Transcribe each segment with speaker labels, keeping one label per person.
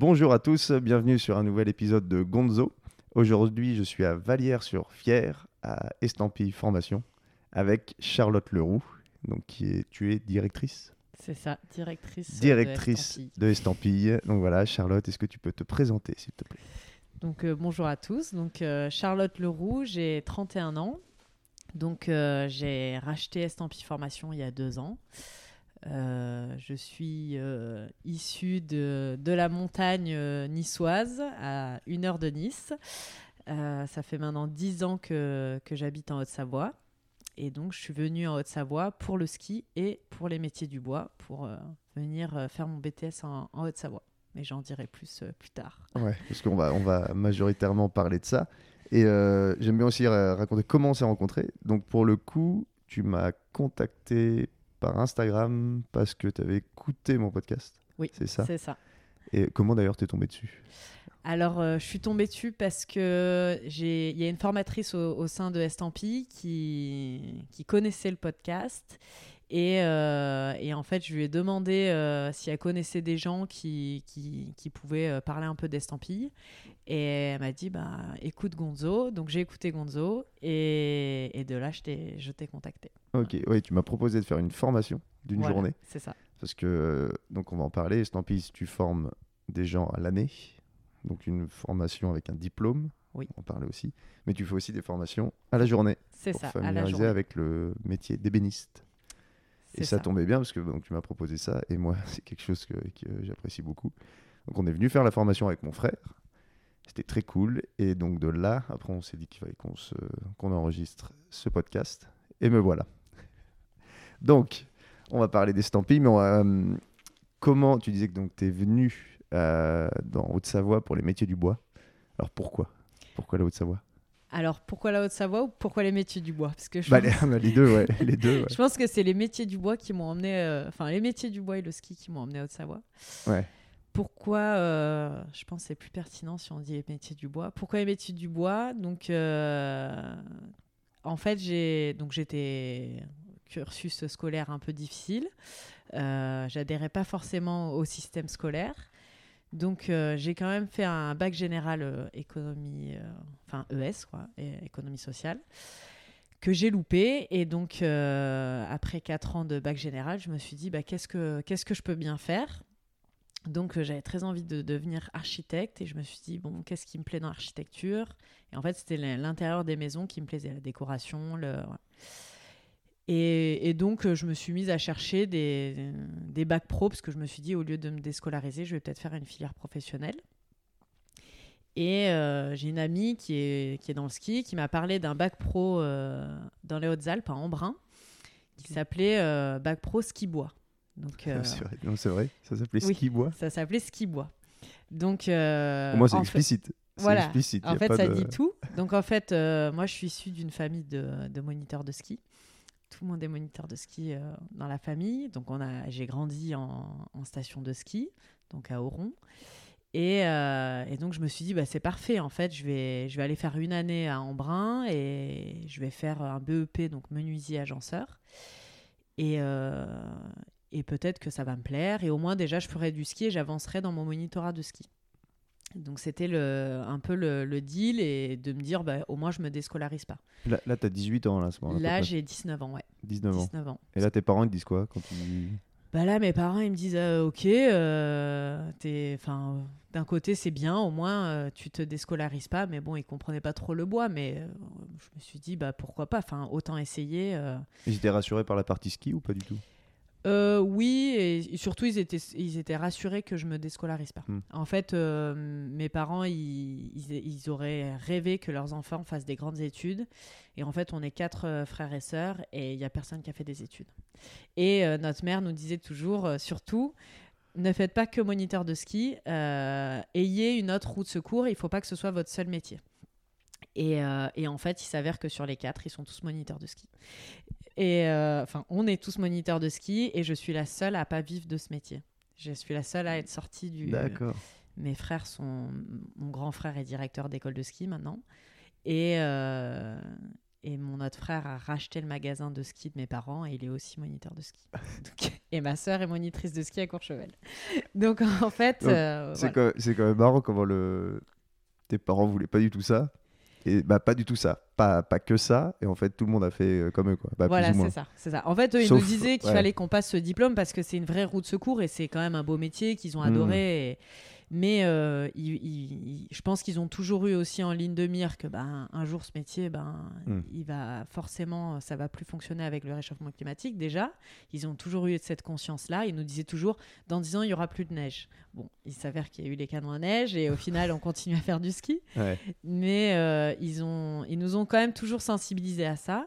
Speaker 1: Bonjour à tous, bienvenue sur un nouvel épisode de Gonzo. Aujourd'hui, je suis à Vallières-sur-Fier, à Estampille Formation, avec Charlotte Leroux, donc qui est, tu es directrice?
Speaker 2: C'est ça, directrice.
Speaker 1: Directrice
Speaker 2: de
Speaker 1: de Estampille. Donc voilà, Charlotte, est-ce que tu peux te présenter, s'il te plaît?
Speaker 2: Donc euh, bonjour à tous. Donc euh, Charlotte Leroux, j'ai 31 ans. Donc euh, j'ai racheté Estampille Formation il y a deux ans. Euh, je suis euh, issue de, de la montagne euh, niçoise, à une heure de Nice. Ça fait maintenant dix ans que, que j'habite en Haute-Savoie. Et donc, je suis venue en Haute-Savoie pour le ski et pour les métiers du bois, pour venir faire mon BTS en, en Haute-Savoie. Mais j'en dirai plus plus tard.
Speaker 1: Ouais, parce qu'on va, on va majoritairement parler de ça. Et j'aime bien aussi ra- raconter comment on s'est rencontrés. Donc pour le coup, tu m'as contacté par Instagram parce que tu avais écouté mon podcast.
Speaker 2: Oui,
Speaker 1: C'est ça.
Speaker 2: C'est ça.
Speaker 1: Et comment d'ailleurs t'es tombé dessus?
Speaker 2: Alors, euh, je suis tombée dessus parce que j'ai, il y a une formatrice au, au sein de Estampille qui, qui connaissait le podcast. Et, euh, et en fait, je lui ai demandé euh, si elle connaissait des gens qui, qui, qui pouvaient parler un peu d'Estampille. Et elle m'a dit, bah, écoute Gonzo. Donc, j'ai écouté Gonzo. Et, et de là, je t'ai, contacté.
Speaker 1: Ok, oui, tu m'as proposé de faire une formation d'une
Speaker 2: Voilà,
Speaker 1: journée.
Speaker 2: C'est ça.
Speaker 1: Parce que, euh, donc on va en parler, Estampille, tu formes des gens à l'année. Donc une formation avec un diplôme.
Speaker 2: Oui.
Speaker 1: On en parler aussi. Mais tu fais aussi des formations à la journée.
Speaker 2: C'est ça, à la journée.
Speaker 1: avec le métier d'ébéniste. Et
Speaker 2: C'est
Speaker 1: ça, tombait bien parce que donc, tu m'as proposé ça et moi, c'est quelque chose que, que j'apprécie beaucoup. Donc, on est venu faire la formation avec mon frère. C'était très cool. Et donc, de là, après, on s'est dit qu'il fallait qu'on enregistre ce podcast. Et me voilà. Donc, on va parler d'estampilles, mais on va, euh, comment tu disais que tu es venu euh, dans Haute-Savoie pour les métiers du bois. Alors, pourquoi? Pourquoi la Haute-Savoie?
Speaker 2: Alors, pourquoi la Haute-Savoie ou pourquoi les métiers du bois? Parce que je
Speaker 1: bah,
Speaker 2: pense-
Speaker 1: les, les deux, ouais. Les deux, ouais.
Speaker 2: Je pense que c'est les métiers du bois qui m'ont emmené, euh, enfin les métiers du bois et le ski qui m'ont emmené à Haute-Savoie.
Speaker 1: Ouais.
Speaker 2: Pourquoi euh, Je pense c'est plus pertinent si on dit les métiers du bois. Pourquoi les du bois? Donc, euh, en fait, j'ai donc j'étais cursus scolaire un peu difficile. Euh, J'adhérais pas forcément au système scolaire. Donc, euh, j'ai quand même fait un bac général économie, enfin ES, quoi, économie sociale que j'ai loupé. Et donc, après quatre ans de bac général, je me suis dit, bah, qu'est-ce, que, qu'est-ce que je peux bien faire? Donc, euh, j'avais très envie de devenir architecte. Et je me suis dit, bon, qu'est-ce qui me plaît dans l'architecture? Et en fait, c'était l'in- l'intérieur des maisons qui me plaisait, la décoration. Le... Et, et donc, euh, je me suis mise à chercher des, des bacs pro, parce que je me suis dit, au lieu de me déscolariser, je vais peut-être faire une filière professionnelle. Et euh, j'ai une amie qui est, qui est dans le ski qui m'a parlé d'un bac pro euh, dans les Hautes-Alpes, à Embrun, qui s'appelait euh, bac pro ski bois. Donc, euh,
Speaker 1: C'est vrai, non, c'est vrai, ça s'appelait
Speaker 2: oui.
Speaker 1: ski bois.
Speaker 2: ça s'appelait ski bois. Donc, euh,
Speaker 1: moi, c'est
Speaker 2: fait-
Speaker 1: explicite. C'est
Speaker 2: voilà.
Speaker 1: explicite,
Speaker 2: En fait, ça
Speaker 1: de-
Speaker 2: dit tout. Donc, en fait, euh, moi, je suis issue d'une famille de, de moniteurs de ski. Tout le monde est moniteur de ski euh, dans la famille. Donc, on a, j'ai grandi en, en station de ski, donc à Oron. Et, euh, et donc, je me suis dit, bah, c'est parfait. En fait, je vais, je vais aller faire une année à Embrun et je vais faire un BEP, donc menuisier agenceur. Et, euh, et peut-être que ça va me plaire. Et au moins, déjà, je ferai du ski et j'avancerai dans mon monitorat de ski. Donc c'était le, un peu le, le deal et de me dire bah, au moins je me déscolarise pas.
Speaker 1: Là, là tu as 18 ans, là, à ce moment-là. à
Speaker 2: Là
Speaker 1: près.
Speaker 2: j'ai 19 ans, ouais.
Speaker 1: 19 ans.
Speaker 2: 19 ans.
Speaker 1: Et là, tes parents, ils te disent quoi quand tu...
Speaker 2: Bah là mes parents ils me disent euh, ok, euh, t'es- d'un côté c'est bien, au moins euh, tu te déscolarises pas, mais bon ils comprenaient pas trop le bois, mais euh, je me suis dit bah pourquoi pas, enfin autant essayer.
Speaker 1: Ils étaient rassurés par la partie ski ou pas du tout?
Speaker 2: Euh, oui, et surtout, ils étaient, ils étaient rassurés que je me déscolarise pas.
Speaker 1: Hmm.
Speaker 2: En fait, euh, mes parents, ils, ils, ils auraient rêvé que leurs enfants fassent des grandes études. Et en fait, on est quatre euh, frères et sœurs et il n'y a personne qui a fait des études. Et euh, notre mère nous disait toujours, surtout, ne faites pas que moniteur de ski, ayez une autre roue de secours, il ne faut pas que ce soit votre seul métier. Et, euh, et en fait, il s'avère que sur les quatre, ils sont tous moniteurs de ski. Et euh, enfin, on est tous moniteurs de ski et je suis la seule à pas vivre de ce métier. Je suis la seule à être sortie du.
Speaker 1: D'accord.
Speaker 2: Mes frères sont. Mon grand frère est directeur d'école de ski maintenant. Et, euh, Et mon autre frère a racheté le magasin de ski de mes parents et il est aussi moniteur de ski. Donc- et ma sœur est monitrice de ski à Courchevel. Donc en fait,
Speaker 1: C'est
Speaker 2: voilà.
Speaker 1: quand, quand même marrant comment le... tes parents voulaient pas du tout ça. Et bah, pas du tout ça. Pas, pas que ça. Et en fait, tout le monde a fait euh, comme eux. Quoi. Bah,
Speaker 2: voilà, c'est ça, c'est ça. En fait, eux, ils
Speaker 1: Sauf-
Speaker 2: nous disaient qu'il
Speaker 1: ouais.
Speaker 2: fallait qu'on passe ce diplôme parce que c'est une vraie roue de secours et c'est quand même un beau métier qu'ils ont
Speaker 1: Mm.
Speaker 2: adoré. et- Mais euh, ils- ils- ils- je pense qu'ils ont toujours eu aussi en ligne de mire que ben, un jour ce métier, ben,
Speaker 1: Mm.
Speaker 2: il va forcément, ça va plus fonctionner avec le réchauffement climatique déjà. Ils ont toujours eu cette conscience-là. Ils nous disaient toujours, dans 10 ans, il y aura plus de neige. Bon, il s'avère qu'il y a eu les canons à neige et au final, on continue à faire du ski
Speaker 1: Ouais.
Speaker 2: mais euh, ils, ont, ils nous ont quand même toujours sensibilisés à ça.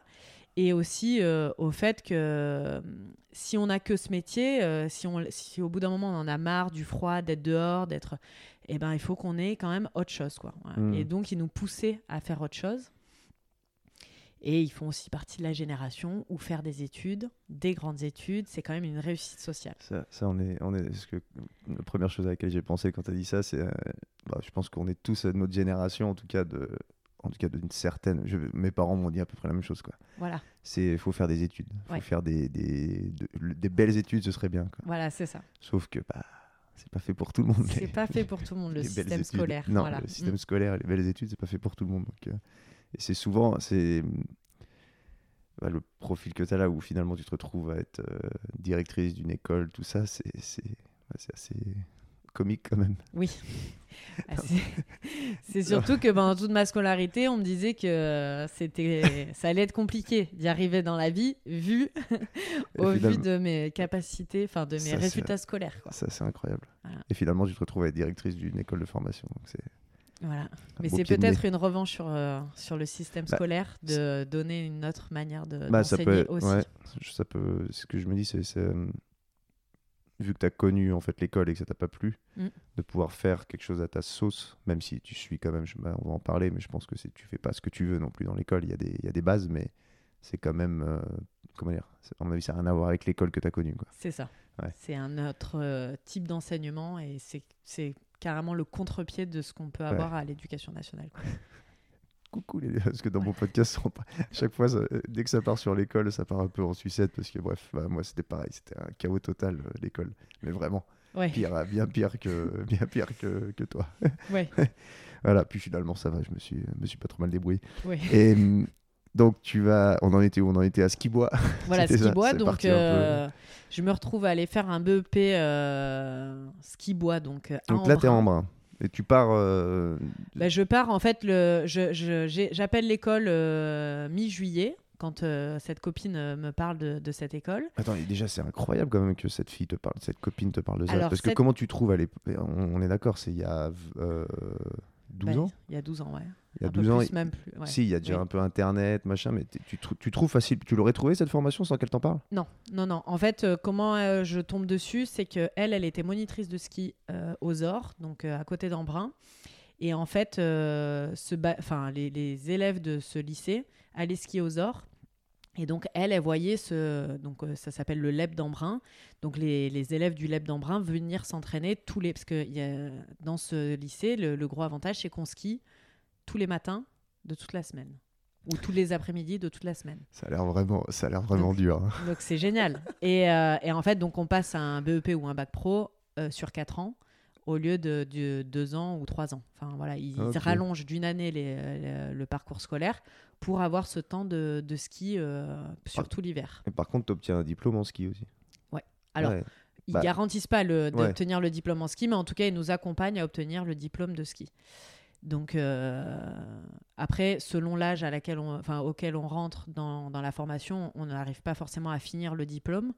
Speaker 2: Et aussi euh, au fait que euh, si on n'a que ce métier, euh, si, on, si au bout d'un moment on en a marre du froid, d'être dehors, d'être. Eh ben, il faut qu'on ait quand même autre chose. Quoi.
Speaker 1: Mm.
Speaker 2: Et donc, ils nous poussaient à faire autre chose. Et ils font aussi partie de la génération où faire des études, des grandes études, c'est quand même une réussite sociale.
Speaker 1: Ça, ça, on est, on est. Ce que, la première chose à laquelle j'ai pensé quand tu as dit ça, c'est. euh, bah, je pense qu'on est tous de notre génération, en tout cas, de, en tout cas d'une certaine. je- mes parents m'ont dit à peu près la même chose. Quoi.
Speaker 2: Voilà,
Speaker 1: C'est, faut faire des études. Faut
Speaker 2: Ouais.
Speaker 1: faire des, des, de- des belles études, ce serait bien. Quoi.
Speaker 2: voilà c'est ça.
Speaker 1: Sauf que bah, c'est pas fait pour tout le monde.
Speaker 2: C'est pas fait pour tout le monde, le
Speaker 1: belles
Speaker 2: système
Speaker 1: études.
Speaker 2: scolaire.
Speaker 1: Non,
Speaker 2: voilà.
Speaker 1: le système
Speaker 2: Mm.
Speaker 1: scolaire et les belles études, c'est pas fait pour tout le monde. donc, euh, et c'est souvent, c'est bah, le profil que tu as là où finalement tu te retrouves à être euh, directrice d'une école, tout ça, c'est c'est assez comique quand même.
Speaker 2: Oui. Ah, c'est- surtout que pendant toute ma scolarité, on me disait que c'était, ça allait être compliqué d'y arriver dans la vie, vu au vu de mes capacités, enfin de mes
Speaker 1: Ça,
Speaker 2: résultats scolaires. Quoi.
Speaker 1: Ça, c'est incroyable.
Speaker 2: Voilà.
Speaker 1: Et finalement, tu te retrouves à être directrice d'une école de formation. donc c'est
Speaker 2: Voilà. Mais c'est peut-être une revanche sur, euh, sur le système
Speaker 1: Bah,
Speaker 2: scolaire de donner une autre manière de,
Speaker 1: Bah, ça
Speaker 2: d'enseigner
Speaker 1: peut,
Speaker 2: aussi.
Speaker 1: ouais, ça peut. Ce que je me dis, c'est, c'est, euh, vu que tu as connu en fait l'école et que ça t'a pas plu,
Speaker 2: Mm.
Speaker 1: de pouvoir faire quelque chose à ta sauce, même si tu suis quand même. je- bah, on va en parler, mais je pense que tu fais pas ce que tu veux non plus dans l'école. Il y a des, il y a des bases, mais c'est quand même, euh, comment dire, à mon avis, ça n'a rien à voir avec l'école que tu as connue.
Speaker 2: C'est ça.
Speaker 1: Ouais.
Speaker 2: C'est un autre euh, type d'enseignement et c'est, c'est carrément le contre-pied de ce qu'on peut avoir à l'éducation nationale.
Speaker 1: Coucou les parce que dans mon podcast, à chaque fois, ça- euh, dès que ça part sur l'école, ça part un peu en sucette parce que bref, bah, moi c'était pareil, c'était un chaos total euh, l'école, mais vraiment
Speaker 2: Ouais.
Speaker 1: pire, hein, bien pire que bien pire que, que toi.
Speaker 2: Ouais.
Speaker 1: Voilà, puis finalement ça va, je me suis me suis pas trop mal débrouillé.
Speaker 2: Ouais.
Speaker 1: Et hum, donc tu vas, on en était où? On en était à skibois.
Speaker 2: Voilà,
Speaker 1: C'était
Speaker 2: ski
Speaker 1: ça,
Speaker 2: bois.
Speaker 1: c'est
Speaker 2: Donc,
Speaker 1: peu.
Speaker 2: euh, je me retrouve à aller faire un BEP euh, ski bois. Donc, euh, à
Speaker 1: Donc là t'es en
Speaker 2: Embrun.
Speaker 1: Et tu pars. euh,
Speaker 2: Bah, je pars, en fait, le, je, je- j'appelle l'école euh, mi-juillet quand euh, cette copine me parle de, de cette école.
Speaker 1: Attends, et déjà c'est incroyable quand même que cette fille te parle, cette copine te parle de ça.
Speaker 2: Alors,
Speaker 1: Parce que comment tu trouves à l'époque on, on est d'accord, c'est il y a euh, 12
Speaker 2: Bah,
Speaker 1: ans?
Speaker 2: Il y a 12 ans, ouais.
Speaker 1: Il y a
Speaker 2: un peu
Speaker 1: 12 ans.
Speaker 2: plus,
Speaker 1: il-
Speaker 2: même plus. ouais.
Speaker 1: Si, il y a déjà
Speaker 2: Oui.
Speaker 1: un peu internet, machin, mais tu, trou- tu trouves facile. Tu l'aurais trouvé cette formation sans qu'elle t'en parle?
Speaker 2: Non, non, non. En fait, euh, comment euh, je tombe dessus, c'est que elle, elle était monitrice de ski euh, aux Ors, donc à côté d'Embrun. Et en fait, ce ba- enfin, les, les élèves de ce lycée allaient skier aux Ors. Et donc, elle, elle voyait ce. Donc, ça s'appelle le LEP d'Embrun. Donc, les, les élèves du LEP d'Embrun venir s'entraîner tous les. Parce que y a, dans ce lycée, le, le gros avantage, c'est qu'on skie tous les matins de toute la semaine. Ou tous les après-midi de toute la semaine.
Speaker 1: Ça a l'air vraiment, ça a l'air vraiment
Speaker 2: Donc-
Speaker 1: dur. hein.
Speaker 2: Donc c'est génial. Et, euh, et en fait, donc on passe à un BEP ou un bac pro euh, sur 4 ans au lieu de, de 2 ans ou 3 ans. Enfin voilà, ils
Speaker 1: Ok.
Speaker 2: rallongent d'une année les- le, le parcours scolaire pour avoir ce temps de, de ski, euh, surtout l'hiver.
Speaker 1: Et par contre, tu obtiens un diplôme en ski aussi.
Speaker 2: Alors,
Speaker 1: Ouais.
Speaker 2: ils
Speaker 1: Bah,
Speaker 2: garantissent pas
Speaker 1: ouais.
Speaker 2: d'obtenir le diplôme en ski, mais en tout cas, ils nous accompagnent à obtenir le diplôme de ski. Donc euh, après, selon l'âge à laquelle on, enfin, auquel on rentre dans, dans la formation, on n'arrive pas forcément à finir le diplôme,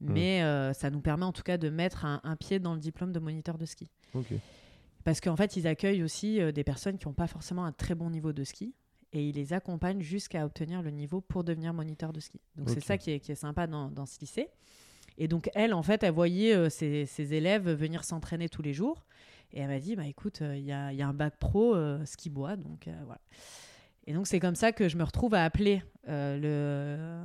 Speaker 2: mais euh, ça nous permet en tout cas de mettre un, un pied dans le diplôme de moniteur de ski. Parce qu'en fait, ils accueillent aussi euh, des personnes qui n'ont pas forcément un très bon niveau de ski et ils les accompagnent jusqu'à obtenir le niveau pour devenir moniteur de ski. Donc c'est ça qui est, qui est sympa dans, dans ce lycée. Et donc elle, en fait, elle voyait euh, ses, ses élèves venir s'entraîner tous les jours. Et elle m'a dit, bah écoute, euh, il y, a, il y a un bac pro euh, ski bois, donc euh, voilà. Et donc c'est comme ça que je me retrouve à appeler euh,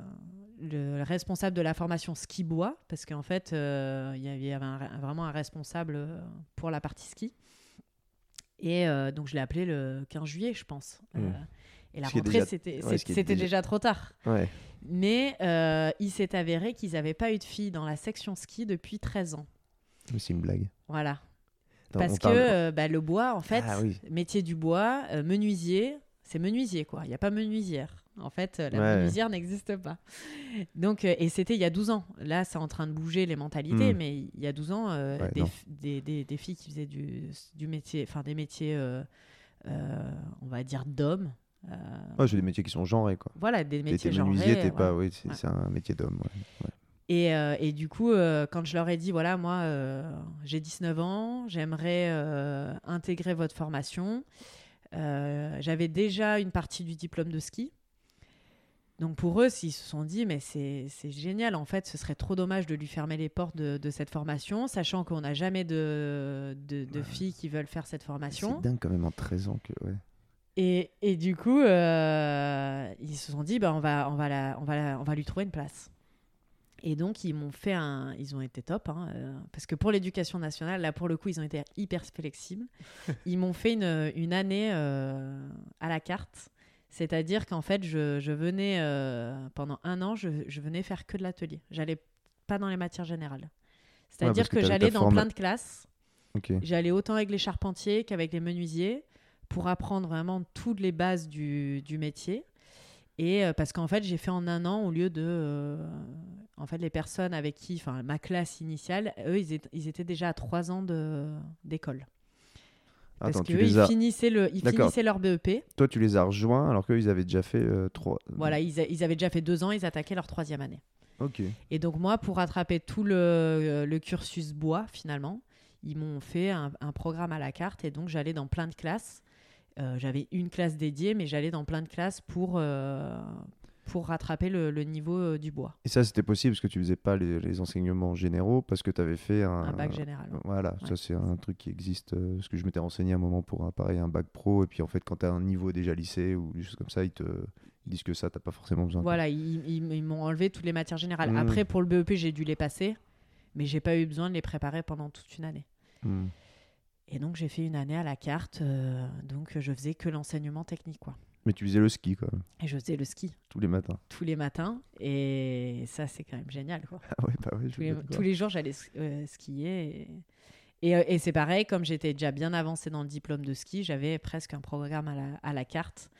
Speaker 2: le, le responsable de la formation ski bois, parce qu'en fait, euh, il y avait un- vraiment un responsable pour la partie ski. Et euh, donc je l'ai appelé le 15 juillet, je pense.
Speaker 1: Mm.
Speaker 2: Euh, Et la
Speaker 1: Ce
Speaker 2: rentrée, c'était
Speaker 1: ouais, déjà-
Speaker 2: déjà trop tard.
Speaker 1: Ouais.
Speaker 2: Mais il s'est avéré qu'ils n'avaient pas eu de filles dans la section ski depuis 13 ans.
Speaker 1: C'est une blague.
Speaker 2: Voilà. Parce que euh, bah, le bois, en fait,
Speaker 1: Ah oui.
Speaker 2: métier du bois, euh, menuisier, c'est menuisier, quoi. Il n'y a pas menuisière. En fait, euh, la
Speaker 1: Ouais.
Speaker 2: menuisière n'existe pas. Donc, euh, et c'était il y a 12 ans. Là, c'est en train de bouger les mentalités,
Speaker 1: Mm.
Speaker 2: mais il y a 12 ans, euh,
Speaker 1: Ouais,
Speaker 2: des,
Speaker 1: non.
Speaker 2: f- des, des- des filles qui faisaient du, du métier, enfin des métiers, euh, on va dire, d'hommes.
Speaker 1: Ouais, j'ai des métiers qui sont genrés, quoi.
Speaker 2: voilà, des métiers genrés.
Speaker 1: menuisier, t'es pas. Oui, c'est
Speaker 2: Ouais.
Speaker 1: c'est un métier d'homme.
Speaker 2: Et, euh, et du coup, euh, quand je leur ai dit, voilà, moi, euh, j'ai 19 ans, j'aimerais euh, intégrer votre formation, j'avais déjà une partie du diplôme de ski. Donc pour eux, ils se sont dit, mais c'est c'est génial, en fait, ce serait trop dommage de lui fermer les portes de, de cette formation, sachant qu'on n'a jamais de, de, de
Speaker 1: Ouais.
Speaker 2: filles qui veulent faire cette formation.
Speaker 1: C'est dingue quand même en 13 ans que. Ouais.
Speaker 2: Et, et du coup, ils se sont dit, bah, on, va, on, va la, on, va la- on va lui trouver une place. Et donc, ils m'ont fait un. Ils ont été top, hein, euh, parce que pour l'éducation nationale, là, pour le coup, ils ont été hyper flexibles. ils m'ont fait une, une année euh, à la carte. C'est-à-dire qu'en fait, je, je venais, euh, pendant un an, je, je venais faire que de l'atelier. J'allais pas dans les matières générales. C'est-à-dire
Speaker 1: que
Speaker 2: j'allais dans
Speaker 1: forme-
Speaker 2: plein de classes. J'allais autant avec les charpentiers qu'avec les menuisiers pour apprendre vraiment toutes les bases du, du métier. Et euh, parce qu'en fait, j'ai fait en un an au lieu de. euh, en fait, les personnes avec qui. Enfin, ma classe initiale, eux, ils, étaient- ils étaient déjà à trois ans d'école. Parce
Speaker 1: Attends,
Speaker 2: que eux, ils,
Speaker 1: as...
Speaker 2: finissaient le, ils finissaient leur BEP.
Speaker 1: Toi, tu les as rejoints alors qu'eux, ils avaient déjà fait euh, trois.
Speaker 2: Voilà, ils, a- ils avaient déjà fait deux ans, ils attaquaient leur troisième année.
Speaker 1: Ok.
Speaker 2: Et donc moi, pour rattraper tout le, le cursus bois, finalement, ils m'ont fait un, un programme à la carte et donc j'allais dans plein de classes. Euh, J'avais une classe dédiée, mais j'allais dans plein de classes pour, euh, pour rattraper le, le niveau euh, du bois.
Speaker 1: Et ça, c'était possible parce que tu faisais pas les, les enseignements généraux parce que tu avais fait un.
Speaker 2: Un bac général.
Speaker 1: Voilà,
Speaker 2: Ouais.
Speaker 1: ça c'est un truc qui existe. parce que je m'étais renseigné un moment pour un pareil, un bac pro. Et puis en fait, quand tu as un niveau déjà lycée ou des choses comme ça, ils te ils disent que ça, t'as pas forcément besoin.
Speaker 2: Voilà, ils, ils- ils m'ont enlevé toutes les matières générales.
Speaker 1: Mm.
Speaker 2: Après, pour le BEP, j'ai dû les passer, mais j'ai pas eu besoin de les préparer pendant toute une année.
Speaker 1: Hmm.
Speaker 2: Et donc j'ai fait une année à la carte, euh, donc je faisais que l'enseignement technique, quoi.
Speaker 1: Mais tu faisais le ski quand même,
Speaker 2: Et je faisais le ski.
Speaker 1: tous les matins.
Speaker 2: tous les matins et ça c'est quand même génial quoi.
Speaker 1: Ah ouais, bah ouais,
Speaker 2: Tous les, tous jours j'allais euh, skier et, et, euh, et c'est pareil comme j'étais déjà bien avancée dans le diplôme de ski j'avais presque un programme à la, à la carte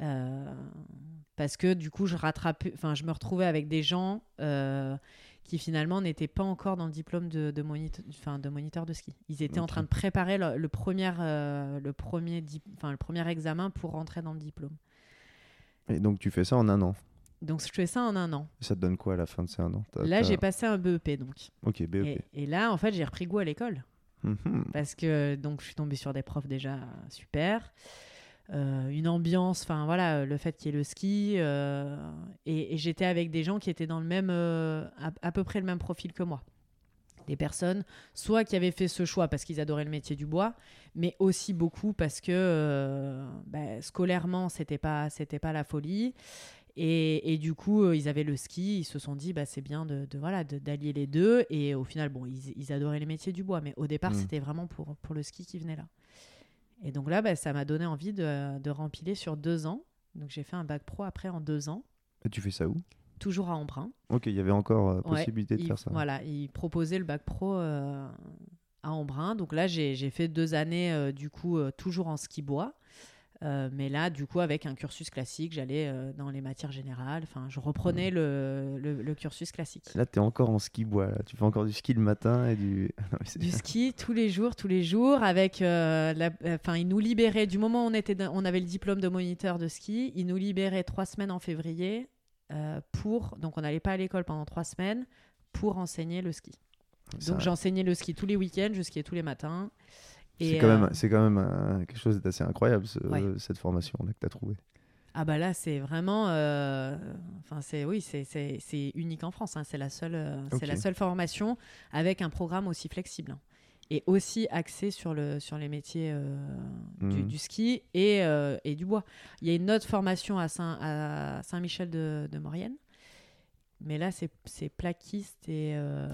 Speaker 2: euh, parce que du coup je rattrapais enfin je me retrouvais avec des gens euh, qui finalement n'étaient pas encore dans le diplôme de, de, moniteur, enfin, de moniteur de ski. Ils étaient en train de préparer le, le premier, euh, le, premier le premier examen pour rentrer dans le diplôme.
Speaker 1: Et donc tu fais ça en un an?
Speaker 2: Donc je fais ça en un an.
Speaker 1: Ça te donne quoi à la fin de ces un an?
Speaker 2: Là, j'ai passé un BEP donc.
Speaker 1: Ok, BEP.
Speaker 2: Et, et là, en fait, j'ai repris goût à l'école
Speaker 1: Mhm.
Speaker 2: parce que donc je suis tombée sur des profs déjà super, Euh, une ambiance, enfin voilà, le fait qu'il y ait le ski euh, et, et j'étais avec des gens qui étaient dans le même, euh, à, à peu près le même profil que moi. Des personnes, soit qui avaient fait ce choix parce qu'ils adoraient le métier du bois, mais aussi beaucoup parce que euh, bah, scolairement c'était pas c'était pas la folie et, et du coup euh, ils avaient le ski, ils se sont dit bah c'est bien de, de- voilà de- d'allier les deux et au final bon ils, ils adoraient les métiers du bois, mais au départ
Speaker 1: Mm.
Speaker 2: c'était vraiment pour pour le ski qui venait là. Et donc là bah, ça m'a donné envie de, de rempiler sur deux ans. Donc j'ai fait un bac pro après en deux ans,
Speaker 1: Et tu fais ça où?
Speaker 2: Toujours à Embrun.
Speaker 1: Ok, il y avait encore euh,
Speaker 2: Ouais,
Speaker 1: possibilité de
Speaker 2: il-
Speaker 1: faire ça.
Speaker 2: Voilà, il proposait le bac pro euh, à Embrun. Donc là, j'ai j'ai fait deux années, euh, du coup, toujours en ski bois. Euh, mais là, du coup, avec un cursus classique, j'allais euh, dans les matières générales. Enfin, je reprenais le, le- le cursus classique.
Speaker 1: Là, tu es encore en ski bois. là. Tu fais encore du ski le matin et du. Non,
Speaker 2: Du ski tous les jours, tous les jours, avec, euh, la- enfin, ils nous libéraient du moment où on était, dans- on avait le diplôme de moniteur de ski, ils nous libéraient trois semaines en février pour, donc on n'allait pas à l'école pendant trois semaines pour enseigner le ski.
Speaker 1: ça-
Speaker 2: Donc j'enseignais le ski tous les week-ends, je skiais tous les matins.
Speaker 1: C'est
Speaker 2: Et,
Speaker 1: quand,
Speaker 2: euh,
Speaker 1: même, c'est quand même un- quelque chose d'assez incroyable, ce-
Speaker 2: Ouais.
Speaker 1: cette formation-là que tu as trouvée.
Speaker 2: Ah bah là c'est vraiment, euh, enfin c'est oui c'est c'est c'est unique en France. hein. C'est la seule euh, c'est la seule formation avec un programme aussi flexible hein. et aussi axé sur le sur les métiers euh, du, du ski et euh, et du bois. Il y a une autre formation à Saint à Saint-Michel de, de Maurienne, mais là c'est c'est plaquiste et euh,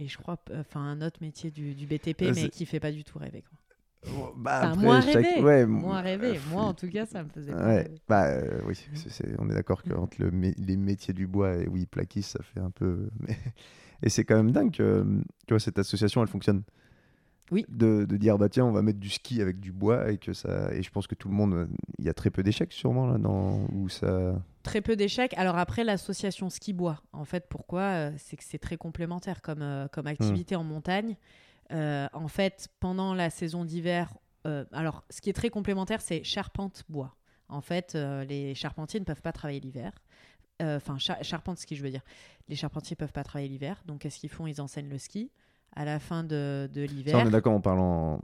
Speaker 2: et je crois enfin un autre métier du, du BTP
Speaker 1: Euh,
Speaker 2: mais qui fait pas du tout rêver quoi.
Speaker 1: bah,
Speaker 2: Enfin,
Speaker 1: après,
Speaker 2: moins
Speaker 1: chaque- ouais,
Speaker 2: moins rêvé.
Speaker 1: euh,
Speaker 2: Moi, en tout cas, ça me faisait pas
Speaker 1: Ouais,
Speaker 2: rêver.
Speaker 1: bah euh, oui, c'est- on est d'accord que entre le mé- les métiers du bois et oui, plaquiste, ça fait un peu. mais- Et c'est quand même dingue que tu vois, cette association, elle fonctionne.
Speaker 2: Oui.
Speaker 1: De, de dire, bah tiens, on va mettre du ski avec du bois et que ça. Et je pense que tout le monde. Il y a très peu d'échecs sûrement là, dans... où ça.
Speaker 2: Très peu d'échecs. Alors après, l'association ski-bois, en fait, pourquoi Euh, C'est que c'est très complémentaire comme, euh, comme activité en montagne. Euh, en fait, pendant la saison d'hiver, euh, alors ce qui est très complémentaire, c'est charpente-bois. En fait, les charpentiers ne peuvent pas travailler l'hiver. Enfin, cha- charpente ski, je veux dire. Les charpentiers peuvent pas travailler l'hiver. Donc, qu'est-ce qu'ils font? Ils enseignent le ski. À la fin de, de
Speaker 1: Ça,
Speaker 2: l'hiver,
Speaker 1: on est d'accord en parlant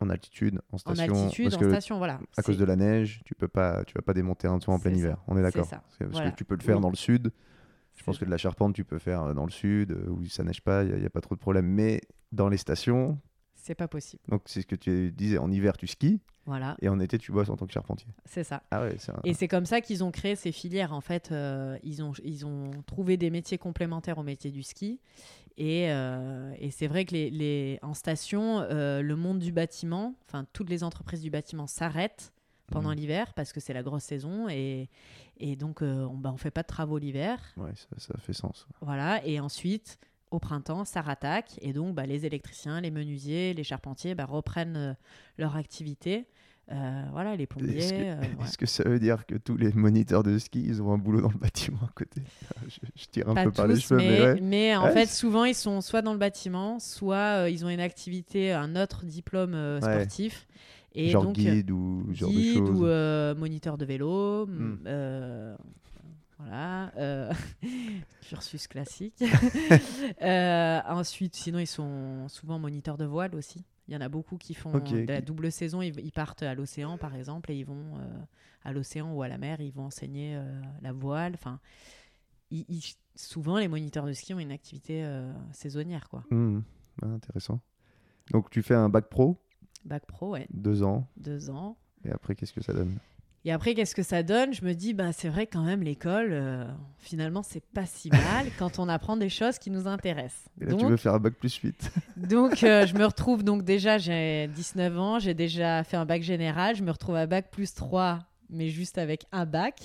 Speaker 1: en, en altitude, en
Speaker 2: en
Speaker 1: station.
Speaker 2: altitude,
Speaker 1: parce
Speaker 2: en
Speaker 1: que
Speaker 2: station, voilà.
Speaker 1: à cause de la neige, tu peux pas, tu vas pas démonter un toit en plein
Speaker 2: ça.
Speaker 1: hiver. On est d'accord.
Speaker 2: ça.
Speaker 1: C'est Parce
Speaker 2: Voilà.
Speaker 1: que tu peux le faire
Speaker 2: Oui.
Speaker 1: dans le sud. Je pense que de la charpente, tu peux faire euh, dans le sud, euh, où ça neige pas, il n'y a, pas trop de problème. Mais dans les stations,
Speaker 2: C'est pas possible.
Speaker 1: donc c'est ce que tu disais, en hiver, tu skis,
Speaker 2: Voilà,
Speaker 1: et en été, tu bosses en tant que charpentier.
Speaker 2: c'est ça.
Speaker 1: Ah ouais, un...
Speaker 2: Et c'est comme ça qu'ils ont créé ces filières. En fait, euh, ils, ont, ils ont trouvé des métiers complémentaires au métier du ski. Et, euh, et c'est vrai que les, les- en station, euh, le monde du bâtiment, enfin toutes les entreprises du bâtiment s'arrêtent pendant
Speaker 1: Mhm.
Speaker 2: l'hiver parce que c'est la grosse saison. Et, et donc, euh, on ne fait pas de travaux l'hiver.
Speaker 1: Ouais, ça, ça fait sens.
Speaker 2: Voilà. Et ensuite, au printemps, ça rattaque. Et donc, bah, les électriciens, les menuisiers, les charpentiers bah, reprennent leur activité. Euh, voilà, les plombiers.
Speaker 1: Est-ce que,
Speaker 2: euh, ouais.
Speaker 1: est-ce que ça veut dire que tous les moniteurs de ski, ils ont un boulot dans le bâtiment à côté? Je, je tire un
Speaker 2: Pas
Speaker 1: peu par les cheveux,
Speaker 2: mais,
Speaker 1: mais, ouais.
Speaker 2: mais en
Speaker 1: Ouais,
Speaker 2: fait, souvent, ils sont soit dans le bâtiment, soit euh, ils ont une activité, un autre diplôme sportif. Et
Speaker 1: genre
Speaker 2: donc,
Speaker 1: guide ou genre de choses.
Speaker 2: ou moniteur de vélo.
Speaker 1: Hmm.
Speaker 2: voilà. euh, cursus classique. Euh, ensuite, sinon, ils sont souvent moniteurs de voile aussi. Il y en a beaucoup qui font de la double saison. Ils, ils partent à l'océan, par exemple, et ils vont euh, à l'océan ou à la mer. Ils vont enseigner euh, la voile. Enfin, ils- ils- souvent, les moniteurs de ski ont une activité euh, saisonnière, quoi.
Speaker 1: Hmm, ouais, intéressant. Donc tu fais un bac pro,
Speaker 2: Bac pro, ouais,
Speaker 1: deux ans,
Speaker 2: deux ans.
Speaker 1: et après qu'est-ce que ça donne?
Speaker 2: Et après, qu'est-ce que ça donne? Je me dis, bah, c'est vrai quand même, l'école, euh, finalement, c'est pas si mal quand on apprend des choses qui nous intéressent.
Speaker 1: Et là
Speaker 2: donc,
Speaker 1: tu veux faire un bac plus 8.
Speaker 2: donc euh, je me retrouve, donc déjà, j'ai 19 ans, j'ai déjà fait un bac général, je me retrouve à bac plus 3, mais juste avec un bac.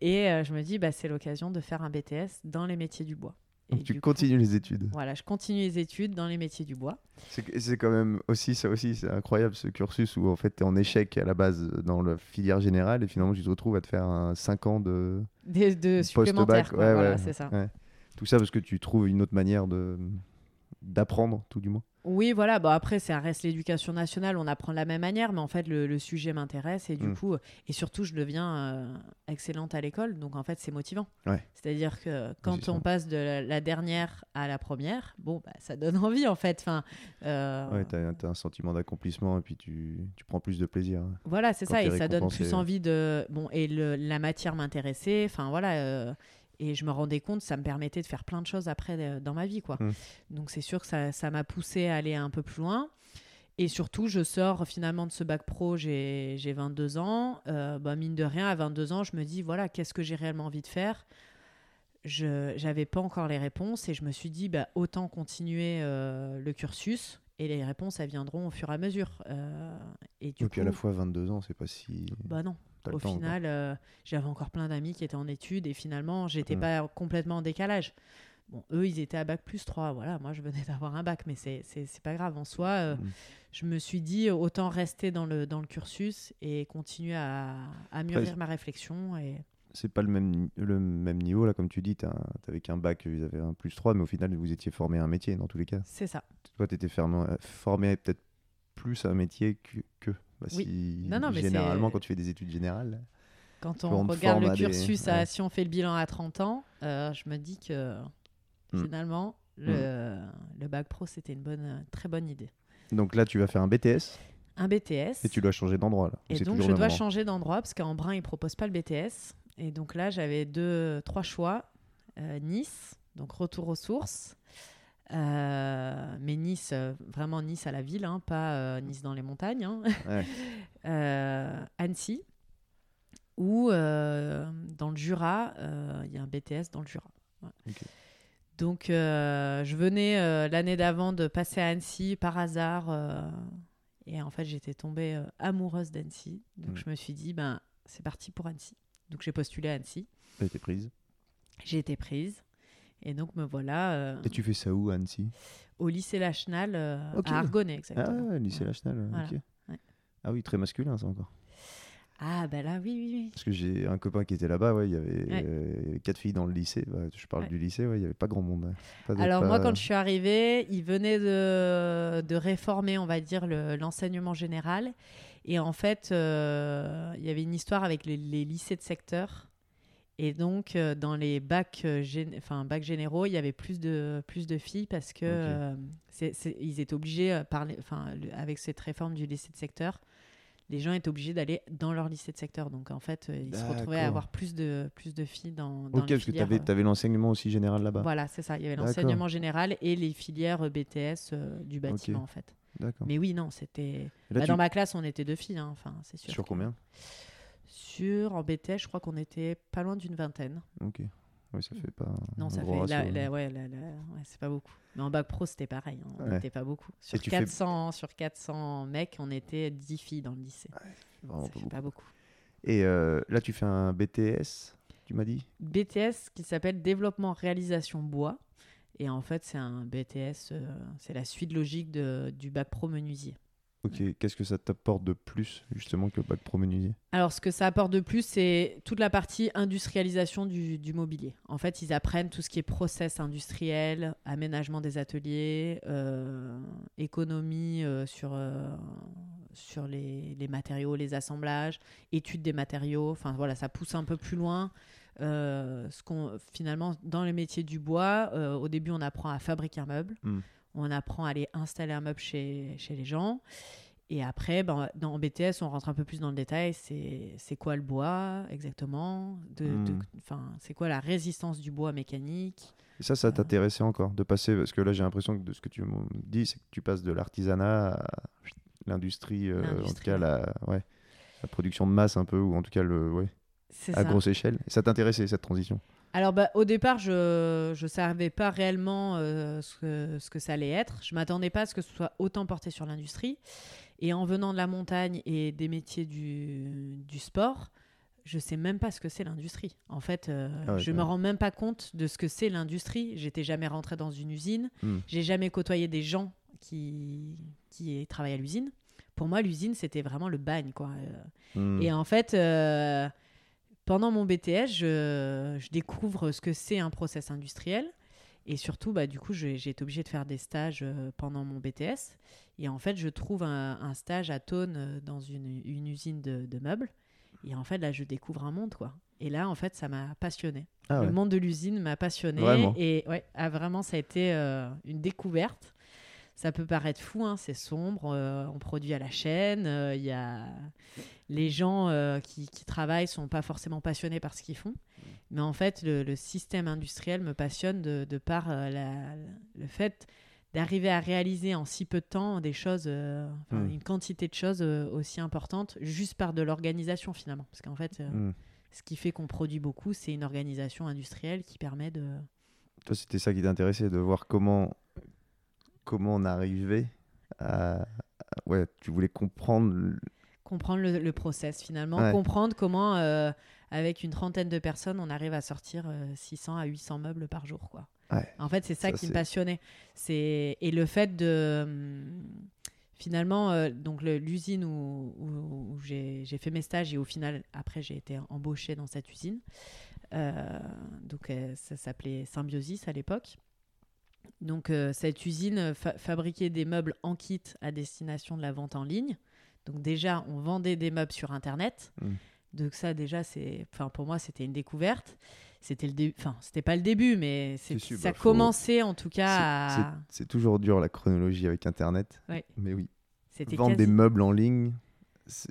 Speaker 2: Et euh, je me dis, bah, c'est l'occasion de faire un BTS dans les métiers du bois. Et
Speaker 1: tu
Speaker 2: coup,
Speaker 1: continues les études.
Speaker 2: Voilà, je continue les études dans les métiers du bois.
Speaker 1: C'est quand même aussi, ça aussi, c'est incroyable ce cursus où en fait tu es en échec à la base dans la filière générale et finalement tu te retrouves à te faire un 5 ans de
Speaker 2: de quoi.
Speaker 1: Ouais,
Speaker 2: voilà,
Speaker 1: ouais,
Speaker 2: c'est ça.
Speaker 1: ouais. Tout ça parce que tu trouves une autre manière de d'apprendre, tout du moins.
Speaker 2: Oui, voilà. Bon, après, ça reste l'éducation nationale. On apprend de la même manière, mais en fait, le, le sujet m'intéresse et du
Speaker 1: Mm.
Speaker 2: coup, et surtout, je deviens euh, excellente à l'école. Donc, en fait, c'est motivant.
Speaker 1: Ouais.
Speaker 2: C'est-à-dire que quand on passe de la, la dernière à la première, bon, bah, ça donne envie, en fait. Enfin, euh,
Speaker 1: Ouais, tu as, un sentiment d'accomplissement et puis tu, tu prends plus de plaisir.
Speaker 2: Voilà, c'est ça, et ça donne plus envie de. Bon, et le- la matière m'intéressait, enfin voilà, euh, et je me rendais compte, ça me permettait de faire plein de choses après euh, dans ma vie, quoi.
Speaker 1: Mm.
Speaker 2: Donc c'est sûr que ça ça m'a poussé à aller un peu plus loin. Et surtout, je sors finalement de ce bac pro, j'ai j'ai 22 ans. Euh, bah, mine de rien, à 22 ans, je me dis, voilà, qu'est-ce que j'ai réellement envie de faire? Je n'avais pas encore les réponses et je me suis dit, bah, autant continuer euh, le cursus et les réponses, elles viendront au fur et à mesure. Euh, et du
Speaker 1: et puis
Speaker 2: coup,
Speaker 1: à la fois 22 ans, c'est pas si.
Speaker 2: bah non. Au final, euh, j'avais encore plein d'amis qui étaient en études et finalement, j'étais
Speaker 1: Mm.
Speaker 2: pas complètement en décalage. Bon, eux, ils étaient à bac plus 3. Voilà, moi, je venais d'avoir un bac, mais c'est c'est- pas grave. En soi, euh,
Speaker 1: Mm.
Speaker 2: je me suis dit, autant rester dans le, dans le cursus et continuer à, à mûrir ma réflexion. Et...
Speaker 1: C'est pas le même, le même niveau, là, comme tu dis, t'avais qu'un bac, ils avaient un plus 3, mais au final, vous étiez formé à un métier dans tous les cas.
Speaker 2: C'est ça.
Speaker 1: Toi, tu étais formé, formé peut-être plus à un métier que. que. Bah,
Speaker 2: Oui.
Speaker 1: si-
Speaker 2: Non, non, mais
Speaker 1: généralement, quand tu fais des études générales.
Speaker 2: Quand
Speaker 1: on
Speaker 2: regarde le
Speaker 1: des-
Speaker 2: cursus, à-
Speaker 1: ouais.
Speaker 2: si on fait le bilan à 30 ans, euh, je me dis que
Speaker 1: Mm.
Speaker 2: finalement, le, le bac pro, c'était une bonne, très bonne idée.
Speaker 1: Donc là, tu vas faire un BTS
Speaker 2: Un BTS.
Speaker 1: et tu dois changer d'endroit. Là.
Speaker 2: Et donc, je dois
Speaker 1: endroit
Speaker 2: changer d'endroit parce qu'en Brun, ils ne proposent pas le BTS. Et donc là, j'avais deux, trois choix. Euh, nice, donc retour aux sources. Euh, mais Nice, euh, vraiment Nice à la ville, hein, pas euh, Nice dans les montagnes. hein.
Speaker 1: Ouais.
Speaker 2: Euh, Annecy. Ou dans le Jura, il y a un BTS dans le Jura. Donc, je venais l'année d'avant de passer à Annecy par hasard. Et en fait, j'étais tombée amoureuse d'Annecy. Donc, je me suis dit, ben, c'est parti pour Annecy. Donc, j'ai postulé à Annecy.
Speaker 1: T'as été prise?
Speaker 2: J'ai été prise. Et donc, me voilà euh,
Speaker 1: Et tu fais ça où, à Annecy?
Speaker 2: au lycée Lachenal euh,
Speaker 1: Ok.
Speaker 2: à Argonnet,
Speaker 1: Ah,
Speaker 2: exactement.
Speaker 1: ouais, lycée. Lachenal.
Speaker 2: Voilà.
Speaker 1: ok.
Speaker 2: Ouais.
Speaker 1: Ah oui, très masculin, ça encore.
Speaker 2: Ah, ben là, oui, oui, oui.
Speaker 1: Parce que j'ai un copain qui était là-bas, ouais, il y avait
Speaker 2: Ouais.
Speaker 1: euh, quatre filles dans le lycée. Bah, je parle
Speaker 2: Ouais.
Speaker 1: du lycée, ouais, il n'y avait pas grand monde. Pas de-
Speaker 2: Alors
Speaker 1: pas-
Speaker 2: moi, quand je suis arrivée, ils venaient de, de réformer, on va dire, le- l'enseignement général. Et en fait, euh, il y avait une histoire avec les, les lycées de secteur. Et donc, euh, dans les bacs, euh, gén- enfin, bacs généraux, il y avait plus de, plus de filles parce que euh, c'est- c'est- ils étaient obligés, par les- enfin, le- avec cette réforme du lycée de secteur, les gens étaient obligés d'aller dans leur lycée de secteur. Donc, en fait, ils se retrouvaient à avoir plus de, plus de filles dans, dans
Speaker 1: Ok,
Speaker 2: les
Speaker 1: parce que tu avais, l'enseignement aussi général là-bas.
Speaker 2: voilà, c'est ça. Il y avait
Speaker 1: D'accord.
Speaker 2: l'enseignement général et les filières BTS euh, du bâtiment, en fait.
Speaker 1: D'accord.
Speaker 2: Mais oui, non, c'était.
Speaker 1: Là,
Speaker 2: Bah,
Speaker 1: tu-
Speaker 2: Dans ma classe, on était deux filles, hein, c'est sûr.
Speaker 1: Sur
Speaker 2: que-
Speaker 1: combien?
Speaker 2: En BTS, je crois qu'on était pas loin d'une vingtaine.
Speaker 1: Ok. Oui, ça fait pas.
Speaker 2: Non, ça fait. la-
Speaker 1: ouais.
Speaker 2: la- ouais, la- la- ouais, c'est pas beaucoup. Mais en bac pro, c'était pareil. hein, On
Speaker 1: Ouais.
Speaker 2: n'était pas beaucoup. Sur
Speaker 1: tu fais-
Speaker 2: 400, sur 400 mecs, on était 10 filles dans le lycée. Ça
Speaker 1: pas
Speaker 2: fait
Speaker 1: beaucoup.
Speaker 2: pas beaucoup.
Speaker 1: Et euh, là, tu fais un BTS, tu m'as dit?
Speaker 2: BTS qui s'appelle Développement Réalisation Bois. Et en fait, c'est un BTS, euh, c'est la suite logique de, du bac pro menuisier.
Speaker 1: Ok, qu'est-ce que ça t'apporte de plus, justement, que le bac pro menuisier?
Speaker 2: Alors, ce que ça apporte de plus, c'est toute la partie industrialisation du, du mobilier. En fait, ils apprennent tout ce qui est process industriel, aménagement des ateliers, euh, économie euh, sur, euh, sur les, les matériaux, les assemblages, étude des matériaux. Enfin, voilà, ça pousse un peu plus loin. Ce qu'on, finalement, dans les métiers du bois, au début, on apprend à fabriquer un meuble.
Speaker 1: Mm.
Speaker 2: On apprend à aller installer un meuble chez, chez les gens. Et après, ben, dans BTS, on rentre un peu plus dans le détail. C'est quoi le bois exactement? De, de-
Speaker 1: Hmm.
Speaker 2: C'est quoi la résistance du bois mécanique?
Speaker 1: Et ça, ça t'intéressait encore de passer Parce que là, j'ai l'impression que de ce que tu me dis, c'est que tu passes de l'artisanat à l'industrie, euh, en tout cas la, ouais, la production de masse un peu, ou en tout cas le, ouais, à
Speaker 2: ça.
Speaker 1: grosse échelle. Et ça t'intéressait, cette transition?
Speaker 2: Alors, bah, au départ, je ne savais pas réellement euh, ce, que, ce que ça allait être. Je m'attendais pas à ce que ce soit autant porté sur l'industrie. Et en venant de la montagne et des métiers du, du sport, je sais même pas ce que c'est l'industrie. En fait, euh,
Speaker 1: Ah ouais,
Speaker 2: je
Speaker 1: quand
Speaker 2: me rends même pas compte de ce que c'est l'industrie. J'étais jamais rentrée dans une usine.
Speaker 1: Hmm.
Speaker 2: J'ai jamais côtoyé des gens qui, qui travaillent à l'usine. Pour moi, l'usine, c'était vraiment le bagne, quoi. Euh,
Speaker 1: Hmm.
Speaker 2: et en fait, euh, pendant mon BTS, je, je découvre ce que c'est un process industriel. Et surtout, bah, du coup, j'ai été obligée de faire des stages euh, pendant mon BTS. Et en fait, je trouve un, un stage à Thônes euh, dans une, une usine de, de meubles. Et en fait, là, je découvre un monde, quoi. Et là, en fait, ça m'a passionné.
Speaker 1: Ah ouais.
Speaker 2: Le monde de l'usine m'a passionné.
Speaker 1: Vraiment
Speaker 2: Et ouais, ah, vraiment, ça a été euh, une découverte. Ça peut paraître fou, hein, c'est sombre, euh, on produit à la chaîne, euh, y a... les gens euh, qui, qui travaillent sont pas forcément passionnés par ce qu'ils font, mais en fait le, le système industriel me passionne de, de par la- le fait d'arriver à réaliser en si peu de temps des choses, enfin,
Speaker 1: Mm.
Speaker 2: une quantité de choses aussi importantes, juste par de l'organisation finalement, parce qu'en fait,
Speaker 1: Hmm.
Speaker 2: ce qui fait qu'on produit beaucoup, c'est une organisation industrielle qui permet de
Speaker 1: Toi, c'était ça qui t'intéressait, de voir comment, comment on arrivait à... Ouais, tu voulais comprendre...
Speaker 2: comprendre le, le process finalement,
Speaker 1: Ouais.
Speaker 2: comprendre comment, euh, avec une trentaine de personnes, on arrive à sortir euh, 600 à 800 meubles par jour. Quoi.
Speaker 1: Ouais.
Speaker 2: En fait, c'est ça,
Speaker 1: Ça,
Speaker 2: qui me passionnait. Et le fait de... hum, Finalement, euh, donc l'usine où, où- où j'ai, j'ai fait mes stages et au final, après, j'ai été embauchée dans cette usine. Euh, donc, euh, ça s'appelait Symbiosis à l'époque. Donc, euh, cette usine fa- fabriquait des meubles en kit à destination de la vente en ligne. Donc, déjà, on vendait des meubles sur Internet.
Speaker 1: Mm.
Speaker 2: Donc, ça, déjà, c'est, enfin, pour moi, c'était une découverte. C'était le début, enfin, c'était pas le début, mais c'est-
Speaker 1: Si, si,
Speaker 2: ça
Speaker 1: bah, faut-
Speaker 2: commençait en tout cas
Speaker 1: C'est-
Speaker 2: à.
Speaker 1: C'est toujours dur la chronologie avec Internet.
Speaker 2: Ouais.
Speaker 1: Mais oui.
Speaker 2: C'était
Speaker 1: Vendre
Speaker 2: quasi-
Speaker 1: des meubles en ligne.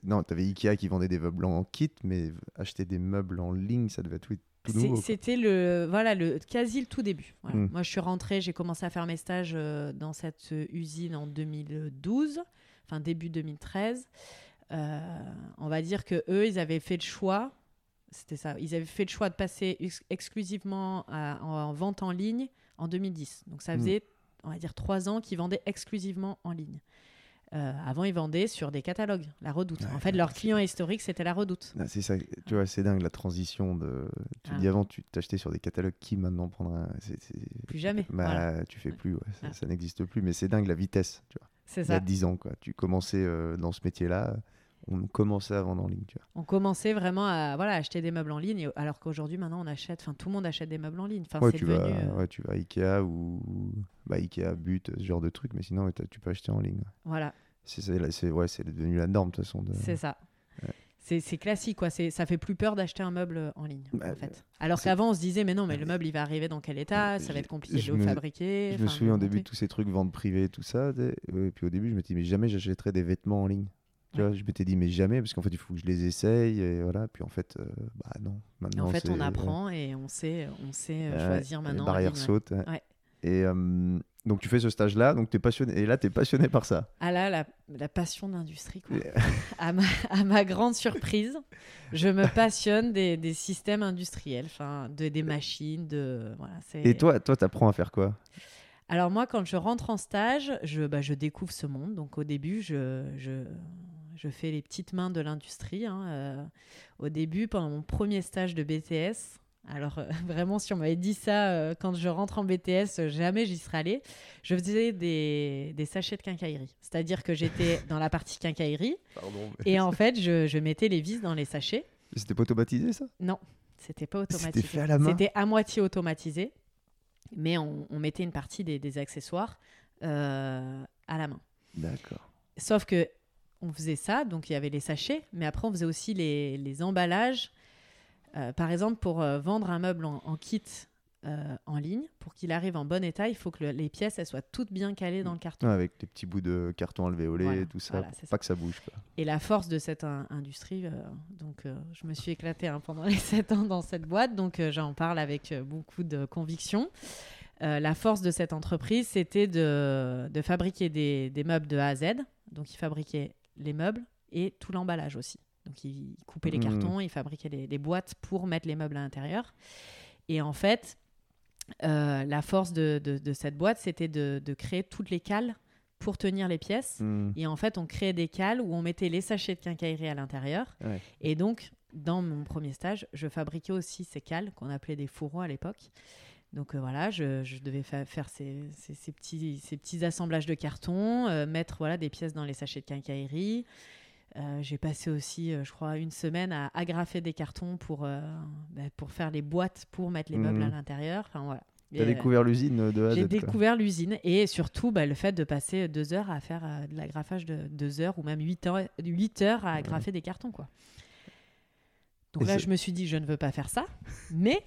Speaker 1: Non, t'avais Ikea qui vendait des meubles en kit, mais acheter des meubles en ligne, ça devait être tout nouveau.
Speaker 2: C'était le voilà le quasi le tout début. Voilà.
Speaker 1: Mm.
Speaker 2: Moi, je suis rentrée, j'ai commencé à faire mes stages euh, dans cette euh, usine en 2012, enfin début 2013. Euh, on va dire que eux, ils avaient fait le choix. C'était ça. Ils avaient fait le choix de passer ex- exclusivement à- en, en vente en ligne en 2010. Donc ça
Speaker 1: Mm.
Speaker 2: faisait, on va dire, trois ans qu'ils vendaient exclusivement en ligne. Euh, avant, ils vendaient sur des catalogues, la Redoute.
Speaker 1: Ouais,
Speaker 2: en fait,
Speaker 1: ouais,
Speaker 2: leur client historique, c'était la Redoute.
Speaker 1: Ah, C'est ça, tu vois, c'est dingue la transition de. Tu
Speaker 2: Ah.
Speaker 1: dis avant, tu t'achetais sur des catalogues qui maintenant prendra.
Speaker 2: Plus jamais.
Speaker 1: Bah,
Speaker 2: Voilà.
Speaker 1: tu fais plus, ouais, ça,
Speaker 2: Ah.
Speaker 1: ça n'existe plus, mais c'est dingue la vitesse, tu vois.
Speaker 2: C'est
Speaker 1: Il y a
Speaker 2: ça.
Speaker 1: 10 ans, quoi. Tu commençais euh, dans ce métier-là, on commençait à vendre en ligne, tu vois.
Speaker 2: On commençait vraiment à voilà, acheter des meubles en ligne, alors qu'aujourd'hui, maintenant, on achète, enfin, tout le monde achète des meubles en ligne. Enfin,
Speaker 1: ouais,
Speaker 2: c'est
Speaker 1: tu
Speaker 2: devenu.
Speaker 1: vas,
Speaker 2: euh,
Speaker 1: ouais, tu vas à Ikea ou bah, Ikea, But, ce genre de truc, mais sinon, tu peux acheter en ligne.
Speaker 2: Voilà,
Speaker 1: C'est ouais, devenu la norme, de toute façon. De...
Speaker 2: c'est ça.
Speaker 1: Ouais.
Speaker 2: C'est classique, quoi. C'est- Ça fait plus peur d'acheter un meuble en ligne,
Speaker 1: Bah,
Speaker 2: en fait. Alors
Speaker 1: c'est-
Speaker 2: qu'avant, on se disait, mais non, mais le meuble, il va arriver dans quel état Ça va être compliqué de le
Speaker 1: me-
Speaker 2: fabriquer.
Speaker 1: Je me souviens au début de tous ces trucs vente privée tout ça. euh, Et puis au début, je me dit, mais jamais j'achèterais des vêtements en ligne. Tu vois, je m'étais dit, mais jamais, parce qu'en fait, il faut que je les essaye. Et voilà. Puis en fait, euh, bah non. Maintenant,
Speaker 2: en fait, on
Speaker 1: c'est-
Speaker 2: apprend et on sait, on sait euh,
Speaker 1: Ouais,
Speaker 2: choisir
Speaker 1: les
Speaker 2: maintenant. en
Speaker 1: barrières sautent. ouais.
Speaker 2: Ouais.
Speaker 1: Et euh, donc, tu fais ce stage-là, donc tu es passionné. Et là, tu es passionné par ça.
Speaker 2: Ah là, la, la passion d'industrie, quoi. À, ma, à ma grande surprise, je me passionne des, des systèmes industriels, enfin, de, des machines, de voilà.
Speaker 1: Et toi, toi, t'apprends à faire quoi?
Speaker 2: Alors moi, quand je rentre en stage, je, bah, je découvre ce monde. Donc au début, je, je, je fais les petites mains de l'industrie. hein. Euh, au début, pendant mon premier stage de BTS, alors euh, vraiment, si on m'avait dit ça euh, quand je rentre en BTS, euh, jamais j'y serais allée. Je faisais des, des sachets de quincaillerie. C'est-à-dire que j'étais dans la partie quincaillerie
Speaker 1: Pardon.
Speaker 2: et en fait, je, je mettais les vis dans les sachets.
Speaker 1: C'était pas automatisé, ça?
Speaker 2: Non, c'était pas
Speaker 1: C'était
Speaker 2: automatisé.
Speaker 1: fait à la main?
Speaker 2: C'était à moitié automatisé, mais on, on mettait une partie des, des accessoires à la main.
Speaker 1: D'accord.
Speaker 2: Sauf que on faisait ça, donc il y avait les sachets, mais après on faisait aussi les, les emballages. Euh, par exemple, pour euh, vendre un meuble en, en kit euh, en ligne, pour qu'il arrive en bon état, il faut que le- les pièces elles soient toutes bien calées dans le carton.
Speaker 1: Ouais, avec les petits bouts de carton alvéolé
Speaker 2: Voilà,
Speaker 1: et tout ça,
Speaker 2: voilà,
Speaker 1: pour
Speaker 2: c'est
Speaker 1: pas
Speaker 2: ça.
Speaker 1: que ça bouge. Quoi.
Speaker 2: Et la force de cette in- industrie, donc je me suis éclatée hein, pendant les 7 ans dans cette boîte, donc j'en parle avec beaucoup de conviction. Euh, la force de cette entreprise, c'était de, de fabriquer des, des meubles de A à Z. Donc ils fabriquaient les meubles et tout l'emballage aussi. Donc ils coupaient les
Speaker 1: Mhm.
Speaker 2: cartons, ils fabriquaient les boîtes pour mettre les meubles à l'intérieur. Et en fait, euh, la force de, de- de cette boîte, c'était de, de créer toutes les cales pour tenir les pièces.
Speaker 1: Hmm.
Speaker 2: Et en fait, on créait des cales où on mettait les sachets de quincaillerie à l'intérieur.
Speaker 1: Ouais.
Speaker 2: Et donc, dans mon premier stage, je fabriquais aussi ces cales qu'on appelait des fourreaux à l'époque. Donc euh, voilà, je, je devais fa- faire ces, ces- ces petits, ces petits assemblages de carton, euh, mettre voilà, des pièces dans les sachets de quincaillerie. Euh, J'ai passé aussi, je crois, une semaine à agrafer des cartons pour, bah, pour faire les boîtes pour mettre les meubles à
Speaker 1: Mhm.
Speaker 2: l'intérieur. Enfin, voilà.
Speaker 1: T'as découvert l'usine de A
Speaker 2: j'ai découvert l'usine et surtout bah, le fait de passer deux heures à faire de l'agrafage de deux heures ou même huit heures, huit heures à agrafer des cartons. Quoi. Donc
Speaker 1: Et
Speaker 2: là, je me suis dit, je ne veux pas faire ça. Mais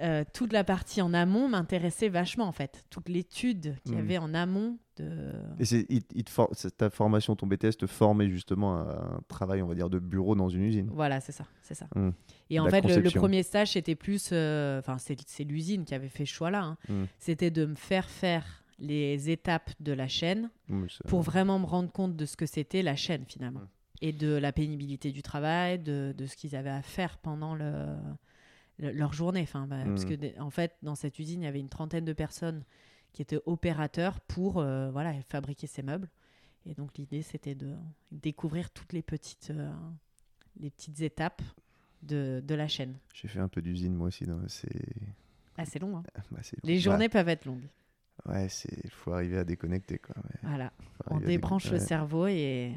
Speaker 2: euh, toute la partie en amont m'intéressait vachement en fait. Toute l'étude qu'il y
Speaker 1: Mhm.
Speaker 2: avait en amont de.
Speaker 1: Et c'est, il- for- ta formation, ton BTS te formait justement à un travail, on va dire, de bureau dans une usine.
Speaker 2: Voilà, c'est ça, c'est ça.
Speaker 1: Mhm.
Speaker 2: Et en
Speaker 1: La
Speaker 2: fait, le, premier stage, c'était plus, euh, enfin, c'est c'est l'usine qui avait fait ce choix-là. hein.
Speaker 1: Mhm.
Speaker 2: C'était de me faire faire les étapes de la chaîne pour vraiment me rendre compte de ce que c'était la chaîne finalement et de la pénibilité du travail, de, de ce qu'ils avaient à faire pendant le, le- leur journée. Enfin, bah, Parce
Speaker 1: Mm.
Speaker 2: que des- en fait, dans cette usine, il y avait une trentaine de personnes qui étaient opérateurs pour euh, voilà, fabriquer ces meubles. Et donc l'idée, c'était de découvrir toutes les petites, euh, les petites étapes de, de la chaîne.
Speaker 1: J'ai fait un peu d'usine moi aussi. C'est...
Speaker 2: Ah, c'est long. hein.
Speaker 1: bah, c'est-
Speaker 2: Les
Speaker 1: bah,
Speaker 2: journées peuvent être longues.
Speaker 1: ouais, c'est faut arriver à déconnecter quoi. mais
Speaker 2: Voilà. On débranche le cerveau et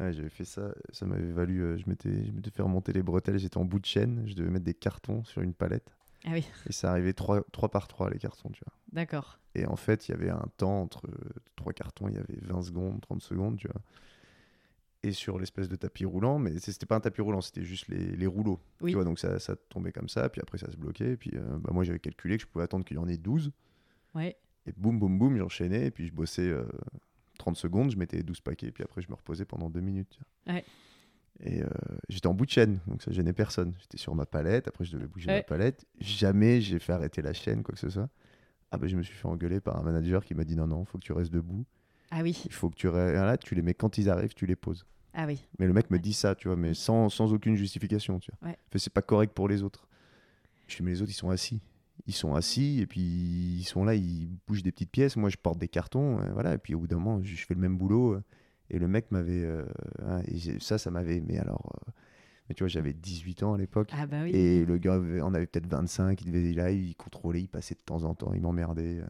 Speaker 1: Ouais, j'avais fait ça. Ça m'avait valu. euh, je m'étais, fait remonter les bretelles. J'étais en bout de chaîne. Je devais mettre des cartons sur une palette.
Speaker 2: ah oui,
Speaker 1: Et ça arrivait 3, par 3 les cartons, tu vois.
Speaker 2: d'accord.
Speaker 1: Et en fait, il y avait un temps entre euh, trois cartons, il y avait 20 secondes, 30 secondes, tu vois. Et sur l'espèce de tapis roulant, mais c'était pas un tapis roulant, c'était juste les, les rouleaux.
Speaker 2: Oui.
Speaker 1: Tu vois, donc ça, ça tombait comme ça, puis après ça se bloquait. Et puis euh, bah, moi, j'avais calculé que je pouvais attendre qu'il y en ait 12.
Speaker 2: Ouais.
Speaker 1: Et boum, boum, boum, j'enchaînais, et puis je bossais euh, 30 secondes, je mettais 12 paquets, puis après je me reposais pendant 2 minutes.
Speaker 2: Ouais.
Speaker 1: Et euh, j'étais en bout de chaîne, donc ça gênait personne. J'étais sur ma palette, après je devais bouger ma palette. Jamais j'ai fait arrêter la chaîne, quoi que ce soit. Ah bah je me suis fait engueuler par un manager qui m'a dit non, non, faut que tu restes debout.
Speaker 2: Ah oui,
Speaker 1: Il faut que tu restes là, tu les mets quand ils arrivent, tu les poses.
Speaker 2: ah oui.
Speaker 1: Mais le mec me dit ça, tu vois, mais sans, sans aucune justification, tu vois.
Speaker 2: Ouais.
Speaker 1: C'est pas correct pour les autres. Je dis mais les autres ils sont assis. Ils sont assis et puis ils sont là, ils bougent des petites pièces. Moi, je porte des cartons, euh, voilà. Et puis au bout d'un moment, je fais le même boulot. euh, et le mec m'avait. euh, hein, et ça, ça m'avait. Mais alors. euh, mais tu vois, j'avais 18 ans à l'époque.
Speaker 2: Ah bah oui.
Speaker 1: Et le gars en avait peut-être 25. Il devait là, il contrôlait, il passait de temps en temps, il m'emmerdait.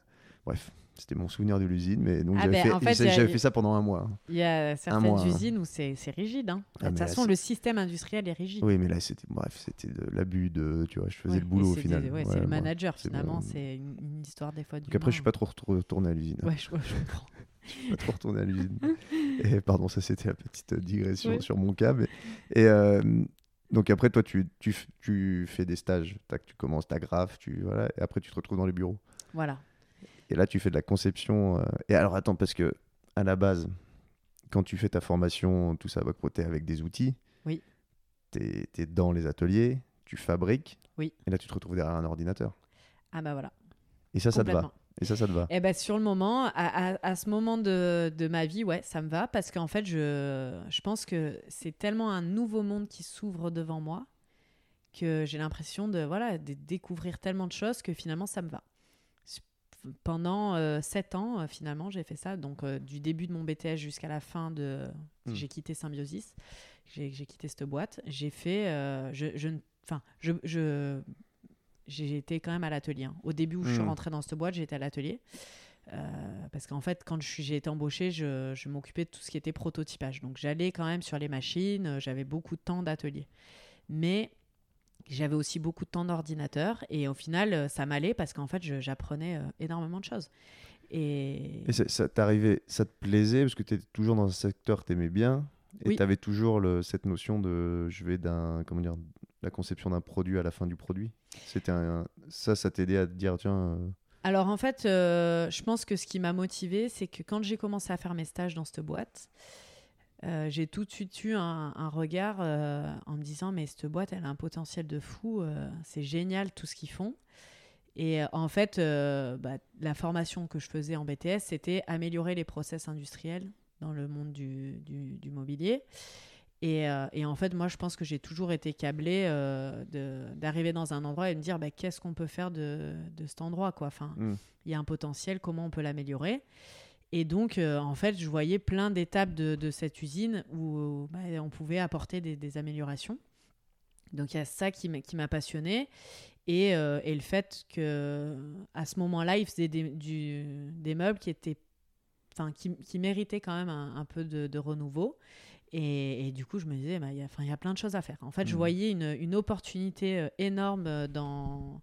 Speaker 1: Bref, c'était mon souvenir de l'usine. Mais donc
Speaker 2: Ah
Speaker 1: j'avais
Speaker 2: ben,
Speaker 1: fait,
Speaker 2: en fait,
Speaker 1: j'avais fait ça pendant un mois.
Speaker 2: Il y a certaines
Speaker 1: mois, hein.
Speaker 2: usines où c'est c'est rigide. hein.
Speaker 1: Ah,
Speaker 2: de toute façon, le système industriel est rigide.
Speaker 1: Oui, mais là, c'était. Bref, c'était de l'abus de. Tu vois, je faisais
Speaker 2: Ouais,
Speaker 1: le boulot au final.
Speaker 2: des- ouais,
Speaker 1: Ouais,
Speaker 2: c'est le manager finalement. C'est une, une histoire des fois du.
Speaker 1: Donc après, je suis pas trop retour- retourné à l'usine.
Speaker 2: Ouais, je, je comprends.
Speaker 1: pas trop retourné à l'usine. et pardon, ça c'était la petite digression sur mon cas. mais- Et euh, donc après, toi, tu, tu, tu fais des stages. Tac, tu commences ta graphe, tu, voilà, et après tu te retrouves dans les bureaux.
Speaker 2: Voilà.
Speaker 1: Et là, tu fais de la conception. euh, Et alors, attends, parce que à la base, quand tu fais ta formation, tout ça, tu es avec des outils.
Speaker 2: Oui.
Speaker 1: Tu es, dans les ateliers, tu fabriques.
Speaker 2: Oui.
Speaker 1: Et là, tu te retrouves derrière un ordinateur.
Speaker 2: Ah bah voilà.
Speaker 1: Et ça, ça te va. Et ça, ça te va.
Speaker 2: Eh ben, sur le moment, à, à- à ce moment de, de ma vie, ouais, ça me va parce qu'en fait, je, je pense que c'est tellement un nouveau monde qui s'ouvre devant moi que j'ai l'impression de, voilà, de découvrir tellement de choses que finalement, ça me va. Pendant euh, sept ans, euh, finalement, j'ai fait ça. Donc, euh, du début de mon BTS jusqu'à la fin de.
Speaker 1: Hmm.
Speaker 2: J'ai quitté Symbiosis. J'ai quitté cette boîte. J'ai fait. euh, je, enfin, je, je, j'ai été quand même à l'atelier. hein. Au début où je suis
Speaker 1: Hmm.
Speaker 2: rentrée dans cette boîte, j'étais à l'atelier. Parce qu'en fait, quand j'ai été embauchée, je, je m'occupais de tout ce qui était prototypage. Donc j'allais quand même sur les machines, j'avais beaucoup de temps d'atelier. Mais j'avais aussi beaucoup de temps d'ordinateur. Et au final, euh, ça m'allait parce qu'en fait, j'apprenais euh, énormément de choses. Et,
Speaker 1: Et ça, ça t'arrivait, ça te plaisait parce que tu étais toujours dans un secteur que tu aimais bien et
Speaker 2: Oui.
Speaker 1: tu avais toujours le- cette notion de je vais d'un comment dire la conception d'un produit à la fin du produit? C'était ça ça t'aidait à te dire tiens euh,
Speaker 2: Alors en fait, euh, je pense que ce qui m'a motivée, c'est que quand j'ai commencé à faire mes stages dans cette boîte, euh, j'ai tout de suite eu un, un regard euh, en me disant mais cette boîte, elle a un potentiel de fou, euh, c'est génial tout ce qu'ils font. Et en fait, bah, la formation que je faisais en BTS, c'était améliorer les process industriels dans le monde du, du- du mobilier. Et, et en fait, moi, je pense que j'ai toujours été câblée d'arriver dans un endroit et me dire bah, qu'est-ce qu'on peut faire de, de cet endroit. Quoi. Enfin,
Speaker 1: hmm.
Speaker 2: il y a un potentiel, comment on peut l'améliorer? Et donc, euh, en fait, je voyais plein d'étapes de, de cette usine où bah, on pouvait apporter des, des améliorations. Donc, il y a ça qui m'a passionné. Et, euh, et le fait que à ce moment-là, ils faisaient des, du- des meubles qui étaient. Enfin, qui, qui méritaient quand même un, un peu de, de renouveau. Et, et du coup, je me disais, bah, il y, a- il y a plein de choses à faire. En fait, je
Speaker 1: Mhm.
Speaker 2: voyais une, une opportunité euh, énorme euh, dans,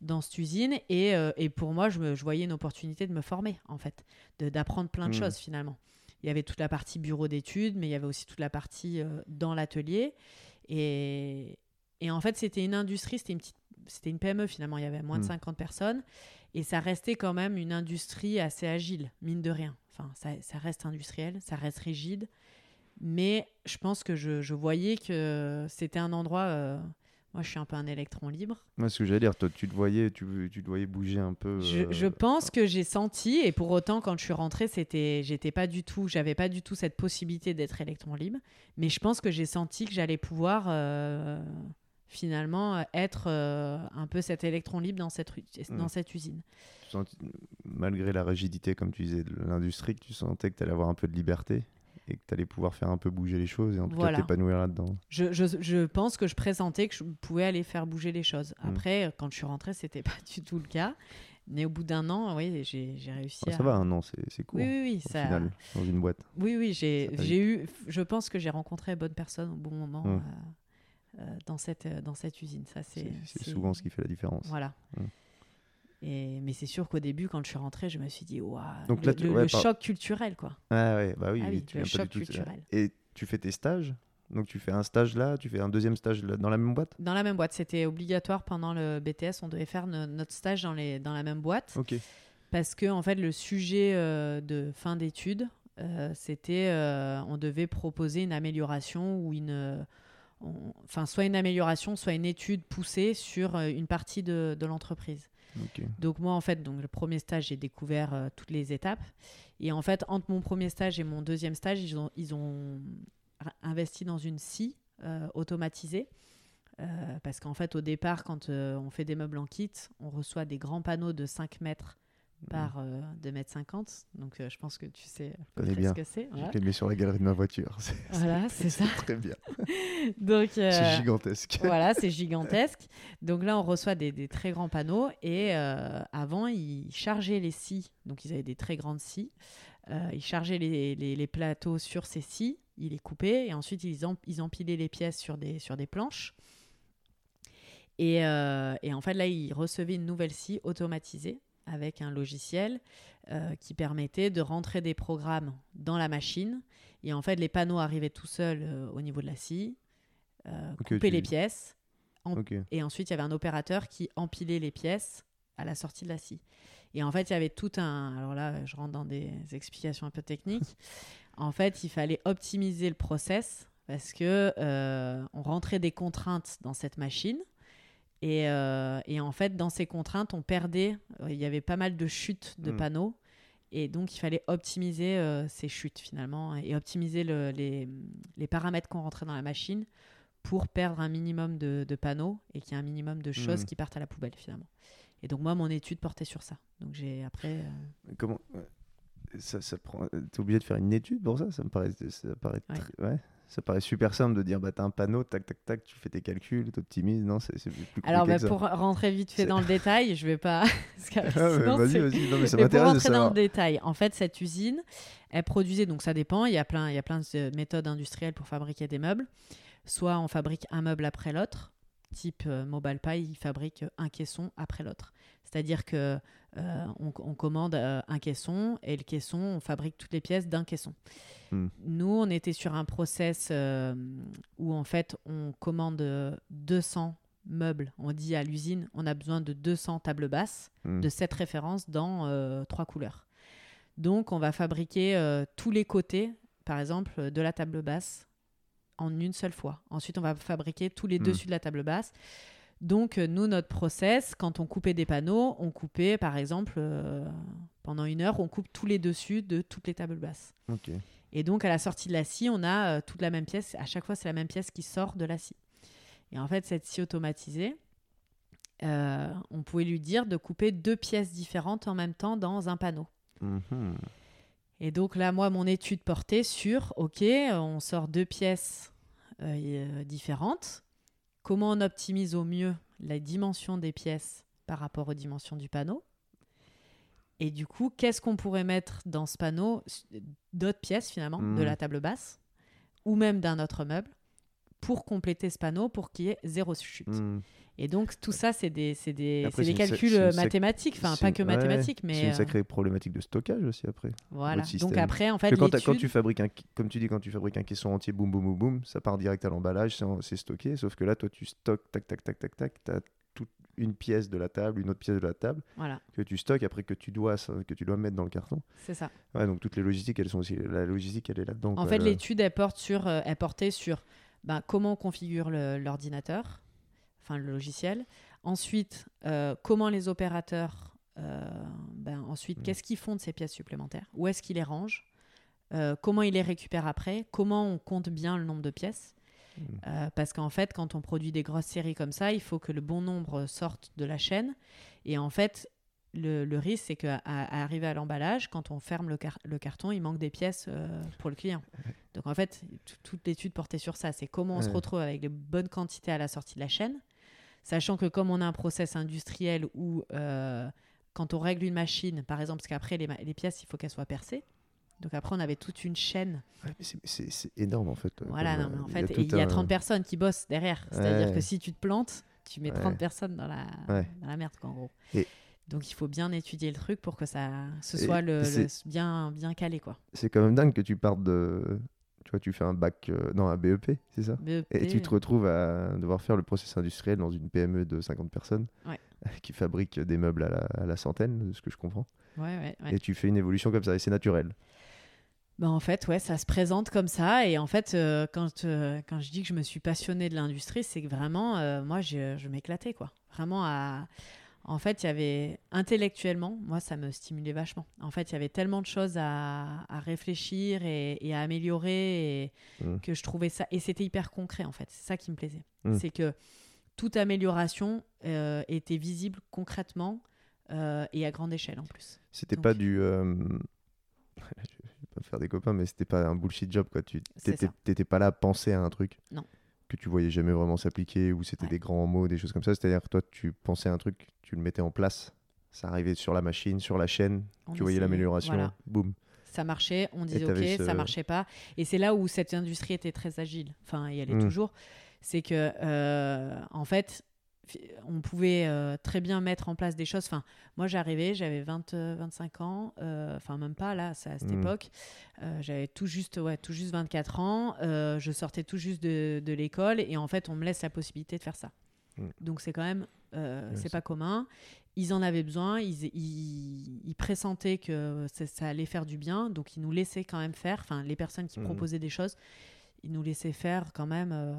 Speaker 2: dans cette usine. Et, euh, et pour moi, je, me- je voyais une opportunité de me former, en fait, d'apprendre plein de
Speaker 1: Mhm.
Speaker 2: choses finalement. Il y avait toute la partie bureau d'études, mais il y avait aussi toute la partie euh, dans l'atelier. Et, et en fait, c'était une industrie, c'était une, petite, c'était une PME finalement, il y avait moins de
Speaker 1: Mhm.
Speaker 2: 50 personnes. Et ça restait quand même une industrie assez agile, mine de rien. Enfin, ça, ça reste industriel, ça reste rigide. Mais je pense que je, je voyais que c'était un endroit. euh, moi, je suis un peu un électron libre.
Speaker 1: Moi, ce que j'allais dire, toi, tu te voyais, tu, tu te voyais bouger un peu.
Speaker 2: Je,
Speaker 1: euh,
Speaker 2: je pense que j'ai senti, et pour autant, quand je suis rentrée, c'était, j'étais pas du tout, j'avais pas du tout cette possibilité d'être électron libre. Mais je pense que j'ai senti que j'allais pouvoir euh, finalement être euh, un peu cet électron libre dans cette, dans
Speaker 1: Mm.
Speaker 2: cette usine.
Speaker 1: tu malgré la rigidité, comme tu disais, de l'industrie, que tu sentais que tu allais avoir un peu de liberté? Et que tu allais pouvoir faire un peu bouger les choses et en tout
Speaker 2: Voilà.
Speaker 1: cas t'épanouir là-dedans.
Speaker 2: Je, je, je pense que je présentais que je pouvais aller faire bouger les choses.
Speaker 1: Mm.
Speaker 2: Après, quand je suis rentrée, c'était pas du tout le cas. Mais au bout d'un an, oui, j'ai, j'ai réussi
Speaker 1: Ah,
Speaker 2: à.
Speaker 1: ça va, un an, c'est c'est court.
Speaker 2: Oui, oui, oui.
Speaker 1: Au
Speaker 2: ça...
Speaker 1: final, dans une boîte.
Speaker 2: Oui, oui, j'ai, eu. Je pense que j'ai rencontré les bonnes personnes au bon moment
Speaker 1: Mm.
Speaker 2: euh, euh, dans, cette, euh, dans cette usine. Ça, c'est,
Speaker 1: C'est c'est
Speaker 2: c'est-
Speaker 1: souvent ce qui fait la différence.
Speaker 2: Voilà.
Speaker 1: Mm.
Speaker 2: Et, mais c'est sûr qu'au début, quand je suis rentrée, je me suis dit, waouh,
Speaker 1: Donc
Speaker 2: le,
Speaker 1: tu-
Speaker 2: le-
Speaker 1: ouais,
Speaker 2: le
Speaker 1: par-
Speaker 2: choc culturel, quoi.
Speaker 1: Ah ouais, bah oui,
Speaker 2: Ah oui,
Speaker 1: tu
Speaker 2: le
Speaker 1: viens pas
Speaker 2: choc
Speaker 1: tout.
Speaker 2: culturel.
Speaker 1: Et tu fais tes stages? Donc tu fais un stage là, tu fais un deuxième stage là- dans la même boîte?
Speaker 2: Dans la même boîte, c'était obligatoire pendant le BTS, on devait faire no- notre stage dans, les, dans la même boîte.
Speaker 1: Ok.
Speaker 2: Parce que, en fait, le sujet euh, de fin d'études, euh, c'était euh, on devait proposer une amélioration ou une. Enfin, soit une amélioration, soit une étude poussée sur une partie de, de l'entreprise. Donc, moi, en fait, donc, le premier stage, j'ai découvert euh, toutes les étapes. Et en fait, entre mon premier stage et mon deuxième stage, ils ont, ils ont investi dans une scie euh, automatisée Euh, parce qu'en fait, au départ, quand on fait des meubles en kit, on reçoit des grands panneaux de 5 mètres par euh, 2 mètres 50. Donc, euh, je pense que tu sais
Speaker 1: bien.
Speaker 2: ce que c'est.
Speaker 1: Je les mets sur la galerie de ma voiture. C'est
Speaker 2: Voilà, c'est ça.
Speaker 1: très bien.
Speaker 2: Donc, euh,
Speaker 1: C'est gigantesque.
Speaker 2: voilà, c'est gigantesque. Donc là, on reçoit des, des très grands panneaux. Et euh, avant, ils chargeaient les scies. Donc, ils avaient des très grandes scies. Ils chargeaient les, les- les plateaux sur ces scies. Ils les coupaient. Et ensuite, ils, em- ils empilaient les pièces sur des, sur des planches. Et, et en fait, là, ils recevaient une nouvelle scie automatisée avec un logiciel euh, qui permettait de rentrer des programmes dans la machine. Et en fait, les panneaux arrivaient tout seuls euh, au niveau de la scie, euh, couper
Speaker 1: tu-
Speaker 2: les pièces. Et ensuite, il y avait un opérateur qui empilait les pièces à la sortie de la scie. Et en fait, il y avait tout un. Alors là, je rentre dans des explications un peu techniques. en fait, il fallait optimiser le process parce que on rentrait des contraintes dans cette machine. Et, euh, et en fait, dans ces contraintes, on perdait. euh, Il y avait pas mal de chutes de
Speaker 1: Hmm.
Speaker 2: panneaux. Et donc, il fallait optimiser euh, ces chutes finalement et optimiser le- les, les paramètres qu'on rentrait dans la machine pour perdre un minimum de, de panneaux et qu'il y ait un minimum de choses
Speaker 1: Mhm.
Speaker 2: qui partent à la poubelle finalement. Et donc moi, mon étude portait sur ça. Donc j'ai après... euh,
Speaker 1: Comment ça, ça prend... T'es obligé de faire une étude pour ça? Ça me paraît, ça paraît,
Speaker 2: Ouais.
Speaker 1: très- ouais. Ça paraît super simple de dire bah t'as un panneau, tac tac tac, tu fais tes calculs, t'optimises. Non, c'est plus compliqué
Speaker 2: Alors bah,
Speaker 1: que ça.
Speaker 2: pour rentrer vite fait dans le détail, je vais pas... parce que
Speaker 1: Ah,
Speaker 2: sinon,
Speaker 1: vas-y, vas-y. Non mais ça
Speaker 2: Mais pour rentrer dans le détail, en fait, cette usine, elle produisait, donc ça dépend, il y a plein, il y a plein de méthodes industrielles pour fabriquer des meubles. Soit on fabrique un meuble après l'autre, type euh, Mobile Pie, il fabrique un caisson après l'autre. C'est-à-dire que euh, on, on commande euh, un caisson et le caisson, on fabrique toutes les pièces d'un caisson.
Speaker 1: Hmm.
Speaker 2: Nous, on était sur un process euh, où en fait on commande euh, 200 meubles. On dit à l'usine, on a besoin de 200 tables basses
Speaker 1: Hmm.
Speaker 2: de cette référence dans trois couleurs. Donc, on va fabriquer tous les côtés, par exemple, de la table basse en une seule fois. Ensuite, on va fabriquer tous les
Speaker 1: Hmm.
Speaker 2: dessus de la table basse. Donc, euh, nous, notre process, quand on coupait des panneaux, on coupait, par exemple, euh, pendant une heure, on coupe tous les dessus de toutes les tables basses. Et donc, à la sortie de la scie, on a euh, toute la même pièce. À chaque fois, c'est la même pièce qui sort de la scie. Et en fait, cette scie automatisée, euh, on pouvait lui dire de couper deux pièces différentes en même temps dans un panneau.
Speaker 1: Mhm.
Speaker 2: Et donc là, moi, mon étude portait sur, OK, on sort deux pièces euh, différentes. Comment on optimise au mieux la dimension des pièces par rapport aux dimensions du panneau Et du coup, qu'est-ce qu'on pourrait mettre dans ce panneau D'autres pièces, finalement, de
Speaker 1: Mhm.
Speaker 2: la table basse ou même d'un autre meuble pour compléter ce panneau pour qu'il y ait zéro chute.
Speaker 1: Hmm.
Speaker 2: Et donc, tout ça, c'est des, c'est des,
Speaker 1: Après,
Speaker 2: c'est des
Speaker 1: c'est sa-
Speaker 2: calculs
Speaker 1: c'est
Speaker 2: euh,
Speaker 1: sac-
Speaker 2: mathématiques. Enfin,
Speaker 1: c'est
Speaker 2: pas que
Speaker 1: ouais,
Speaker 2: mathématiques,
Speaker 1: C'est
Speaker 2: mais
Speaker 1: une
Speaker 2: euh,
Speaker 1: sacrée problématique de stockage aussi après.
Speaker 2: voilà. Donc après, en fait,
Speaker 1: quand, quand tu fabriques un, comme tu dis, quand tu fabriques un caisson entier, boum boum boum boum, ça part direct à l'emballage, c'est c'est stocké. Sauf que là, toi, tu stockes, tac tac tac tac tac, t'as toute une pièce de la table, une autre pièce de la table
Speaker 2: Voilà,
Speaker 1: que tu stockes après que tu dois que tu dois mettre dans le carton.
Speaker 2: c'est ça.
Speaker 1: Ouais, donc toutes les logistiques, elles sont aussi la logistique, elle est là-dedans.
Speaker 2: En
Speaker 1: quoi.
Speaker 2: fait, l'étude, elle, porte sur, euh, elle portait sur ben, comment on configure le- l'ordinateur, enfin le logiciel. Ensuite, euh, comment les opérateurs, euh, ben, ensuite,
Speaker 1: Mm.
Speaker 2: qu'est-ce qu'ils font de ces pièces supplémentaires? Où est-ce qu'ils les rangent? Euh, Comment ils les récupèrent après? Comment on compte bien le nombre de pièces?
Speaker 1: Mm.
Speaker 2: Parce qu'en fait, quand on produit des grosses séries comme ça, il faut que le bon nombre sorte de la chaîne. Et en fait, le, le risque, c'est qu'à à arriver à l'emballage, quand on ferme le, car- le carton, il manque des pièces pour le client. Donc en fait, toute l'étude portait sur ça. C'est comment on se retrouve avec les bonnes quantités à la sortie de la chaîne, sachant que comme on a un process industriel où euh, quand on règle une machine, par exemple, parce qu'après les, les pièces, il faut qu'elles soient percées. Donc après, on avait toute une chaîne.
Speaker 1: Ouais, c'est- énorme en fait. euh,
Speaker 2: Voilà, non, mais
Speaker 1: euh,
Speaker 2: en
Speaker 1: y
Speaker 2: fait, il y a
Speaker 1: un-
Speaker 2: 30 personnes qui bossent derrière. C'est-à-dire
Speaker 1: Ouais.
Speaker 2: que si tu te plantes, tu mets 30
Speaker 1: Ouais.
Speaker 2: personnes dans la,
Speaker 1: Ouais.
Speaker 2: dans la merde, quoi, en gros.
Speaker 1: Et-
Speaker 2: Donc il faut bien étudier le truc pour que ça ce soit le,
Speaker 1: c'est-
Speaker 2: le- bien, bien calé, quoi.
Speaker 1: C'est quand même dingue que tu partes de. Tu vois, tu fais un bac. euh, Non, un BEP, c'est ça
Speaker 2: BEP,
Speaker 1: Et tu te retrouves à devoir faire le process industriel dans une PME de 50 personnes
Speaker 2: Ouais.
Speaker 1: qui fabrique des meubles à la, à la centaine, de ce que je comprends.
Speaker 2: Ouais, ouais, ouais.
Speaker 1: Et tu fais une évolution comme ça, et c'est naturel.
Speaker 2: Bah, en fait, ouais, ça se présente comme ça. Et en fait, euh, quand, euh, quand je dis que je me suis passionnée de l'industrie, c'est que vraiment, euh, moi, je, je m'éclatais, quoi. Vraiment, à... en fait, il y avait intellectuellement, moi, ça me stimulait vachement. En fait, il y avait tellement de choses à, à réfléchir et, et à améliorer et
Speaker 1: Mm.
Speaker 2: que je trouvais ça. Et c'était hyper concret, en fait. C'est ça qui me plaisait.
Speaker 1: Mm.
Speaker 2: C'est que toute amélioration euh, était visible concrètement euh, et à grande échelle en plus.
Speaker 1: C'était
Speaker 2: Donc-
Speaker 1: pas du. euh, Je vais pas faire des copains, mais c'était pas un bullshit job, quoi. Tu t'étais pas là à penser à un truc.
Speaker 2: Non.
Speaker 1: Que tu voyais jamais vraiment s'appliquer, ou c'était
Speaker 2: Ouais.
Speaker 1: des grands mots, des choses comme ça. C'est-à-dire que toi, tu pensais un truc, tu le mettais en place. Ça arrivait sur la machine, sur la chaîne,
Speaker 2: On
Speaker 1: tu voyais l'amélioration,
Speaker 2: voilà.
Speaker 1: boum.
Speaker 2: Ça marchait, on disait ok,
Speaker 1: ce-
Speaker 2: ça marchait pas. Et c'est là où cette industrie était très agile. Enfin, et elle est
Speaker 1: Mm.
Speaker 2: toujours. C'est que, euh, en fait, on pouvait euh, très bien mettre en place des choses. Enfin, moi, j'arrivais, j'avais 20, euh, 25 ans. euh, Enfin, même pas là, à cette
Speaker 1: Mm.
Speaker 2: époque. Euh, j'avais tout juste, ouais, tout juste 24 ans. euh, je sortais tout juste de, de l'école. Et en fait, on me laisse la possibilité de faire ça.
Speaker 1: Mm.
Speaker 2: Donc, c'est quand même, euh, c'est pas commun. Ils en avaient besoin, ils, ils, ils pressentaient que ça, ça allait faire du bien, donc ils nous laissaient quand même faire. Enfin, les personnes qui
Speaker 1: Mhm.
Speaker 2: proposaient des choses, ils nous laissaient faire quand même. euh,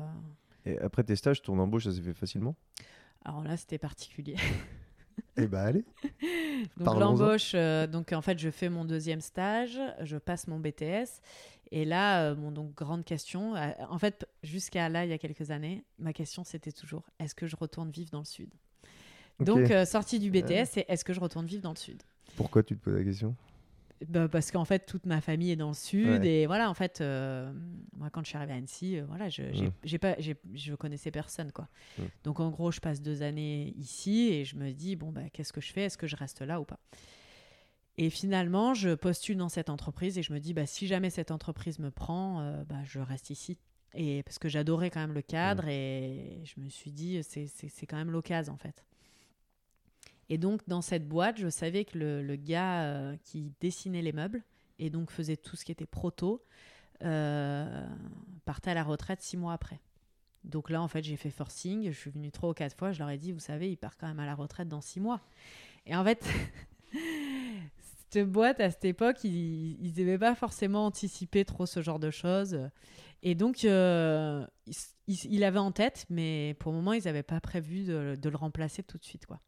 Speaker 1: Et après tes stages, ton embauche, ça s'est fait facilement?
Speaker 2: Alors là, c'était particulier.
Speaker 1: Eh bah, allez.
Speaker 2: Donc l'embauche, euh, donc en fait, je fais mon deuxième stage, je passe mon BTS, et là, euh, mon donc grande question. euh, en fait, jusqu'à là, il y a quelques années, ma question c'était toujours est-ce que je retourne vivre dans le sud? Donc euh, sortie du BTS, c'est est-ce que je retourne vivre dans le sud?
Speaker 1: Pourquoi tu te poses la question?
Speaker 2: Bah, parce qu'en fait, toute ma famille est dans le sud.
Speaker 1: Ouais.
Speaker 2: Et voilà, en fait, euh, moi, quand je suis arrivée à Annecy, euh, voilà, je j'ai pas, je connaissais personne. quoi. Donc, en gros, je passe deux années ici et je me dis, bon, bah, qu'est-ce que je fais? Est-ce que je reste là ou pas? Et finalement, je postule dans cette entreprise et je me dis, bah, si jamais cette entreprise me prend, euh, bah, je reste ici. Et parce que j'adorais quand même le cadre et je me suis dit, c'est quand même l'occasion, en fait. Et donc, dans cette boîte, je savais que le, gars euh, qui dessinait les meubles et donc faisait tout ce qui était proto euh, partait à la retraite six mois après. Donc là, en fait, j'ai fait forcing. Je suis venue trois ou quatre fois. Je leur ai dit, vous savez, il part quand même à la retraite dans six mois. Et en fait, cette boîte, à cette époque, ils n'aimaient pas forcément anticiper trop ce genre de choses. Et donc, euh, il avait en tête, mais pour le moment, ils n'avaient pas prévu de, de le remplacer tout de suite. quoi.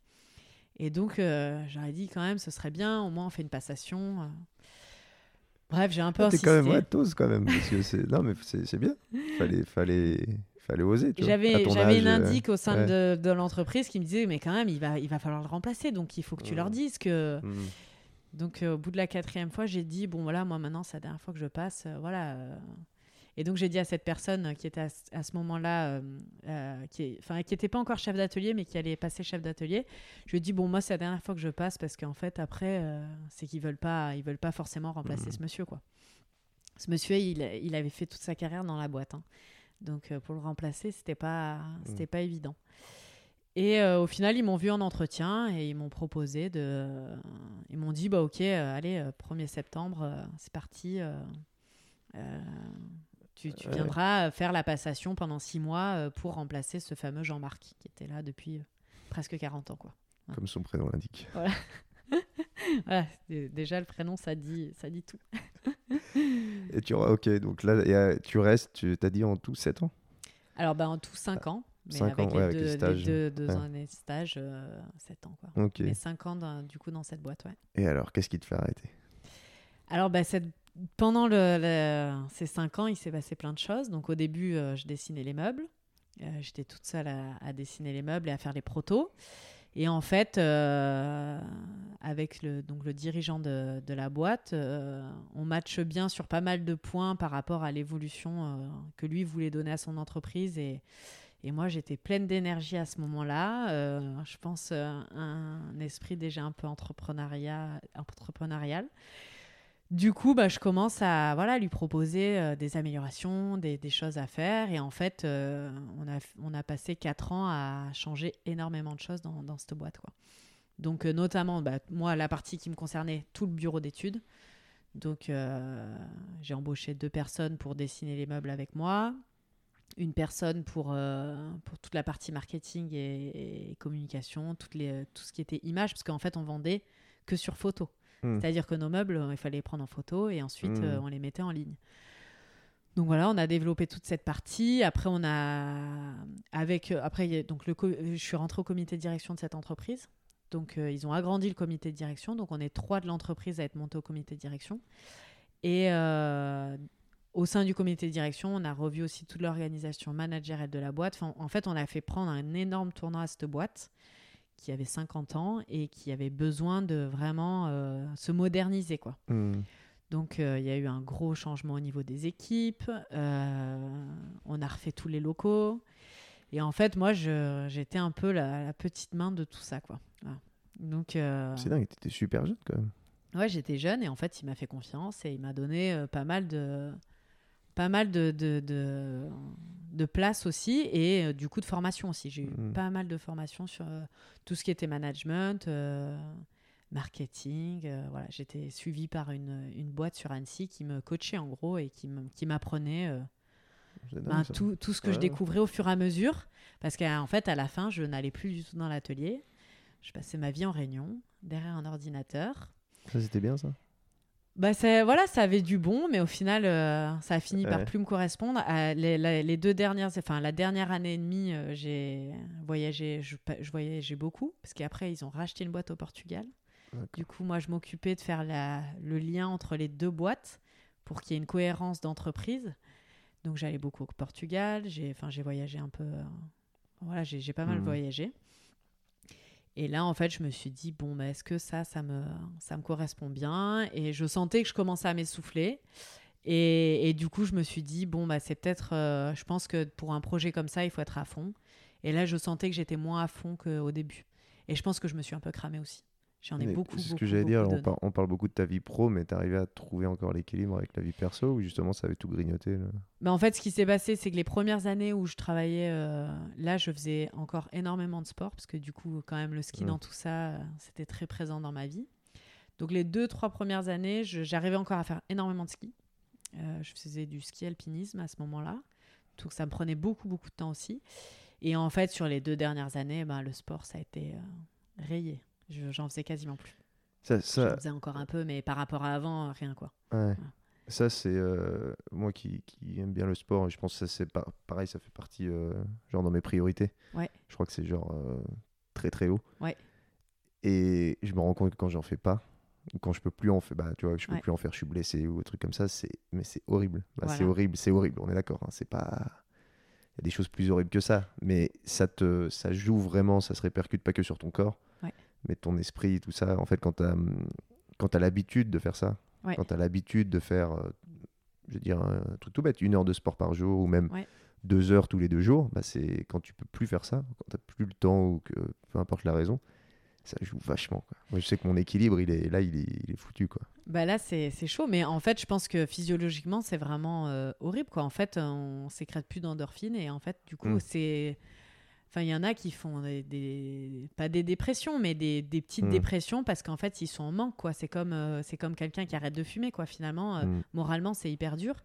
Speaker 2: Et donc, euh, j'aurais dit quand même, ce serait bien, au moins on fait une passation. euh. Bref, j'ai un peu
Speaker 1: Ah, T'es quand même ouais, t'oses quand même. Parce que c'est... Non, mais c'est, c'est bien. Fallait, fallait, fallait oser. tu
Speaker 2: J'avais, j'avais
Speaker 1: âge,
Speaker 2: une
Speaker 1: euh,
Speaker 2: indique au sein
Speaker 1: ouais.
Speaker 2: de, de l'entreprise qui me disait, mais quand même, il va, il va falloir le remplacer, donc il faut que tu leur dises que...
Speaker 1: hmm.
Speaker 2: Donc euh, au bout de la quatrième fois, j'ai dit, bon voilà, moi maintenant, c'est la dernière fois que je passe, euh, voilà. Et donc j'ai dit à cette personne qui était à, ce- à ce moment-là, euh, euh, qui n'était pas encore chef d'atelier, mais qui allait passer chef d'atelier, je lui ai dit, bon moi c'est la dernière fois que je passe, parce qu'en fait après, euh, c'est qu'ils veulent pas, ils veulent pas forcément remplacer
Speaker 1: Mhm.
Speaker 2: ce monsieur, quoi. Ce monsieur, il, il avait fait toute sa carrière dans la boîte. hein. Donc pour le remplacer, c'était pas, c'était pas évident. Et euh, au final, ils m'ont vu en entretien et ils m'ont proposé de. Ils m'ont dit bah ok, euh, allez, euh, 1er septembre, c'est parti. Euh, euh, tu, tu
Speaker 1: Ouais.
Speaker 2: viendras faire la passation pendant six mois euh, pour remplacer ce fameux Jean-Marc qui était là depuis euh, presque 40 ans. Quoi.
Speaker 1: Comme son prénom l'indique.
Speaker 2: Voilà, d- déjà le prénom, ça dit, ça dit tout.
Speaker 1: Et tu ok, donc là, et, euh, tu restes, tu t'as dit en tout 7 ans?
Speaker 2: Alors bah, en tout 5 ans, mais
Speaker 1: Cinq
Speaker 2: avec,
Speaker 1: ans,
Speaker 2: les
Speaker 1: ouais, avec
Speaker 2: deux,
Speaker 1: les
Speaker 2: les
Speaker 1: stages.
Speaker 2: deux, deux
Speaker 1: Ouais.
Speaker 2: années de stage, 7 ans. Quoi.
Speaker 1: Ok.
Speaker 2: Mais 5 ans dans- du coup dans cette boîte, ouais.
Speaker 1: Et alors, qu'est-ce qui te fait arrêter?
Speaker 2: Alors, bah, cette- pendant ces cinq ans, il s'est passé plein de choses. Donc, au début, euh, je dessinais les meubles. Euh, J'étais toute seule à, dessiner les meubles et à faire les protos. Et en fait, euh, avec le, donc le dirigeant de, la boîte, on matche bien sur pas mal de points par rapport à l'évolution que lui voulait donner à son entreprise. Et, moi, j'étais pleine d'énergie à ce moment-là. Je pense un esprit déjà un peu entrepreneurial. Du coup, bah, je commence à voilà, lui proposer euh, des améliorations, des, des choses à faire. Et en fait, euh, on, a, on a passé quatre ans à changer énormément de choses dans, dans cette boîte. Quoi. Donc, euh, notamment, bah, moi, la partie qui me concernait, tout le bureau d'études. Donc, j'ai embauché deux personnes pour dessiner les meubles avec moi, une personne pour, pour toute la partie marketing et, et communication, toutes les, tout ce qui était image, parce qu'en fait, on vendait que sur photo.
Speaker 1: Hmm.
Speaker 2: C'est-à-dire que nos meubles, euh, il fallait les prendre en photo et ensuite
Speaker 1: Hmm.
Speaker 2: euh, on les mettait en ligne. Donc voilà, on a développé toute cette partie. Après, on a avec euh, après donc le je suis rentrée au comité de direction de cette entreprise. Donc euh, ils ont agrandi le comité de direction. Donc on est trois de l'entreprise à être montés au comité de direction. Et euh, au sein du comité de direction, on a revu aussi toute l'organisation managériale de la boîte. Enfin, en fait, on a fait prendre un énorme tournoi à cette boîte qui avait 50 ans et qui avait besoin de vraiment euh, se moderniser. Quoi.
Speaker 1: Hmm.
Speaker 2: Donc, euh, il y a eu un gros changement au niveau des équipes. Euh, on a refait tous les locaux. Et en fait, moi, j'étais un peu la, la petite main de tout ça. Quoi. Voilà. Donc,
Speaker 1: C'est dingue, t'étais super jeune quand même.
Speaker 2: Ouais, j'étais jeune et en fait, il m'a fait confiance et il m'a donné pas mal de pas mal de, de, de, de place aussi et euh, du coup de formation aussi. J'ai eu
Speaker 1: Mhm.
Speaker 2: pas mal de formation sur euh, tout ce qui était management, euh, marketing. voilà, j'étais suivie par une, une boîte sur Annecy qui me coachait en gros et qui m'apprenait ben, tout, tout ce que je découvrais au fur et à mesure. Parce qu'en fait, à la fin, je n'allais plus du tout dans l'atelier. Je passais ma vie en réunion, derrière un ordinateur.
Speaker 1: Ça, c'était bien ça
Speaker 2: Bah c'est- voilà, ça avait du bon, mais au final, euh, ça a fini par plus me correspondre. À les, la- les deux dernières, enfin la dernière année et demie, euh, j'ai voyagé, je, je voyageais beaucoup, parce qu'après ils ont racheté une boîte au Portugal. Du coup, moi, je m'occupais de faire la- le lien entre les deux boîtes pour qu'il y ait une cohérence d'entreprise. Donc j'allais beaucoup au Portugal, j'ai, enfin j'ai voyagé un peu, euh, voilà, j'ai pas mal
Speaker 1: Mhm.
Speaker 2: voyagé. Et là, en fait, je me suis dit, bon, mais est-ce que ça, ça me, ça me correspond bien? Et je sentais que je commençais à m'essouffler. Et, et du coup, je me suis dit, bon, bah, c'est peut-être, euh, je pense que pour un projet comme ça, il faut être à fond. Et là, je sentais que j'étais moins à fond qu'au début. Et je pense que je me suis un peu cramée aussi. J'en ai
Speaker 1: Mais
Speaker 2: beaucoup,
Speaker 1: C'est ce
Speaker 2: beaucoup,
Speaker 1: que j'allais dire, on,
Speaker 2: donné.
Speaker 1: par- on parle beaucoup de ta vie pro, mais t'arrivais à trouver encore l'équilibre avec la vie perso ou justement ça avait tout grignoté là
Speaker 2: Bah, en fait, ce qui s'est passé, c'est que les premières années où je travaillais, euh, là, je faisais encore énormément de sport, parce que du coup, quand même, le ski dans tout ça, euh, c'était très présent dans ma vie. Donc, les deux, trois premières années, j'arrivais encore à faire énormément de ski. Euh, je faisais du ski alpinisme à ce moment-là. Donc, ça me prenait beaucoup, beaucoup de temps aussi. Et en fait, sur les deux dernières années, ben, le sport, ça a été rayé. Je- J'en faisais quasiment plus.
Speaker 1: Ça,
Speaker 2: J'en
Speaker 1: ça,
Speaker 2: faisais encore un peu, mais par rapport à avant, rien quoi.
Speaker 1: ouais. ça c'est euh, moi qui, qui aime bien le sport, je pense que ça c'est pas pareil, ça fait partie euh, genre dans mes priorités.
Speaker 2: Ouais.
Speaker 1: Je crois que c'est genre euh, très très haut.
Speaker 2: Ouais.
Speaker 1: Et je me rends compte que quand j'en fais pas, quand je peux plus en faire, bah tu vois, je peux
Speaker 2: Ouais.
Speaker 1: plus en faire, je suis blessé ou un truc comme ça, c'est mais c'est horrible. Bah, C'est horrible, c'est horrible. On est d'accord. hein, c'est pas il y a des choses plus horribles que ça, mais ça te ça joue vraiment, ça se répercute pas que sur ton corps. Mais ton esprit, tout ça. En fait, quand tu as t'as l'habitude de faire ça,
Speaker 2: Ouais.
Speaker 1: quand tu as l'habitude de faire, euh, je veux dire, un truc tout bête, une heure de sport par jour ou même
Speaker 2: Ouais.
Speaker 1: deux heures tous les deux jours, bah c'est quand tu peux plus faire ça, quand tu plus le temps ou que peu importe la raison, ça joue vachement. quoi. Moi, je sais que mon équilibre, il est là, il est, il est foutu. Quoi.
Speaker 2: Bah là, c'est chaud, mais en fait, je pense que physiologiquement, c'est vraiment euh, horrible. Quoi. En fait, on sécrète plus d'endorphines et en fait, du coup,
Speaker 1: Mm.
Speaker 2: c'est. Enfin, il y en a qui font des, des- pas des dépressions, mais des, des petites
Speaker 1: Mm.
Speaker 2: dépressions parce qu'en fait, ils sont en manque. quoi. C'est comme, euh, c'est comme quelqu'un qui arrête de fumer. quoi. Finalement, euh,
Speaker 1: Mm.
Speaker 2: moralement, c'est hyper dur.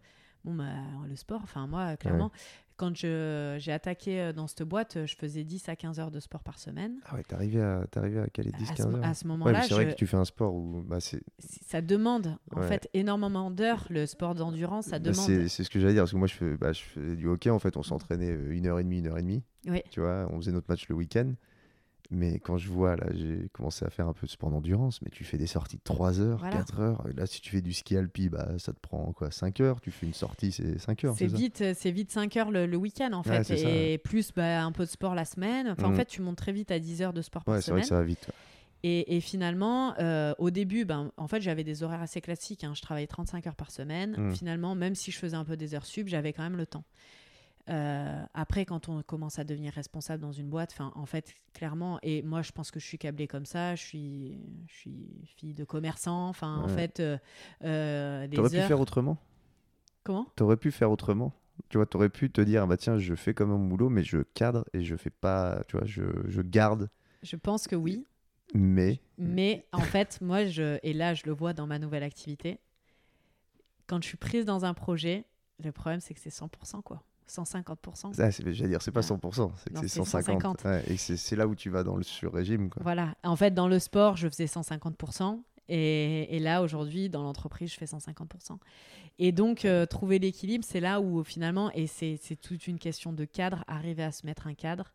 Speaker 2: Bon, bah, le sport, enfin, moi, clairement, quand j'ai attaqué euh, dans cette boîte, je faisais 10 à 15 heures de sport par semaine.
Speaker 1: Ah ouais, t'arrivais à, t'arrivais à caler
Speaker 2: À
Speaker 1: 10-15
Speaker 2: ce,
Speaker 1: heures.
Speaker 2: à ce moment-là,
Speaker 1: c'est vrai que tu fais un sport où bah,
Speaker 2: ça demande en
Speaker 1: Ouais.
Speaker 2: fait énormément d'heures. Le sport d'endurance, ça
Speaker 1: bah,
Speaker 2: demande.
Speaker 1: c'est c'est ce que j'allais dire parce que moi je fais, bah, je fais du hockey en fait on s'entraînait euh, une heure et demie une heure et demie
Speaker 2: Oui.
Speaker 1: tu vois on faisait notre match le week-end mais quand je vois là j'ai commencé à faire un peu de sport d'endurance mais tu fais des sorties de 3 heures
Speaker 2: Voilà.
Speaker 1: 4 heures là si tu fais du ski alpi bah ça te prend quoi 5 heures tu fais une sortie c'est 5 heures
Speaker 2: C'est vite, c'est vite 5 heures le, le week-end en
Speaker 1: Ouais,
Speaker 2: fait,
Speaker 1: ça,
Speaker 2: et plus bah, un peu de sport la semaine. Enfin, en
Speaker 1: Mm.
Speaker 2: fait, tu montes très vite à 10 heures de sport par
Speaker 1: ouais c'est vrai
Speaker 2: semaine.
Speaker 1: que ça va vite ouais.
Speaker 2: Et, et finalement, euh, au début, ben, en fait, j'avais des horaires assez classiques. hein. Je travaillais 35 heures par semaine.
Speaker 1: Mm.
Speaker 2: Finalement, même si je faisais un peu des heures sub, j'avais quand même le temps. Euh, après, quand on commence à devenir responsable dans une boîte, enfin, en fait, clairement, et moi, je pense que je suis câblée comme ça. Je suis, je suis fille de commerçant. Enfin, en fait, euh, euh, des
Speaker 1: t'aurais pu faire autrement?
Speaker 2: Comment?
Speaker 1: T'aurais pu faire autrement? Tu vois t'aurais pu te dire ah bah tiens je fais comme mon boulot mais je cadre et je fais pas tu vois je, je garde
Speaker 2: Je pense que oui.
Speaker 1: mais
Speaker 2: Mais en fait, moi, je, et là, je le vois dans ma nouvelle activité, quand je suis prise dans un projet, le problème, c'est que c'est 100%, quoi. 150%.
Speaker 1: Ah, c'est- j'allais dire, c'est pas
Speaker 2: Ah.
Speaker 1: 100%, c'est que
Speaker 2: Non,
Speaker 1: c'est
Speaker 2: c'est
Speaker 1: 150.
Speaker 2: 150.
Speaker 1: Ouais, et c'est là où tu vas dans le sur-régime.
Speaker 2: Voilà. En fait, dans le sport, je faisais 150%. Et, et là, aujourd'hui, dans l'entreprise, je fais 150%. Et donc, euh, trouver l'équilibre, c'est là où finalement, et c'est c'est toute une question de cadre, arriver à se mettre un cadre.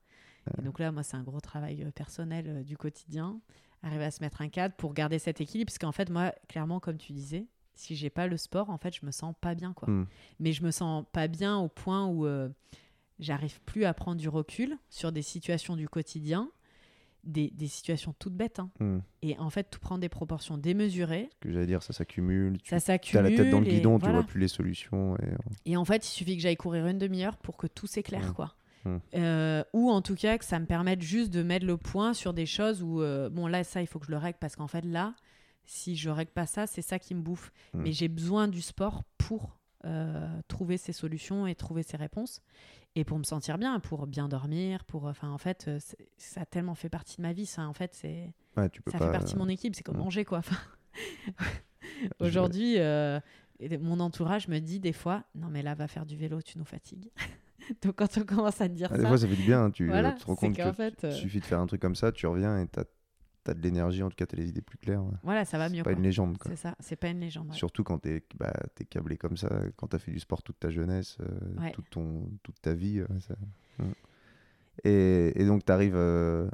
Speaker 2: Et donc là, moi, c'est un gros travail euh, personnel euh, du quotidien. Arriver à se mettre un cadre pour garder cet équilibre. Parce qu'en fait, moi, clairement, comme tu disais, si j'ai pas le sport, en fait, je me sens pas bien, quoi.
Speaker 1: Mm.
Speaker 2: Mais je me sens pas bien au point où euh, j'arrive plus à prendre du recul sur des situations du quotidien, des, des situations toutes bêtes. hein.
Speaker 1: Hmm.
Speaker 2: Et en fait, tout prend des proportions démesurées.
Speaker 1: Ce que j'allais dire, ça s'accumule. Tu
Speaker 2: Ça
Speaker 1: as
Speaker 2: s'accumule.
Speaker 1: la tête dans le guidon, tu
Speaker 2: voilà.
Speaker 1: vois plus les solutions. Et... euh,
Speaker 2: Et en fait, il suffit que j'aille courir une demi-heure pour que tout s'éclaire,
Speaker 1: Mm.
Speaker 2: quoi. Euh, ou en tout cas que ça me permette juste de mettre le point sur des choses où, euh, bon, là, ça, il faut que je le règle parce qu'en fait, là, si je règle pas ça, c'est ça qui me bouffe.
Speaker 1: Mm.
Speaker 2: Mais j'ai besoin du sport pour euh, trouver ces solutions et trouver ces réponses. Et pour me sentir bien, pour bien dormir, pour. Enfin, en fait, euh, ça a tellement fait partie de ma vie, ça, en fait, c'est.
Speaker 1: Ouais,
Speaker 2: Ça
Speaker 1: pas.
Speaker 2: fait partie de mon équipe, c'est comme
Speaker 1: Mm.
Speaker 2: manger quoi. Enfin, Aujourd'hui, euh, mon entourage me dit des fois Non, mais là, va faire du vélo, tu nous fatigues. Donc, quand on commence à te dire
Speaker 1: Ah, des
Speaker 2: ça,
Speaker 1: fois, ça fait du bien. hein, Tu,
Speaker 2: voilà,
Speaker 1: te rends compte que
Speaker 2: fait, euh,
Speaker 1: suffit de faire un truc comme ça, tu reviens et t'as as de l'énergie, en tout cas, t'as les idées plus claires. ouais.
Speaker 2: voilà, ça va mieux.
Speaker 1: C'est pas une légende.
Speaker 2: C'est ça, c'est pas une légende. ouais.
Speaker 1: Surtout quand t'es bah, es câblé comme ça, quand t'as fait du sport toute ta jeunesse, euh,
Speaker 2: Ouais.
Speaker 1: toute, ton, toute ta vie. euh, ça- Mm. Et, et donc, t'arrives, euh,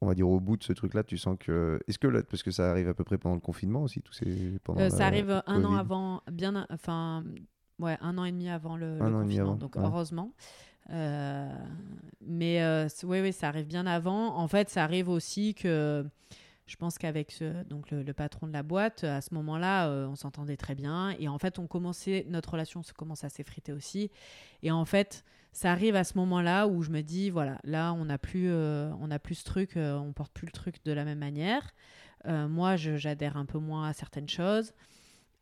Speaker 1: on va dire, au bout de ce truc-là, tu sens que. Est-ce que, là, parce que ça arrive à peu près pendant le confinement aussi, tous ces. Pendant
Speaker 2: Euh,
Speaker 1: la-
Speaker 2: ça arrive un an avant, bien, enfin, ouais, un an et demi avant le, confinement.
Speaker 1: avant,
Speaker 2: Donc
Speaker 1: ouais.
Speaker 2: heureusement. Euh, mais euh, c- oui, oui, ça arrive bien avant. En fait, ça arrive aussi que je pense qu'avec donc le, patron de la boîte, à ce moment-là, euh, on s'entendait très bien. Et en fait, on commençait, notre relation se commence à s'effriter aussi. Et en fait, ça arrive à ce moment-là où je me dis, voilà, là, on n'a plus, euh, on n'a plus ce truc, euh, on porte plus le truc de la même manière. Euh, moi, j'adhère un peu moins à certaines choses.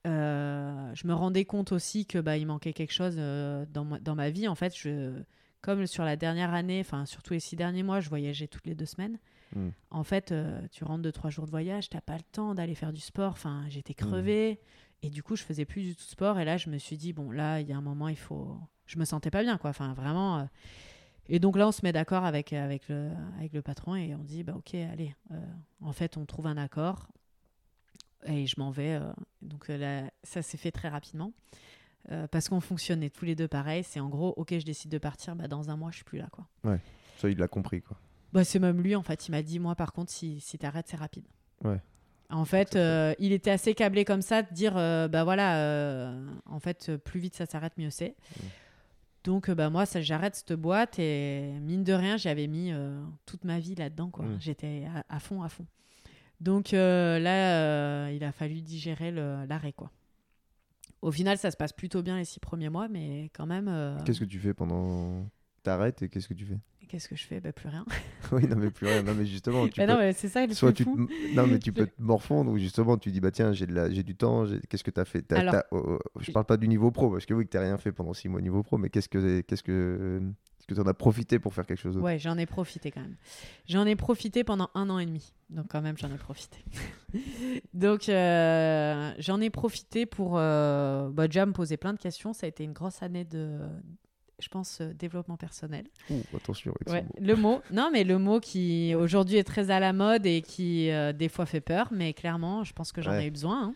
Speaker 2: Euh, je me rendais compte aussi que bah, il manquait quelque chose euh, dans, ma, dans ma vie. En fait, je, comme sur la dernière année, enfin surtout les six derniers mois, je voyageais toutes les deux semaines.
Speaker 1: Mm.
Speaker 2: En fait, euh, tu rentres de trois jours de voyage, t'as pas le temps d'aller faire du sport. Enfin, j'étais crevée et du coup, je faisais plus du tout de sport. Et là, je me suis dit bon, là, il y a un moment, il faut. Je me sentais pas bien, quoi. Enfin, vraiment. euh, Et donc là, on se met d'accord avec, avec, le, avec le patron et on dit bah ok, allez. euh, en fait, on trouve un accord et je m'en vais. euh, donc euh, là, ça s'est fait très rapidement. Euh, parce qu'on fonctionnait tous les deux pareil. C'est en gros, ok, je décide de partir, bah, dans un mois, je suis plus là. quoi.
Speaker 1: Ça, il l'a compris, quoi.
Speaker 2: Bah, c'est même lui, en fait. Il m'a dit, moi, par contre, si, si t'arrêtes, c'est rapide.
Speaker 1: Ouais.
Speaker 2: En fait, euh, il était assez câblé comme ça, de dire, euh, bah voilà, en fait, plus vite ça s'arrête, mieux c'est. Donc, bah moi, ça, j'arrête cette boîte et mine de rien, j'avais mis toute ma vie là-dedans, quoi.
Speaker 1: Mm.
Speaker 2: J'étais à, à fond, à fond. Donc euh, là, euh, il a fallu digérer l'arrêt, quoi. Au final, ça se passe plutôt bien les six premiers mois, mais quand même, euh,
Speaker 1: Qu'est-ce que tu fais pendant. T'arrêtes et qu'est-ce que tu fais?
Speaker 2: qu'est-ce que je fais? Bah, Plus rien.
Speaker 1: Oui, non, mais plus rien. Non, mais justement, tu
Speaker 2: Bah
Speaker 1: peux.
Speaker 2: non, mais c'est ça le
Speaker 1: Soit tu te... non mais tu peux te morfondre ou justement tu dis bah tiens j'ai de la... j'ai du temps qu'est-ce que tu as fait? T'as-
Speaker 2: Alors-
Speaker 1: t'as- oh, oh, je parle pas du niveau pro parce que oui que t'as rien fait pendant six mois au niveau pro mais qu'est-ce que qu'est-ce que que tu en as profité pour faire quelque chose d'autre
Speaker 2: Ouais, j'en ai profité quand même. J'en ai profité pendant un an et demi. Donc quand même, j'en ai profité. Donc euh, j'en ai profité pour euh, bah, déjà me poser plein de questions. Ça a été une grosse année de, je pense, euh, développement personnel.
Speaker 1: Ouh, attention
Speaker 2: Ouais, le mot. Non, mais le mot qui aujourd'hui est très à la mode et qui euh, des fois fait peur, mais clairement, je pense que j'en
Speaker 1: Ouais.
Speaker 2: ai eu besoin. hein.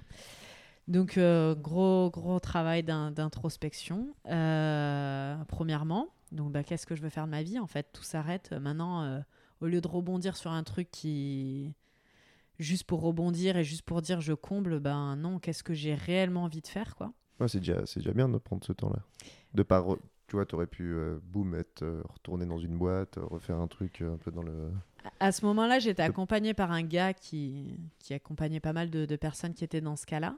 Speaker 2: Donc euh, gros gros travail d'in- d'introspection. premièrement, donc bah, qu'est-ce que je veux faire de ma vie En fait, tout s'arrête maintenant. euh, au lieu de rebondir sur un truc qui juste pour rebondir et juste pour dire je comble, ben non, qu'est-ce que j'ai réellement envie de faire quoi?
Speaker 1: Ouais, c'est déjà c'est déjà bien de prendre ce temps là de pas re- tu vois t'aurais pu euh, boum être euh, retourner dans une boîte euh, refaire un truc euh, un peu dans le
Speaker 2: À ce moment-là, j'étais accompagnée par un gars qui, qui accompagnait pas mal de, de personnes qui étaient dans ce cas-là.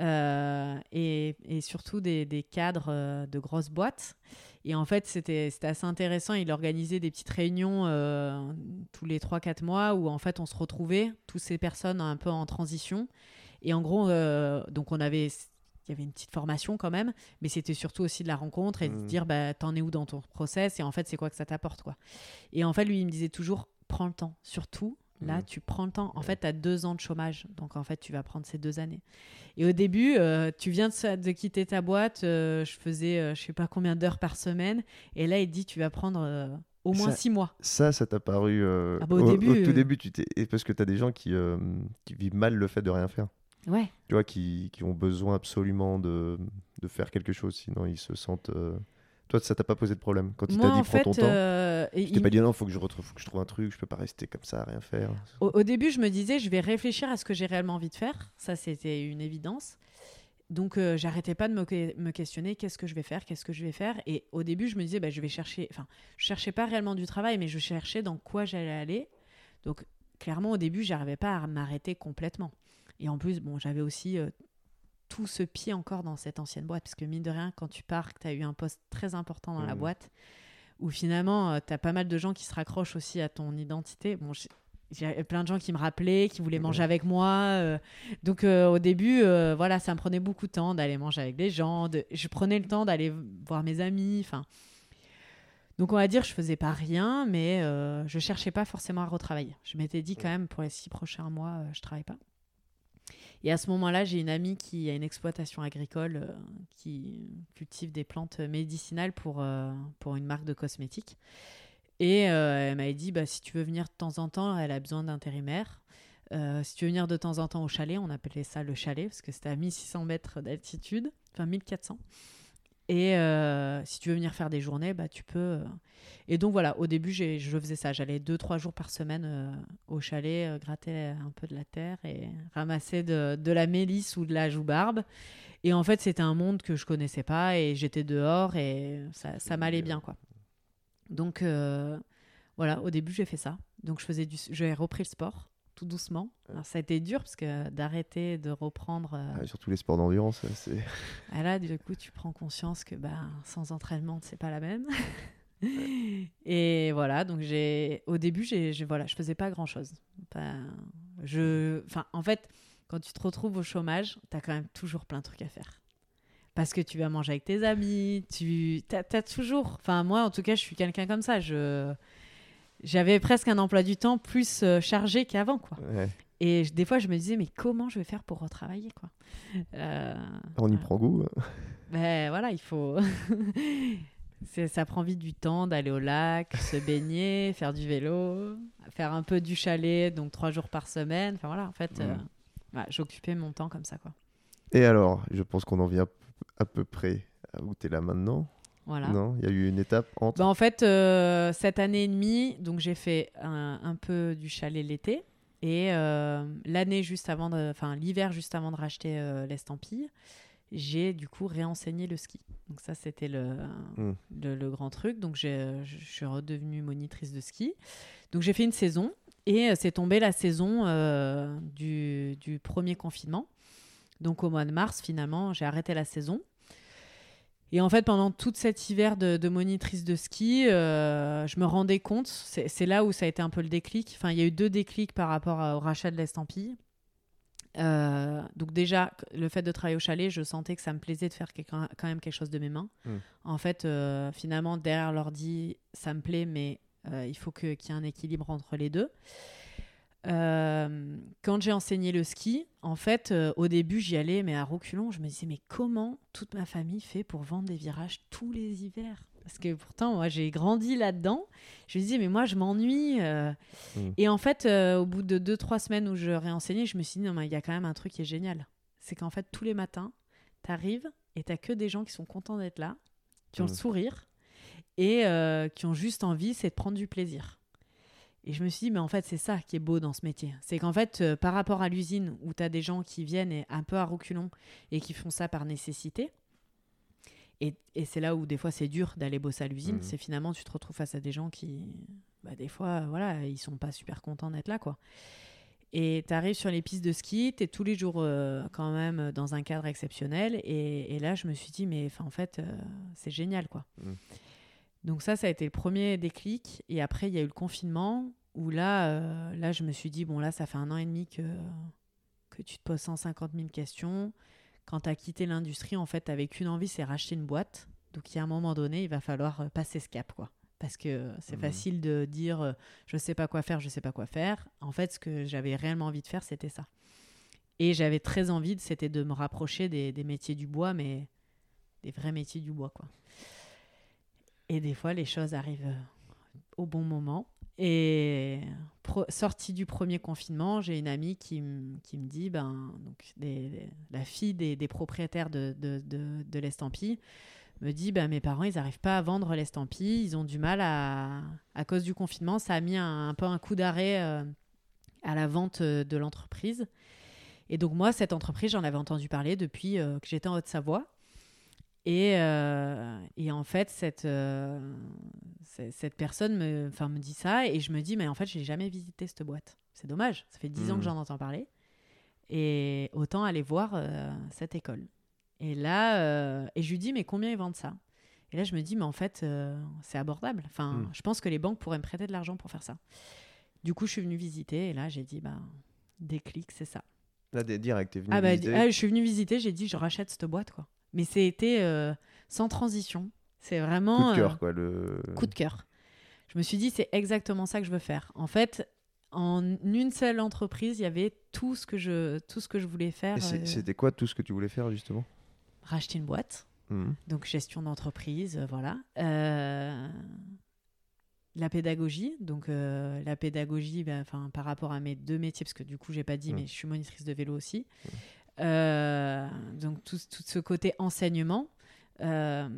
Speaker 2: Euh, et, et surtout des, des cadres euh, de grosses boîtes. Et en fait, c'était assez intéressant. Il organisait des petites réunions euh, tous les 3-4 mois où en fait on se retrouvait, toutes ces personnes un peu en transition. Et en gros, euh, donc on avait, il y avait une petite formation quand même, mais c'était surtout aussi de la rencontre et de
Speaker 1: Mhm.
Speaker 2: dire bah, t'en es où dans ton process et en fait c'est quoi que ça t'apporte quoi. Et en fait, lui, il me disait toujours prends le temps, surtout. Là,
Speaker 1: Mhm.
Speaker 2: tu prends le temps. En fait, tu as deux ans de chômage. Donc, en fait, tu vas prendre ces deux années. Et au début, euh, tu viens de, quitter ta boîte. euh, je faisais, euh, je sais pas combien d'heures par semaine. Et là, il dit, tu vas prendre euh, au moins
Speaker 1: Ça-
Speaker 2: six mois.
Speaker 1: ça ça t'a paru
Speaker 2: Ah bah, au début,
Speaker 1: tout début tu t'es parce que t'as des gens qui qui vivent mal le fait de rien faire
Speaker 2: Ouais.
Speaker 1: tu vois, qui, qui ont besoin absolument de, de faire quelque chose, sinon ils se sentent. Toi, ça t'a pas posé de problème quand il t'a dit
Speaker 2: en
Speaker 1: prends
Speaker 2: fait,
Speaker 1: ton temps
Speaker 2: euh,
Speaker 1: Tu t'es
Speaker 2: il-
Speaker 1: pas dit non, faut que je retrouve, faut que je trouve un truc, je peux pas rester comme ça à rien faire.
Speaker 2: au, au début, je me disais, je vais réfléchir à ce que j'ai réellement envie de faire. Ça, c'était une évidence. Donc, euh, j'arrêtais pas de me, que- me questionner qu'est-ce que je vais faire, qu'est-ce que je vais faire. Et au début, je me disais, bah, je vais chercher. Enfin, je cherchais pas réellement du travail, mais je cherchais dans quoi j'allais aller. Donc, clairement, au début, j'arrivais pas à m'arrêter complètement. Et en plus, bon, j'avais aussi euh, tout ce pied encore dans cette ancienne boîte. Parce que, mine de rien, quand tu pars, tu as eu un poste très important dans la
Speaker 1: Mhm.
Speaker 2: boîte, où finalement, tu as pas mal de gens qui se raccrochent aussi à ton identité. Bon, j'ai- plein de gens qui me rappelaient, qui voulaient manger avec moi. euh, donc euh, au début, euh, voilà, ça me prenait beaucoup de temps d'aller manger avec des gens. de- Je prenais le temps d'aller voir mes amis. Enfin, donc on va dire, je faisais pas rien, mais euh, je cherchais pas forcément à retravailler. Je m'étais dit quand même pour les six prochains mois, euh, je travaille pas. Et à ce moment-là, j'ai une amie qui a une exploitation agricole euh, qui cultive des plantes médicinales pour, euh, pour une marque de cosmétiques. Et euh, elle m'avait dit, bah, si tu veux venir de temps en temps, elle a besoin d'intérimaire. Euh, si tu veux venir de temps en temps au chalet, on appelait ça le chalet parce que c'était à 1600 mètres d'altitude, enfin 1400. Et euh, si tu veux venir faire des journées, bah, tu peux. euh. Et donc voilà, au début, j'ai- je faisais ça. J'allais deux, trois jours par semaine euh, au chalet, euh, gratter un peu de la terre et ramasser de, de la mélisse ou de la joubarbe. Et en fait, c'était un monde que je connaissais pas et j'étais dehors et ça, ça m'allait bien, quoi. Donc voilà, au début, j'ai fait ça. Donc je faisais du, j'ai repris le sport tout doucement. Alors ça a été dur parce que d'arrêter de reprendre. euh,
Speaker 1: Ah, surtout les sports d'endurance, c'est.
Speaker 2: ah là, du coup, tu prends conscience que bah, sans entraînement, c'est pas la même. Et voilà, donc j'ai au début, j'ai, j'ai- voilà, je faisais pas grand chose. je, enfin, en fait, quand tu te retrouves au chômage, tu as quand même toujours plein de trucs à faire. Parce que tu vas manger avec tes amis, tu as, toujours. Enfin, moi, en tout cas, je suis quelqu'un comme ça. Je, j'avais presque un emploi du temps plus euh, chargé qu'avant, quoi.
Speaker 1: Ouais.
Speaker 2: Et des fois, je me disais, mais comment je vais faire pour retravailler, quoi? Euh,
Speaker 1: On y
Speaker 2: voilà.
Speaker 1: prend goût. hein.
Speaker 2: ben voilà, il faut. Ça prend vite du temps d'aller au lac, se baigner, faire du vélo, faire un peu du chalet, donc trois jours par semaine. Enfin voilà, en fait, euh, j'occupais mon temps comme ça, quoi.
Speaker 1: Et alors, je pense qu'on en vient à peu près à où tu es là maintenant.
Speaker 2: Voilà.
Speaker 1: Non Il y a eu une étape entre.
Speaker 2: Ben, en fait, euh, cette année et demie, donc j'ai fait un, un peu du chalet l'été. Et euh, l'année juste avant, enfin l'hiver juste avant de racheter euh, l'estampille, j'ai du coup réenseigné le ski. Donc ça, c'était le,
Speaker 1: Mm.
Speaker 2: le, le grand truc. Donc je suis redevenue monitrice de ski. Donc j'ai fait une saison et c'est tombé la saison du, du premier confinement. Donc au mois de mars, finalement, j'ai arrêté la saison. Et en fait, pendant tout cet hiver de, de monitrice de ski, euh, je me rendais compte, c'est là où ça a été un peu le déclic. Enfin, il y a eu deux déclics par rapport au rachat de l'estampille. Euh, donc déjà, le fait de travailler au chalet, je sentais que ça me plaisait de faire quand même quelque chose de mes mains.
Speaker 1: Mm.
Speaker 2: En fait, euh, finalement, derrière l'ordi, ça me plaît, mais euh, il faut qu'il y ait un équilibre entre les deux. Euh, quand j'ai enseigné le ski, en fait, euh, au début, j'y allais, mais à reculons, je me disais, mais comment toute ma famille fait pour vendre des virages tous les hivers? Parce que pourtant, moi, j'ai grandi là-dedans. Je me disais, mais moi, je m'ennuie. euh.
Speaker 1: Mm.
Speaker 2: Et en fait, au bout de deux, trois semaines où je réenseignais, je me suis dit, non, mais il y a quand même un truc qui est génial. C'est qu'en fait, tous les matins, tu arrives et tu que des gens qui sont contents d'être là, qui ont le
Speaker 1: Mm.
Speaker 2: sourire et qui ont juste envie, c'est de prendre du plaisir. Et je me suis dit, mais en fait, c'est ça qui est beau dans ce métier. C'est qu'en fait, euh, par rapport à l'usine où tu as des gens qui viennent et un peu à reculons et qui font ça par nécessité, et, et c'est là où des fois c'est dur d'aller bosser à l'usine,
Speaker 1: Mhm.
Speaker 2: c'est finalement tu te retrouves face à des gens qui, bah, des fois, voilà, ils sont pas super contents d'être là, quoi. Et tu arrives sur les pistes de ski, tu es tous les jours euh, quand même dans un cadre exceptionnel. Et, et là, je me suis dit, mais en fait, euh, c'est génial, quoi.
Speaker 1: Mhm.
Speaker 2: Donc ça, ça a été le premier déclic. Et après, il y a eu le confinement où là, euh, là, je me suis dit, bon, là, ça fait un an et demi que, que tu te poses 150 000 questions. Quand tu as quitté l'industrie, en fait, tu qu'une envie, c'est racheter une boîte. Donc, il y a un moment donné, il va falloir euh, passer ce cap, quoi. Parce que c'est
Speaker 1: Mhm.
Speaker 2: facile de dire, euh, je sais pas quoi faire, je sais pas quoi faire. En fait, ce que j'avais réellement envie de faire, c'était ça. Et j'avais très envie, c'était de me rapprocher des, des métiers du bois, mais des vrais métiers du bois, quoi. Et des fois, les choses arrivent euh, au bon moment. Et sortie du premier confinement, j'ai une amie qui, qui me dit, ben, donc la fille des, des propriétaires de, de, l'estampille me dit, ben, mes parents, ils n'arrivent pas à vendre l'estampille, ils ont du mal à, à cause du confinement, ça a mis un, un peu un coup d'arrêt euh, à la vente euh, de l'entreprise. Et donc moi, cette entreprise, j'en avais entendu parler depuis que j'étais en Haute-Savoie. Et, euh, et, en fait, cette, euh, cette personne me, me dit ça et je me dis, mais en fait, je n'ai jamais visité cette boîte. C'est dommage, ça fait dix ans que mmh. j'en entends parler. Et autant aller voir cette école. Et là, et je lui dis, mais combien ils vendent ça? Et là, je me dis, mais en fait, c'est abordable. Enfin, mmh. je pense que les banques pourraient me prêter de l'argent pour faire ça. Du coup, je suis venue visiter et là, j'ai dit, bah, déclic, c'est ça.
Speaker 1: Là, direct, t'es venu
Speaker 2: ah bah,
Speaker 1: visiter.
Speaker 2: Ah, je suis venu visiter, j'ai dit je rachète cette boîte quoi. Mais c'était euh, sans transition. C'est vraiment.
Speaker 1: Coup de cœur, euh, quoi. Le...
Speaker 2: Coup de cœur. Je me suis dit c'est exactement ça que je veux faire. En fait, en une seule entreprise, il y avait tout ce que je, tout ce que je voulais faire.
Speaker 1: Euh, c'était quoi tout ce que tu voulais faire justement?
Speaker 2: Racheter une boîte.
Speaker 1: Mmh.
Speaker 2: Donc gestion d'entreprise, voilà. Euh, la pédagogie, donc euh, la pédagogie bah, par rapport à mes deux métiers, parce que du coup, j'ai pas dit, mm. mais je suis monitrice de vélo aussi. Mm. Euh, donc tout, ce côté enseignement, euh,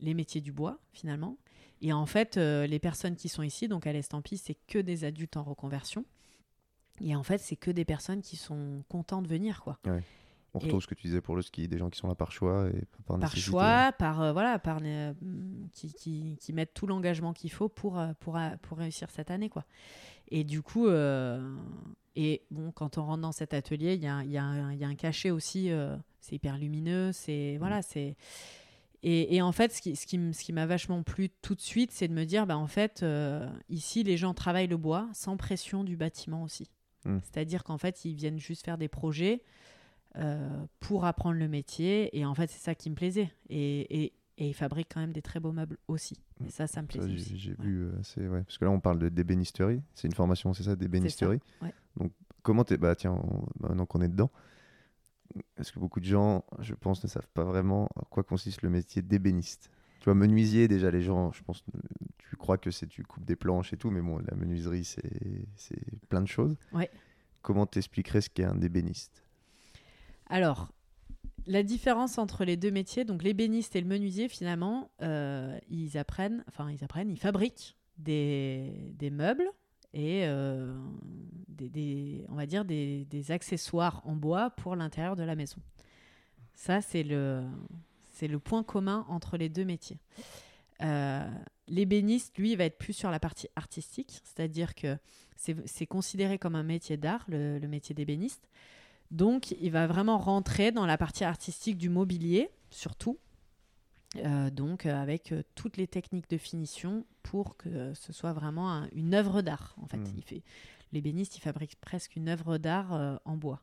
Speaker 2: les métiers du bois finalement. Et en fait, les personnes qui sont ici, donc à l'Estampie, c'est que des adultes en reconversion. Et en fait, c'est que des personnes qui sont contents de venir, quoi.
Speaker 1: On retrouve ce que tu disais pour le ski, des gens qui sont là par choix et par
Speaker 2: Par choix, par euh, voilà, par euh, qui, qui, qui, mettent tout l'engagement qu'il faut pour, euh, pour, pour réussir cette année quoi. Et du coup, et bon, quand on rentre dans cet atelier, il y a, y, a y a, un cachet aussi. c'est hyper lumineux, c'est voilà, mm. c'est et, et, en fait, ce qui, ce qui, ce qui m'a vachement plu tout de suite, c'est de me dire, bah en fait, ici, les gens travaillent le bois sans pression du bâtiment aussi. Mm. C'est-à-dire qu'en fait, ils viennent juste faire des projets. Euh, pour apprendre le métier. Et en fait, c'est ça qui me plaisait. Et, et, et, il fabrique quand même des très beaux meubles aussi. Et ça, ça me plaisait.
Speaker 1: J'ai vu, euh, ouais. parce que là, on parle de d'ébénisterie. C'est une formation, c'est ça, d'ébénisterie. Donc, comment t'es. Bah, tiens, maintenant qu'on est dedans, est-ce que beaucoup de gens, je pense, ne savent pas vraiment à quoi consiste le métier d'ébéniste? Tu vois, menuisier, déjà, les gens, je pense, tu crois que c'est tu coupes des planches et tout, mais bon, la menuiserie, c'est plein de choses.
Speaker 2: Ouais.
Speaker 1: Comment t'expliquerais ce qu'est un ébéniste?
Speaker 2: Alors, la différence entre les deux métiers, donc l'ébéniste et le menuisier, finalement, euh, ils apprennent, enfin ils apprennent, ils fabriquent des, meubles et euh, des, on va dire des, accessoires en bois pour l'intérieur de la maison. Ça, c'est le, c'est le point commun entre les deux métiers. Euh, l'ébéniste, lui, va être plus sur la partie artistique, c'est-à-dire que c'est, considéré comme un métier d'art, le métier d'ébéniste. Donc, il va vraiment rentrer dans la partie artistique du mobilier, surtout. Euh, donc, euh, avec euh, toutes les techniques de finition pour que ce soit vraiment une œuvre d'art. En fait, hmm. il fait l'ébéniste, il fabrique presque une œuvre d'art en bois.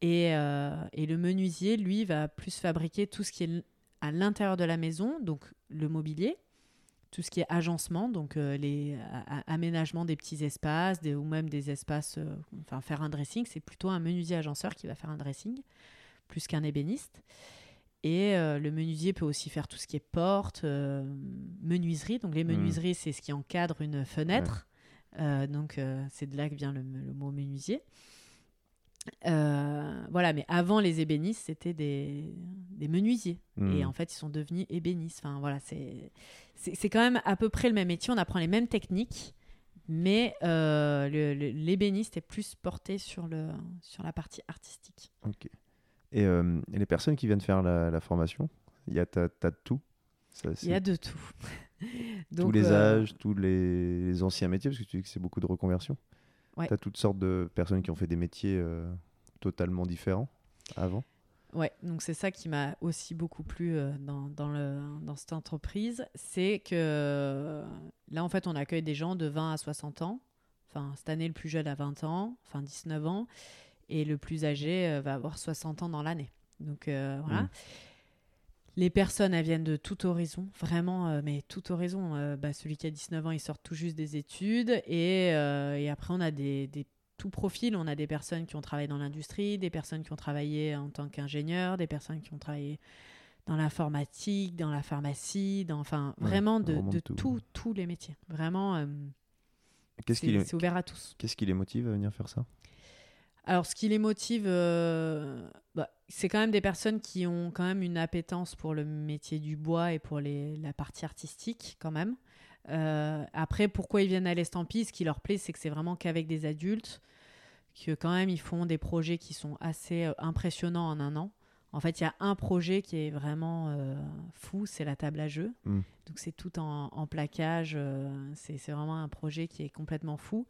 Speaker 2: Et, et, le menuisier, lui, va plus fabriquer tout ce qui est à l'intérieur de la maison, donc le mobilier, tout ce qui est agencement, donc euh, les aménagements des petits espaces, des, ou même des espaces, euh, enfin faire un dressing, c'est plutôt un menuisier agenceur qui va faire un dressing, plus qu'un ébéniste. Et euh, le menuisier peut aussi faire tout ce qui est porte, menuiserie. Donc les mmh. menuiseries, c'est ce qui encadre une fenêtre. donc c'est de là que vient le, mot menuisier. voilà, mais avant les ébénistes, c'était des, des menuisiers. Et mmh. en fait, ils sont devenus ébénistes. Enfin, voilà, c'est c'est quand même à peu près le même métier. On apprend les mêmes techniques, mais euh, l'ébéniste est plus porté sur, le, sur la partie artistique.
Speaker 1: Ok. Et, euh, les personnes qui viennent faire la, formation, il y a de tout?
Speaker 2: Il y a de tout.
Speaker 1: tous les euh, âges, tous les, anciens métiers, parce que tu dis que c'est beaucoup de reconversion. Tu as toutes sortes de personnes qui ont fait des métiers euh, totalement différents avant?
Speaker 2: Ouais, donc c'est ça qui m'a aussi beaucoup plu euh, dans, dans, le, dans cette entreprise. C'est que là, en fait, on accueille des gens de 20 à 60 ans. Enfin, cette année, le plus jeune a 20 ans, enfin 19 ans. Et le plus âgé euh, va avoir 60 ans dans l'année. Donc euh, voilà. Mmh. Les personnes, elles viennent de tout horizon, vraiment, mais tout horizon. Bah, celui qui a 19 ans, il sort tout juste des études. Et, et après, on a des, des tout profil. On a des personnes qui ont travaillé dans l'industrie, des personnes qui ont travaillé en tant qu'ingénieur, des personnes qui ont travaillé dans l'informatique, dans la pharmacie, dans, enfin, vraiment de, de tous les métiers. Vraiment, euh, c'est ouvert à tous.
Speaker 1: Qu'est-ce qui les motive à venir faire ça?
Speaker 2: Alors, ce qui les motive, euh, bah, c'est quand même des personnes qui ont quand même une appétence pour le métier du bois et pour les, la partie artistique, quand même. Euh, après, pourquoi ils viennent à l'estampille Ce qui leur plaît, c'est que c'est vraiment qu'avec des adultes, que quand même ils font des projets qui sont assez euh, impressionnants en un an. En fait, il y a un projet qui est vraiment euh, fou, c'est la table à jeu.
Speaker 1: Mm.
Speaker 2: Donc c'est tout en, en plaquage, euh, c'est c'est vraiment un projet qui est complètement fou.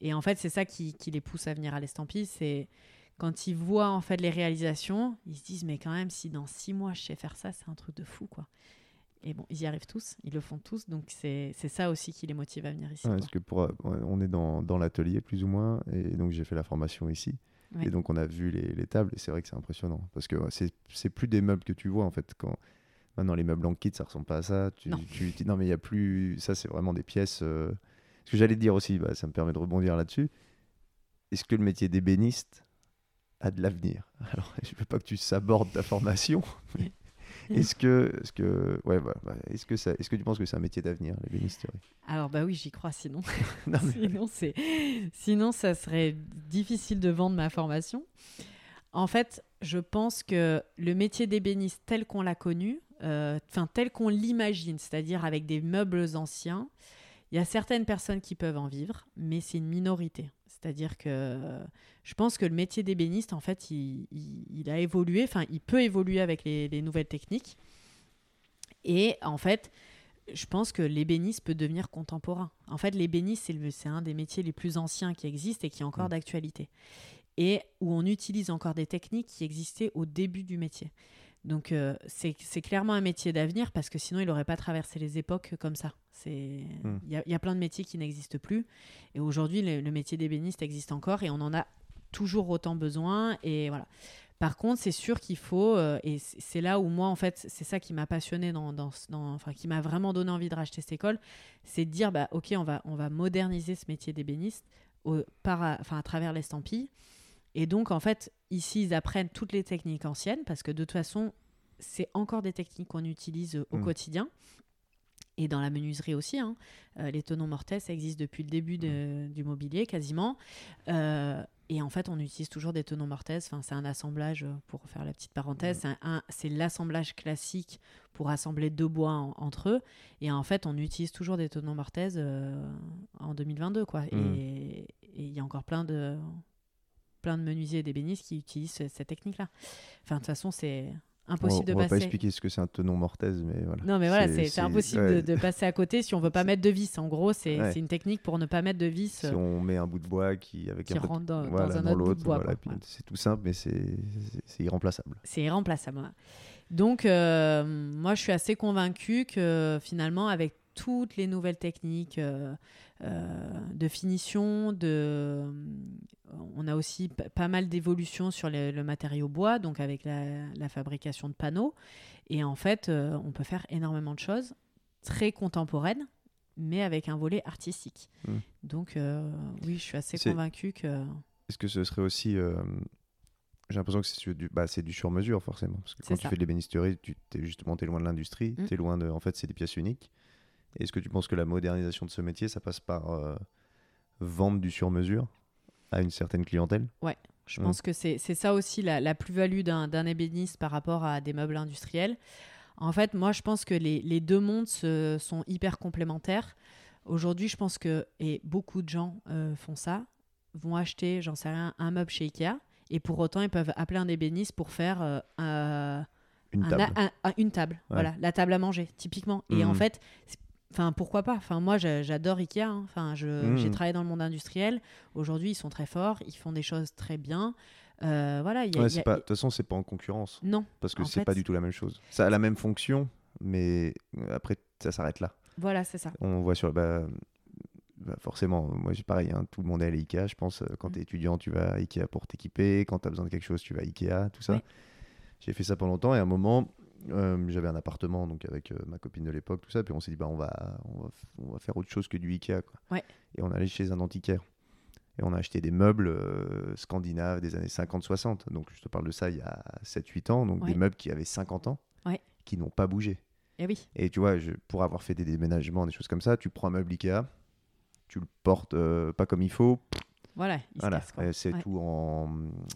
Speaker 2: Et en fait, c'est ça qui, qui les pousse à venir à l'estampille, c'est quand ils voient en fait les réalisations, ils se disent mais quand même si dans six mois je sais faire ça, c'est un truc de fou quoi. Et bon, ils y arrivent tous, ils le font tous, donc c'est ça aussi qui les motive à venir ici. Quoi.
Speaker 1: parce que pour, on est dans, dans l'atelier plus ou moins, et donc j'ai fait la formation ici.
Speaker 2: Ouais.
Speaker 1: Et donc on a vu les, les tables, et c'est vrai que c'est impressionnant. Parce que ouais, c'est plus des meubles que tu vois en fait. Quand... Maintenant les meubles en kit, ça ressemble pas à ça. Tu,
Speaker 2: Non.
Speaker 1: tu- tu- non mais il y a plus. Ça c'est vraiment des pièces. euh, Ce que j'allais dire aussi, bah, ça me permet de rebondir là-dessus. Est-ce que le métier d'ébéniste a de l'avenir? Alors je veux pas que tu sabordes ta formation. mais Est-ce que, est-ce que, ouais, bah, bah, est-ce que ça, est-ce que tu penses que c'est un métier d'avenir, l'ébénisterie
Speaker 2: Alors bah oui, j'y crois sinon.
Speaker 1: Non, mais-
Speaker 2: sinon, c'est... sinon, ça serait difficile de vendre ma formation. En fait, je pense que le métier d'ébéniste tel qu'on l'a connu, euh, enfin tel qu'on l'imagine, c'est-à-dire avec des meubles anciens, il y a certaines personnes qui peuvent en vivre, mais c'est une minorité. C'est-à-dire que je pense que le métier d'ébéniste, en fait, il, il- il a évolué, enfin, il peut évoluer avec les, les nouvelles techniques. Et en fait, je pense que l'ébéniste peut devenir contemporain. En fait, l'ébéniste, c'est un des métiers les plus anciens qui existent et qui est encore
Speaker 1: Mm.
Speaker 2: d'actualité. Et où on utilise encore des techniques qui existaient au début du métier. Donc, euh, c'est, clairement un métier d'avenir parce que sinon, il n'aurait pas traversé les époques comme ça. C'est...
Speaker 1: Mm.
Speaker 2: Il y, a, y a plein de métiers qui n'existent plus. Et aujourd'hui, le, le métier d'ébéniste existe encore et on en a toujours autant besoin. Et voilà. Par contre, c'est sûr qu'il faut, euh, et c'est là où moi, en fait, c'est ça qui m'a passionné, dans, dans, dans- enfin, qui m'a vraiment donné envie de racheter cette école, c'est de dire, bah, ok, on va, on va moderniser ce métier d'ébéniste enfin, à travers l'estampille. Et donc, en fait, ici, ils apprennent toutes les techniques anciennes, parce que de toute façon, c'est encore des techniques qu'on utilise euh, au
Speaker 1: Mm.
Speaker 2: quotidien. Et dans la menuiserie aussi, hein. Euh, les tenons mortais, ça existe depuis le début de- du mobilier quasiment. Euh, et en fait, on utilise toujours des tenons mortais. Enfin, c'est un assemblage, pour faire la petite parenthèse, un- c'est l'assemblage classique pour assembler deux bois en- entre eux. Et en fait, on utilise toujours des tenons mortais euh, en 2022. Quoi.
Speaker 1: Mm.
Speaker 2: Et il y a encore plein de, plein de menuisiers et d'ébénistes qui utilisent ce- cette technique-là. Enfin, de toute façon, c'est impossible
Speaker 1: on,
Speaker 2: de
Speaker 1: on va pas
Speaker 2: passer.
Speaker 1: expliquer ce que c'est un tenon mortaise, mais voilà.
Speaker 2: Non, mais voilà, c'est impossible de,
Speaker 1: ouais.
Speaker 2: de passer à côté si on veut pas mettre de vis. En gros, c'est
Speaker 1: Ouais.
Speaker 2: une technique pour ne pas mettre de vis
Speaker 1: Si
Speaker 2: euh,
Speaker 1: on met un bout de bois qui avec
Speaker 2: qui
Speaker 1: un
Speaker 2: rentre dans, un
Speaker 1: dans
Speaker 2: autre bout de bois.
Speaker 1: voilà,
Speaker 2: Voilà.
Speaker 1: c'est tout simple, mais c'est irremplaçable.
Speaker 2: C'est irremplaçable. Donc, euh, moi, je suis assez convaincue que finalement, avec toutes les nouvelles techniques euh, euh, de finition, de... on a aussi pas mal d'évolutions sur le, le matériau bois, donc avec la, la fabrication de panneaux. Et en fait, euh, on peut faire énormément de choses très contemporaines, mais avec un volet artistique.
Speaker 1: Mm.
Speaker 2: Donc, euh, oui, je suis assez convaincue que...
Speaker 1: Est-ce que ce serait aussi. euh, J'ai l'impression que c'est du, bah, du sur-mesure, forcément. Parce que quand tu fais de l'ébénisterie, tu es justement t'es loin de l'industrie,
Speaker 2: Mm.
Speaker 1: tu es loin de. En fait, c'est des pièces uniques. Est-ce que tu penses que la modernisation de ce métier, ça passe par euh, vendre du sur-mesure à une certaine clientèle?
Speaker 2: Je
Speaker 1: Mm.
Speaker 2: pense que c'est ça aussi la, la plus-value d'un ébéniste par rapport à des meubles industriels. En fait, moi, je pense que les, les deux mondes se- sont hyper complémentaires. Aujourd'hui, je pense que, et beaucoup de gens euh, font ça, vont acheter, j'en sais rien, un meuble chez Ikea, et pour autant, ils peuvent appeler un ébéniste pour faire euh, un-
Speaker 1: Une
Speaker 2: un-
Speaker 1: table.
Speaker 2: un- un- une table,
Speaker 1: Ouais.
Speaker 2: voilà, la table à manger, typiquement. Et
Speaker 1: Mhm.
Speaker 2: en fait, enfin, pourquoi pas? Enfin, moi, j'a- j'adore Ikea. hein. Enfin,
Speaker 1: Mhm.
Speaker 2: j'ai travaillé dans le monde industriel. Aujourd'hui, ils sont très forts, ils font des choses très bien. Euh, voilà,
Speaker 1: Ouais, c'est
Speaker 2: a-
Speaker 1: De toute façon, c'est pas en concurrence.
Speaker 2: non,
Speaker 1: Parce que c'est
Speaker 2: fait-
Speaker 1: pas du tout la même chose. Ça a la même fonction, mais après, ça s'arrête là.
Speaker 2: voilà, c'est ça.
Speaker 1: On voit sur. Bah, bah, forcément, moi, j'ai pareil, hein, tout le monde est allé Ikea. Je pense, quand
Speaker 2: Mm.
Speaker 1: tu es étudiant, tu vas à Ikea pour t'équiper. Quand tu as besoin de quelque chose, tu vas à Ikea, tout ça. J'ai fait ça pendant longtemps et à un moment, euh, j'avais un appartement donc avec euh, ma copine de l'époque, tout ça. Puis on s'est dit, bah, on, va, on, va, on va faire autre chose que du Ikea. Quoi.
Speaker 2: Ouais.
Speaker 1: Et on allait chez un antiquaire. Et on a acheté des meubles euh, scandinaves des années 50-60. Donc je te parle de ça il y a 7-8 ans. Donc
Speaker 2: Ouais.
Speaker 1: des meubles qui avaient 50 ans,
Speaker 2: Ouais.
Speaker 1: qui n'ont pas bougé.
Speaker 2: Et oui,
Speaker 1: Et tu vois, je, pour avoir fait des déménagements, des choses comme ça, tu prends un meuble Ikea, tu le portes pas comme il faut,
Speaker 2: voilà,
Speaker 1: euh, c'est
Speaker 2: Ouais.
Speaker 1: tout en,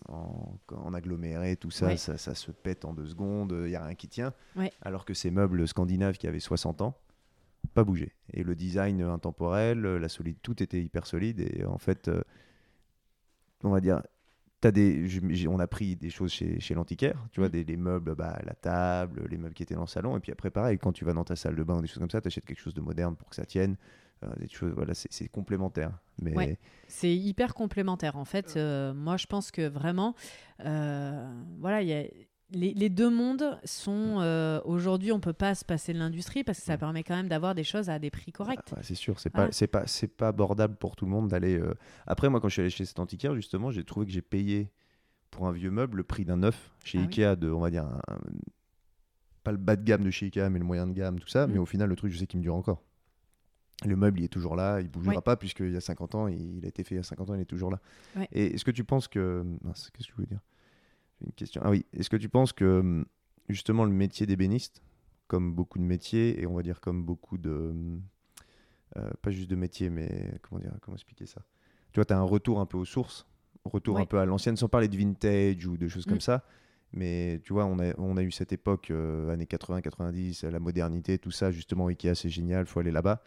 Speaker 1: en, en aggloméré, tout ça,
Speaker 2: Ouais.
Speaker 1: ça, ça se pète en deux secondes, il n'y a rien qui tient.
Speaker 2: Ouais.
Speaker 1: Alors que ces meubles scandinaves qui avaient 60 ans, pas bougé. Et le design intemporel, la solide, tout était hyper solide. Et en fait, euh, on va dire, As des, on a pris des choses chez, chez l'antiquaire, tu vois,
Speaker 2: Mm.
Speaker 1: des, les meubles, bah, la table, les meubles qui étaient dans le salon. Et puis après, pareil, quand tu vas dans ta salle de bain ou des choses comme ça, tu achètes quelque chose de moderne pour que ça tienne. Des choses, voilà, c'est complémentaire. Mais
Speaker 2: Ouais. C'est hyper complémentaire. En fait, euh, moi, je pense que vraiment, euh, voilà, il y a. Les, les deux mondes sont euh, aujourd'hui, on peut pas se passer de l'industrie parce que ça
Speaker 1: Mm.
Speaker 2: permet quand même d'avoir des choses à des prix corrects.
Speaker 1: Ah, c'est sûr, c'est
Speaker 2: Voilà.
Speaker 1: pas, c'est pas, c'est pas abordable pour tout le monde d'aller. Après, moi, quand je suis allé chez cet antiquaire, justement, j'ai trouvé que j'ai payé pour un vieux meuble le prix d'un neuf chez
Speaker 2: Ah oui.
Speaker 1: Ikea de, on va dire, un- un- pas le bas de gamme de chez Ikea, mais le moyen de gamme, tout ça.
Speaker 2: Mm.
Speaker 1: Mais au final, le truc, je sais qu'il me dure encore. Le meuble, il est toujours là, il bougera
Speaker 2: Ouais.
Speaker 1: pas puisqu'il y a 50 ans, il a été fait il y a 50 ans, il est toujours là. Et est-ce que tu penses que. Qu'est-ce que je voulais dire? J'ai une question. Ah oui, est-ce que tu penses que justement le métier d'ébéniste, comme beaucoup de métiers, et on va dire comme beaucoup de. euh, pas juste de métiers, mais comment dire, comment expliquer ça? Tu vois, tu as un retour un peu aux sources, retour un peu à l'ancienne, sans parler de vintage ou de choses
Speaker 2: Mm.
Speaker 1: comme ça. Mais tu vois, on a, on a eu cette époque, euh, années 80-90, la modernité, tout ça, justement, Ikea, c'est génial, faut aller là-bas.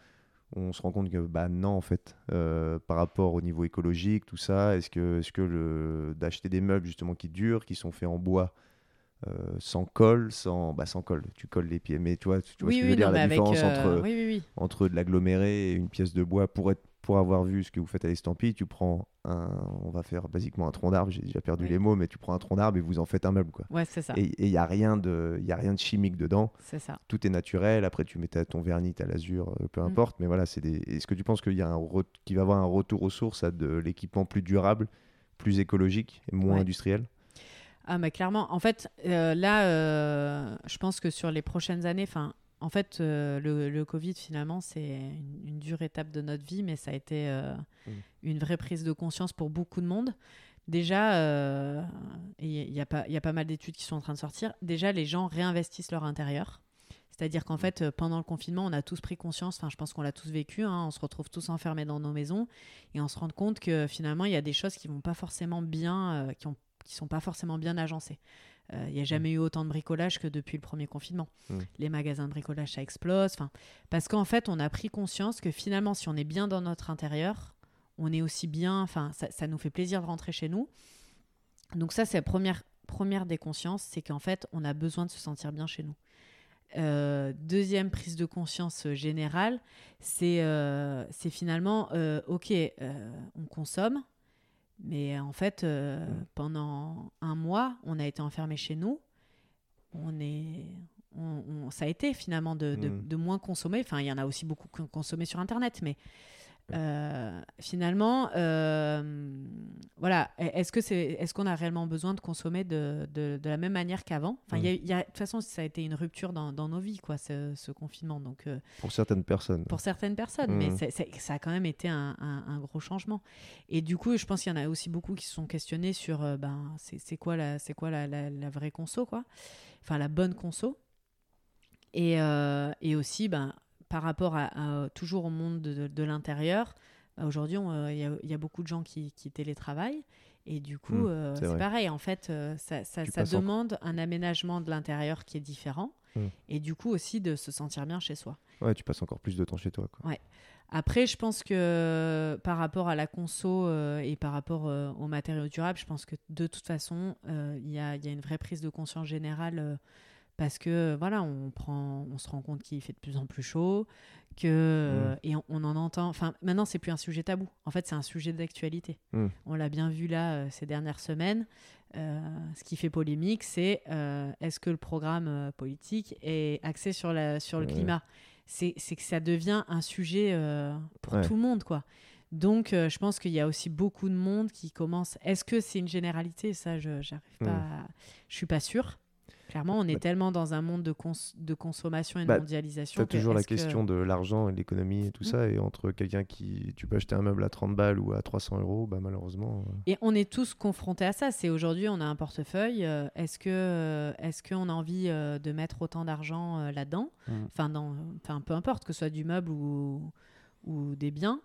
Speaker 1: On se rend compte que, bah non, en fait, euh, par rapport au niveau écologique, tout ça, est-ce que, est que le, d'acheter des meubles, justement, qui durent, qui sont faits en bois, euh, sans colle, sans, bah, sans colle, tu colles les pieds, mais tu vois, tu vois
Speaker 2: oui,
Speaker 1: ce que je veux dire,
Speaker 2: non,
Speaker 1: la différence
Speaker 2: euh,
Speaker 1: entre,
Speaker 2: oui, oui, oui.
Speaker 1: entre de l'aggloméré et une pièce de bois pour être pour avoir vu ce que vous faites à l'estampille, tu prends un on va faire basiquement un tronc d'arbre, j'ai déjà perdu les mots mais tu prends un tronc d'arbre et vous en faites un meuble quoi.
Speaker 2: Ouais, c'est ça.
Speaker 1: Et il y a rien de y a rien de chimique dedans,
Speaker 2: C'est ça.
Speaker 1: tout est naturel, après tu mets ton vernis, ta lasure, euh, peu
Speaker 2: Mm.
Speaker 1: importe mais voilà, c'est des est-ce que tu penses qu'il y a un re- qu'il va y avoir un retour aux sources à de l'équipement plus durable, plus écologique et moins
Speaker 2: Ouais.
Speaker 1: industriel?
Speaker 2: Ah, mais clairement, en fait, euh, là, euh, je pense que sur les prochaines années, enfin, en fait, euh, le, le Covid, finalement, c'est une, une dure étape de notre vie, mais ça a été euh,
Speaker 1: Mm.
Speaker 2: une vraie prise de conscience pour beaucoup de monde. Déjà, euh, il y, a pas- il y a pas mal d'études qui sont en train de sortir. Déjà, les gens réinvestissent leur intérieur. C'est-à-dire qu'en fait, euh, pendant le confinement, on a tous pris conscience, enfin, je pense qu'on l'a tous vécu, hein, on se retrouve tous enfermés dans nos maisons et on se rend compte que finalement, il y a des choses qui vont pas forcément bien, euh, qui ont qui sont pas forcément bien agencées. Euh, Il n'y a jamais eu autant de bricolage que depuis le premier confinement.
Speaker 1: Mm.
Speaker 2: Les magasins de bricolage, ça explose. Parce qu'en fait, on a pris conscience que finalement, si on est bien dans notre intérieur, on est aussi bien. Enfin, ça, ça nous fait plaisir de rentrer chez nous. Donc ça, c'est la première, première des consciences, c'est qu'en fait, on a besoin de se sentir bien chez nous. Euh, deuxième prise de conscience euh, générale, c'est euh, finalement, euh, ok, euh, on consomme, mais en fait, euh,
Speaker 1: Mm.
Speaker 2: pendant un mois, on a été enfermés chez nous. On est, on- on- ça a été finalement de, de-
Speaker 1: Mm.
Speaker 2: de moins consommer. Enfin, il y en a aussi beaucoup consommé sur Internet, mais euh, finalement, euh, voilà, est-ce que c'est, est-ce qu'on a réellement besoin de consommer de, de- de la même manière qu'avant? Enfin, il y a- de toute façon, ça a été une rupture dans, dans nos vies, quoi, ce, ce confinement. Donc, euh,
Speaker 1: pour certaines personnes.
Speaker 2: pour certaines personnes, mais c'est- ça a quand même été un, un- un gros changement. Et du coup, je pense qu'il y en a aussi beaucoup qui se sont questionnés sur, ben, c'est quoi, la, c'est quoi la, la- la vraie conso, quoi? Enfin, la bonne conso. Et, et aussi, ben, par rapport à, à- toujours au monde de, l'intérieur, bah, aujourd'hui, euh, il y, a- il y a beaucoup de gens qui, qui télétravaillent. Et du coup,
Speaker 1: Mhm,
Speaker 2: euh,
Speaker 1: c'est
Speaker 2: pareil. En fait, euh, ça, ça-
Speaker 1: Tu
Speaker 2: ça
Speaker 1: passes en-
Speaker 2: demande un aménagement de l'intérieur qui est différent.
Speaker 1: Mhm.
Speaker 2: Et du coup, aussi de se sentir bien chez soi.
Speaker 1: Ouais, tu passes encore plus de temps chez toi quoi.
Speaker 2: Après, je pense que par rapport à la conso euh, et par rapport euh, aux matériaux durables, je pense que de toute façon, euh, il y, a, il y a une vraie prise de conscience générale euh, parce que voilà, on prend, on se rend compte qu'il fait de plus en plus chaud, que euh, et on, on en entend. Enfin, maintenant, c'est plus un sujet tabou. En fait, c'est un sujet d'actualité.
Speaker 1: Mm.
Speaker 2: On l'a bien vu là euh, ces dernières semaines. Euh, ce qui fait polémique, c'est euh, est-ce que le programme euh, politique est axé sur, la, sur le
Speaker 1: Ouais.
Speaker 2: climat? C'est c'est que ça devient un sujet euh, pour
Speaker 1: Ouais.
Speaker 2: tout le monde, quoi. Donc, euh, je pense qu'il y a aussi beaucoup de monde qui commence. Est-ce que c'est une généralité? Ça, je j'arrive pas.
Speaker 1: Mm.
Speaker 2: à- Je suis pas sûre. Clairement, on est
Speaker 1: Bah-
Speaker 2: tellement dans un monde de, cons- de consommation et de
Speaker 1: Bah,
Speaker 2: mondialisation.
Speaker 1: Tu as
Speaker 2: que
Speaker 1: toujours la
Speaker 2: que-
Speaker 1: question de l'argent et de l'économie et tout
Speaker 2: Mm.
Speaker 1: ça. Et entre quelqu'un qui. Tu peux acheter un meuble à 30 balles ou à 300 euros, bah malheureusement. euh,
Speaker 2: Et on est tous confrontés à ça. C'est aujourd'hui, on a un portefeuille. euh, Est-ce euh, est-ce qu'on a envie euh, de mettre autant d'argent euh, là-dedans?
Speaker 1: Mm.
Speaker 2: Enfin, dans, enfin, peu importe que ce soit du meuble ou, ou des biens.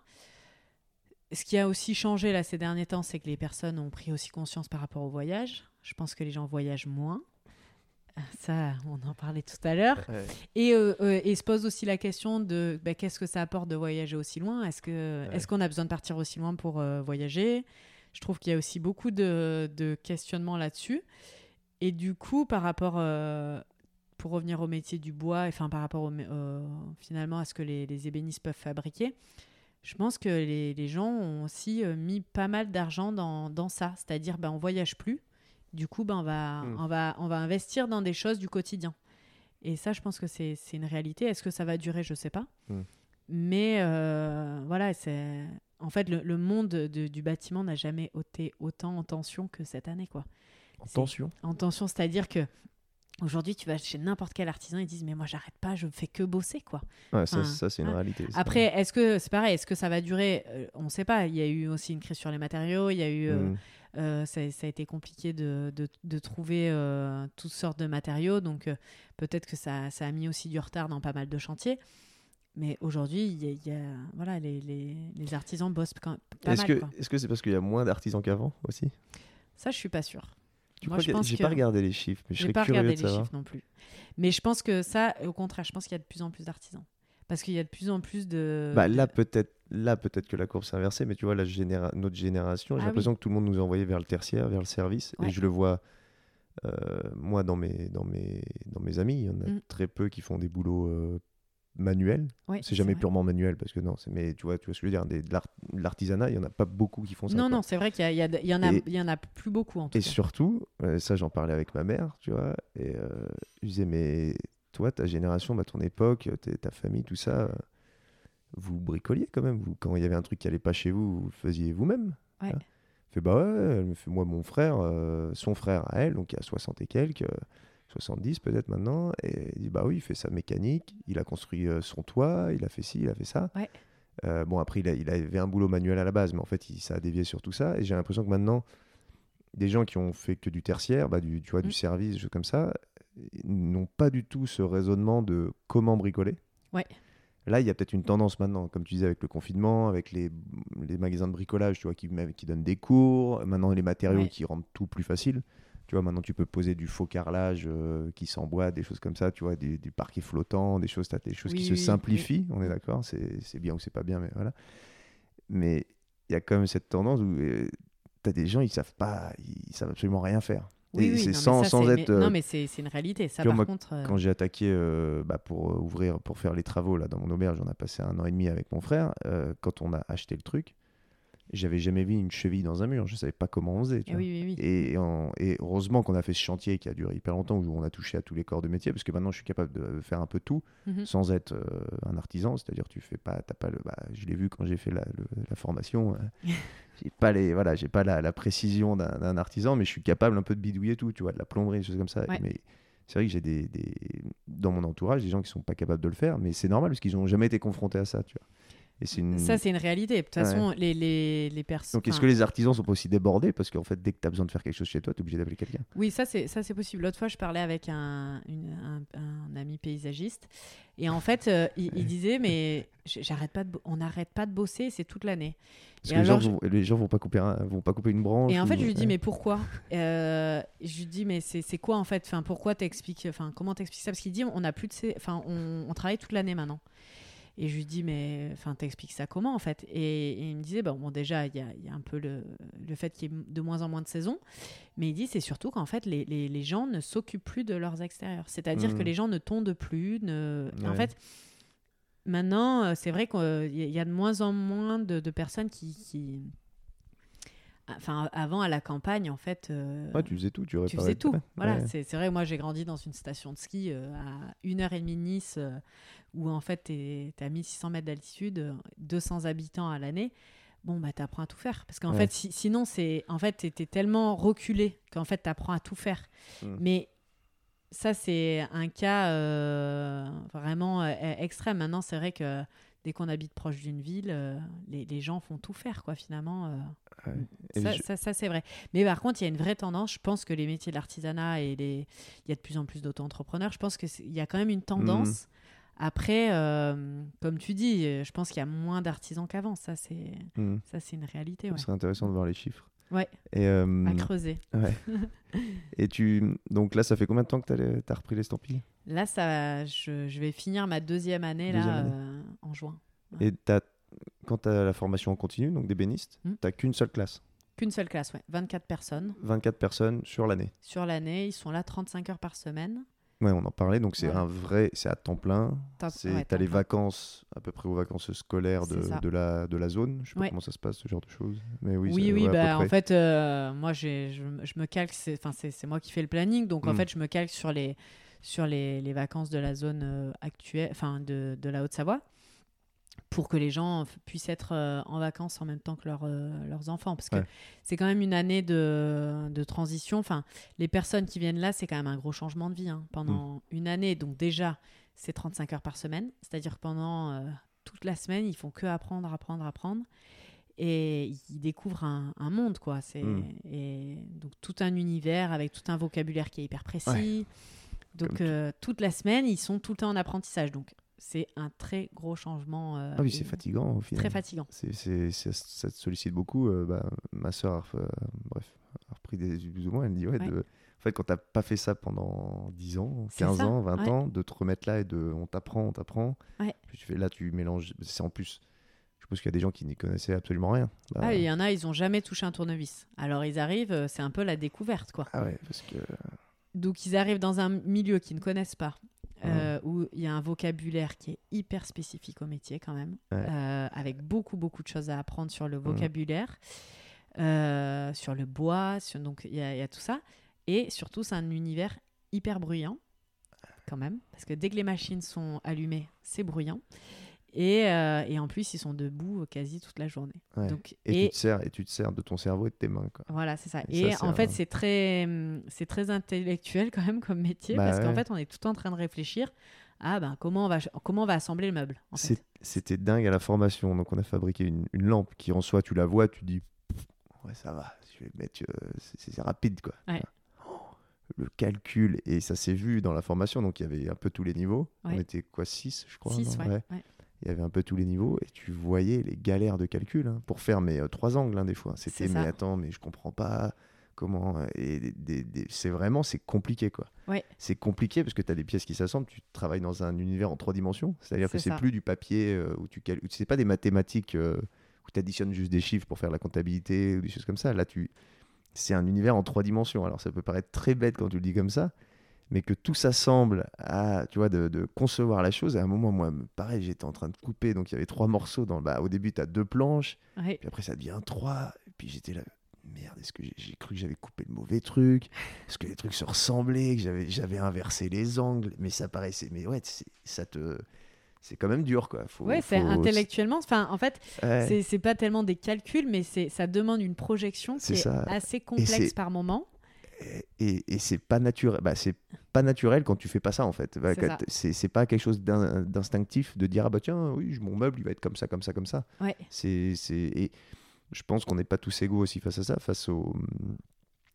Speaker 2: Ce qui a aussi changé là ces derniers temps, c'est que les personnes ont pris aussi conscience par rapport au voyage. Je pense que les gens voyagent moins. Ça, on en parlait tout à l'heure. Et, euh, euh, et se pose aussi la question de bah, qu'est-ce que ça apporte de voyager aussi loin? Est-ce que
Speaker 1: Ouais.
Speaker 2: est-ce qu'on a besoin de partir aussi loin pour euh, voyager? Je trouve qu'il y a aussi beaucoup de, de questionnements là-dessus. Et du coup, par rapport, pour revenir au métier du bois, enfin par rapport au, finalement à ce que les, les, ébénistes peuvent fabriquer, je pense que les, les gens ont aussi mis pas mal d'argent dans, dans, ça. C'est-à-dire, ben, on voyage plus. Du coup, ben, on, va,
Speaker 1: Mm.
Speaker 2: on, va, on va investir dans des choses du quotidien. Et ça, je pense que c'est une réalité. Est-ce que ça va durer? Je sais pas.
Speaker 1: Mm.
Speaker 2: Mais euh, voilà, c'est en fait le, le monde de- du bâtiment n'a jamais été autant en tension que cette année, quoi.
Speaker 1: En tension?
Speaker 2: En tension, c'est-à-dire que aujourd'hui, tu vas chez n'importe quel artisan, ils disent mais moi j'arrête pas, je ne fais que bosser, quoi.
Speaker 1: Ouais, ça,
Speaker 2: Enfin,
Speaker 1: ça, c'est une
Speaker 2: ouais.
Speaker 1: réalité.
Speaker 2: Après, est-ce que c'est pareil Est-ce que ça va durer? Euh, On ne sait pas. Il y a eu aussi une crise sur les matériaux. Il y a eu, euh,
Speaker 1: Mm.
Speaker 2: Euh, ça, ça a été compliqué de, de- de trouver euh, toutes sortes de matériaux. Donc euh, peut-être que ça, ça a mis aussi du retard dans pas mal de chantiers. Mais aujourd'hui, il y a, il y a- voilà, les, les- les artisans bossent quand, pas
Speaker 1: Est-ce
Speaker 2: mal.
Speaker 1: que
Speaker 2: quoi.
Speaker 1: est-ce que c'est parce qu'il y a moins d'artisans qu'avant aussi?
Speaker 2: Ça, je suis pas sûre.
Speaker 1: Tu
Speaker 2: Moi, je pense
Speaker 1: J'ai
Speaker 2: que-
Speaker 1: pas regardé les chiffres, mais je serais
Speaker 2: pas
Speaker 1: curieux
Speaker 2: regardé
Speaker 1: de
Speaker 2: les
Speaker 1: savoir.
Speaker 2: chiffres non plus. Mais je pense que ça, au contraire, je pense qu'il y a de plus en plus d'artisans. Parce qu'il y a de plus en plus de.
Speaker 1: Bah, là peut-être là peut-être que la courbe s'est inversée, mais tu vois la généra- notre génération, j'ai
Speaker 2: Ah
Speaker 1: l'impression que tout le monde nous a envoyé vers le tertiaire, vers le service,
Speaker 2: Ouais.
Speaker 1: et je le vois euh, moi dans mes dans mes dans mes amis, il y en a
Speaker 2: Mm.
Speaker 1: très peu qui font des boulots euh, manuels.
Speaker 2: Ouais,
Speaker 1: C'est jamais purement manuel parce que non, mais tu vois tu vois ce que je veux dire, des- de l'art- de l'artisanat, il y en a pas beaucoup qui font ça.
Speaker 2: Non,
Speaker 1: quoi.
Speaker 2: non, c'est vrai qu'il y, y, y en a,
Speaker 1: Et-
Speaker 2: il y en a plus beaucoup en tout
Speaker 1: Et
Speaker 2: cas.
Speaker 1: surtout, euh, ça j'en parlais avec ma mère, tu vois, et euh, je disais, mais toi, ta génération, bah, ton époque, t'es- ta famille, tout ça, euh, vous bricoliez quand même. Vous, quand il y avait un truc qui allait pas chez vous, vous le faisiez vous-même.
Speaker 2: Ouais.
Speaker 1: Hein. Fait, bah ouais, moi, mon frère, euh, son frère à elle, donc il a 60 et quelques, euh, 70 peut-être maintenant, et il dit, bah oui, il fait sa mécanique, il a construit euh, son toit, il a fait ci, il a fait ça.
Speaker 2: Ouais.
Speaker 1: Euh, bon, après, il, a- il avait un boulot manuel à la base, mais en fait, il, ça a dévié sur tout ça. Et j'ai l'impression que maintenant, des gens qui ont fait que du tertiaire, bah, du, tu vois,
Speaker 2: Mm.
Speaker 1: du service, des choses comme ça, n'ont pas du tout ce raisonnement de comment bricoler.
Speaker 2: Ouais.
Speaker 1: Là, il y a peut-être une tendance maintenant, comme tu disais, avec le confinement, avec les, les magasins de bricolage, tu vois, qui, qui donnent des cours, maintenant les matériaux
Speaker 2: Ouais.
Speaker 1: qui rendent tout plus facile. Tu vois, maintenant tu peux poser du faux carrelage euh, qui s'emboîte, des choses comme ça, tu vois, des, du parquet flottant, des choses, t'as des choses qui
Speaker 2: Oui,
Speaker 1: se
Speaker 2: oui.
Speaker 1: simplifient, on est d'accord, c'est bien ou c'est pas bien, mais voilà. Mais il y a quand même cette tendance où tu as des gens, ils savent pas, ils savent absolument rien faire.
Speaker 2: Oui,
Speaker 1: Et
Speaker 2: oui,
Speaker 1: c'est sans,
Speaker 2: ça,
Speaker 1: sans être.
Speaker 2: Non, mais c'est une réalité. Ça,
Speaker 1: vois,
Speaker 2: par
Speaker 1: moi,
Speaker 2: contre. euh,
Speaker 1: quand j'ai attaqué euh, bah, pour euh, ouvrir, pour faire les travaux là dans mon auberge, on a passé un an et demi avec mon frère. euh, quand on a acheté le truc, j'avais jamais vu une cheville dans un mur. Je savais pas comment on faisait. tu
Speaker 2: eh
Speaker 1: vois.
Speaker 2: oui, oui, oui.
Speaker 1: Et, et heureusement qu'on a fait ce chantier qui a duré hyper longtemps, où on a touché à tous les corps de métier, parce que maintenant je suis capable de faire un peu tout
Speaker 2: Mhm.
Speaker 1: sans être un artisan. C'est-à-dire tu fais pas, t'as pas le, bah, je l'ai vu quand j'ai fait la, le- la formation. j'ai pas les, voilà, j'ai pas la, la précision d'un artisan, mais je suis capable un peu de bidouiller tout, tu vois, de la plomberie, des choses comme ça.
Speaker 2: Ouais.
Speaker 1: Mais c'est vrai que j'ai des, des, dans mon entourage des gens qui sont pas capables de le faire, mais c'est normal parce qu'ils ont jamais été confrontés à ça, tu vois. Et c'est une...
Speaker 2: Ça, c'est une réalité. De toute
Speaker 1: Ouais.
Speaker 2: façon, les, les, les personnes.
Speaker 1: Donc est-ce que les artisans sont pas aussi débordés parce qu'en fait dès que tu as besoin de faire quelque chose chez toi, tu es obligé d'appeler quelqu'un?
Speaker 2: Oui, ça c'est ça c'est possible. L'autre fois, je parlais avec un, une- un, un ami paysagiste et en fait, euh, il, il disait mais j'arrête pas de on n'arrête pas de bosser, c'est toute l'année.
Speaker 1: Parce
Speaker 2: Et
Speaker 1: que les gens,
Speaker 2: je-
Speaker 1: vont, les gens vont pas couper un- vont pas couper une branche.
Speaker 2: Et en fait,
Speaker 1: ou-
Speaker 2: je lui dis
Speaker 1: ouais.
Speaker 2: mais pourquoi? Euh, Je lui dis mais c'est c'est quoi en fait? Enfin pourquoi t'expliques Enfin comment t'expliques ça? Parce qu'il dit on a plus de enfin on, on travaille toute l'année maintenant. Et je lui dis mais enfin t'expliques ça comment en fait? Et, et il me disait bon, bon déjà il y a, il y a un peu le, le fait qu'il y ait de moins en moins de saisons, mais il dit c'est surtout qu'en fait les, les, les gens ne s'occupent plus de leurs extérieurs. C'est-à-dire que les gens ne tondent plus. Ne... En fait maintenant euh, c'est vrai qu'il y a- il y a de moins en moins de, de personnes qui, qui... Enfin, avant, à la campagne, en fait, euh,
Speaker 1: Ouais, tu faisais tout, tu
Speaker 2: faisais tout. Voilà,
Speaker 1: Ouais.
Speaker 2: c'est vrai. Moi, j'ai grandi dans une station de ski euh, à une heure et demie de Nice, euh, où en fait, tu es, à 1600 mètres d'altitude, euh, 200 habitants à l'année. Bon, bah, tu apprends à tout faire. Parce qu'en
Speaker 1: Ouais.
Speaker 2: fait, si- sinon, c'est en fait, tu étais tellement reculé qu'en fait, tu apprends à tout faire.
Speaker 1: Mm.
Speaker 2: Mais ça, c'est un cas vraiment extrême. Maintenant, c'est vrai que dès qu'on habite proche d'une ville, euh, les, les gens font tout faire, quoi, finalement. euh.
Speaker 1: Ouais. Et
Speaker 2: Ça,
Speaker 1: je-
Speaker 2: ça, ça, c'est vrai. Mais par contre, il y a une vraie tendance. Je pense que les métiers de l'artisanat et les... il y a de plus en plus d'auto-entrepreneurs. Je pense qu'il y a quand même une tendance. Après, euh, comme tu dis, je pense qu'il y a moins d'artisans qu'avant. Ça, c'est ça, c'est une réalité.
Speaker 1: Ce
Speaker 2: Ouais.
Speaker 1: serait intéressant de voir les chiffres.
Speaker 2: Ouais.
Speaker 1: Et,
Speaker 2: À creuser.
Speaker 1: ouais. Et tu, donc là, ça fait combien de temps que tu as repris l'estampille?
Speaker 2: Là, ça, je, je vais finir ma deuxième année,
Speaker 1: Deuxième
Speaker 2: là,
Speaker 1: année.
Speaker 2: euh, en juin.
Speaker 1: Et t'as- quand tu as la formation en continu, donc d'ébéniste,
Speaker 2: Hmm.
Speaker 1: tu qu'une seule classe.
Speaker 2: Qu'une seule classe, ouais. 24 personnes
Speaker 1: 24 personnes sur l'année.
Speaker 2: sur l'année. Ils sont là 35 heures par semaine.
Speaker 1: Ouais, on en parlait, donc c'est un vrai, c'est à temps plein.
Speaker 2: Ouais,
Speaker 1: t'as les
Speaker 2: plein.
Speaker 1: vacances, à peu près aux vacances scolaires de, la, de la zone. Je sais pas comment ça se passe, ce genre de choses. Mais oui,
Speaker 2: Oui, oui, bah, en fait, euh, moi, je, me- je me calque, c'est, enfin, c'est, c'est moi qui fais le planning, donc en
Speaker 1: Mm.
Speaker 2: fait, je me calque sur les, sur les, les vacances de la zone euh, actuelle, enfin, de, de la Haute-Savoie, pour que les gens puissent être euh, en vacances en même temps que leurs, euh, leurs enfants, parce que
Speaker 1: Ouais.
Speaker 2: c'est quand même une année de, de transition. Enfin, les personnes qui viennent là, c'est quand même un gros changement de vie hein, pendant
Speaker 1: Mm.
Speaker 2: une année, donc déjà, c'est 35 heures par semaine, c'est-à-dire que pendant euh, toute la semaine, ils font que apprendre, apprendre, apprendre et ils découvrent un, un monde quoi c'est
Speaker 1: Mm.
Speaker 2: et donc tout un univers avec tout un vocabulaire qui est hyper précis
Speaker 1: Ouais.
Speaker 2: Donc euh, toute la semaine ils sont tout le temps en apprentissage donc c'est un très gros changement euh,
Speaker 1: Ah oui, c'est fatigant au final.
Speaker 2: très fatigant
Speaker 1: C'est, c'est- c'est- ça te sollicite beaucoup. euh, bah, ma soeur, a, euh, bref, a repris des plus ou moins. Elle me dit ouais,
Speaker 2: Ouais.
Speaker 1: de- en fait, quand t'as pas fait ça pendant 10 ans,
Speaker 2: C'est
Speaker 1: 15
Speaker 2: ça,
Speaker 1: ans, 20
Speaker 2: ouais.
Speaker 1: ans, de te remettre là et de on t'apprend, on t'apprend.
Speaker 2: Ouais.
Speaker 1: Puis tu fais là, tu mélanges. C'est en plus. Je suppose qu'il y a des gens qui n'y connaissaient absolument rien. Bah,
Speaker 2: ah il y en a ils ont jamais touché un tournevis alors ils arrivent c'est un peu la découverte quoi
Speaker 1: ah ouais, parce que
Speaker 2: donc ils arrivent dans un milieu qu'ils ne connaissent pas euh, où il y a un vocabulaire qui est hyper spécifique au métier quand même,
Speaker 1: Ouais.
Speaker 2: euh, avec beaucoup beaucoup de choses à apprendre sur le vocabulaire, euh, sur le bois, sur, donc il y, y a tout ça, et surtout c'est un univers hyper bruyant quand même, parce que dès que les machines sont allumées, c'est bruyant. Et, euh, et en plus, ils sont debout quasi toute la journée.
Speaker 1: Ouais.
Speaker 2: Donc,
Speaker 1: et,
Speaker 2: et,
Speaker 1: tu te sers et tu te sers de ton cerveau et de tes mains quoi.
Speaker 2: voilà, c'est ça.
Speaker 1: Et
Speaker 2: Et,
Speaker 1: ça, c'est
Speaker 2: en fait,
Speaker 1: un-
Speaker 2: c'est très, hum, c'est très intellectuel quand même comme métier,
Speaker 1: Bah
Speaker 2: parce qu'en fait, on est tout le temps en train de réfléchir à ben, comment, on va, comment on va assembler le meuble.
Speaker 1: C'était dingue à la formation. Donc, on a fabriqué une, une lampe qui, en soi, tu la vois, tu dis, ouais, ça va, je vais mettre, euh, c'est rapide, quoi.
Speaker 2: Ouais.
Speaker 1: Oh, le calcul, et ça s'est vu dans la formation. Donc, il y avait un peu tous les niveaux. On était quoi, 6, je crois.
Speaker 2: Six,
Speaker 1: non?
Speaker 2: ouais, ouais.
Speaker 1: Il y avait un peu tous les niveaux, et tu voyais les galères de calcul hein, pour faire mes euh, trois angles, hein, des fois. C'était, mais attends, mais je comprends pas. Comment euh, et c'est vraiment c'est compliqué quoi.
Speaker 2: Ouais.
Speaker 1: C'est compliqué parce que tu as des pièces qui s'assemblent, tu travailles dans un univers en trois dimensions, c'est-à-dire que
Speaker 2: C'est
Speaker 1: plus du papier euh, où tu cal... c'est pas des mathématiques euh, où tu additionnes juste des chiffres pour faire la comptabilité ou des choses comme ça. Là tu c'est un univers en trois dimensions. Alors ça peut paraître très bête quand tu le dis comme ça, mais que tout s'assemble à tu vois de, de concevoir la chose. À un moment moi pareil, j'étais en train de couper donc il y avait trois morceaux dans bah, au début tu as deux planches
Speaker 2: Ouais.
Speaker 1: puis après, ça devient 3. Et puis j'étais là, merde, est-ce que j'ai- cru que j'avais coupé le mauvais truc? Est-ce que les trucs se ressemblaient Que j'avais inversé les angles? Mais ça paraissait. Mais ouais, c'est- ça te. C'est quand même dur, quoi. Faut,
Speaker 2: Ouais, c'est intellectuellement. Enfin, en fait,
Speaker 1: Ouais.
Speaker 2: c'est pas tellement des calculs, mais c'est ça demande une projection qui est assez complexe par moment.
Speaker 1: Et, c'est pas naturel. Bah, c'est pas naturel quand tu fais pas ça, en fait. Bah,
Speaker 2: C'est
Speaker 1: pas quelque chose d'in- d'instinctif de dire ah bah tiens, oui, mon meuble il va être comme ça, comme ça, comme ça.
Speaker 2: Ouais.
Speaker 1: C'est c'est- et je pense qu'on n'est pas tous égaux aussi face à ça, face au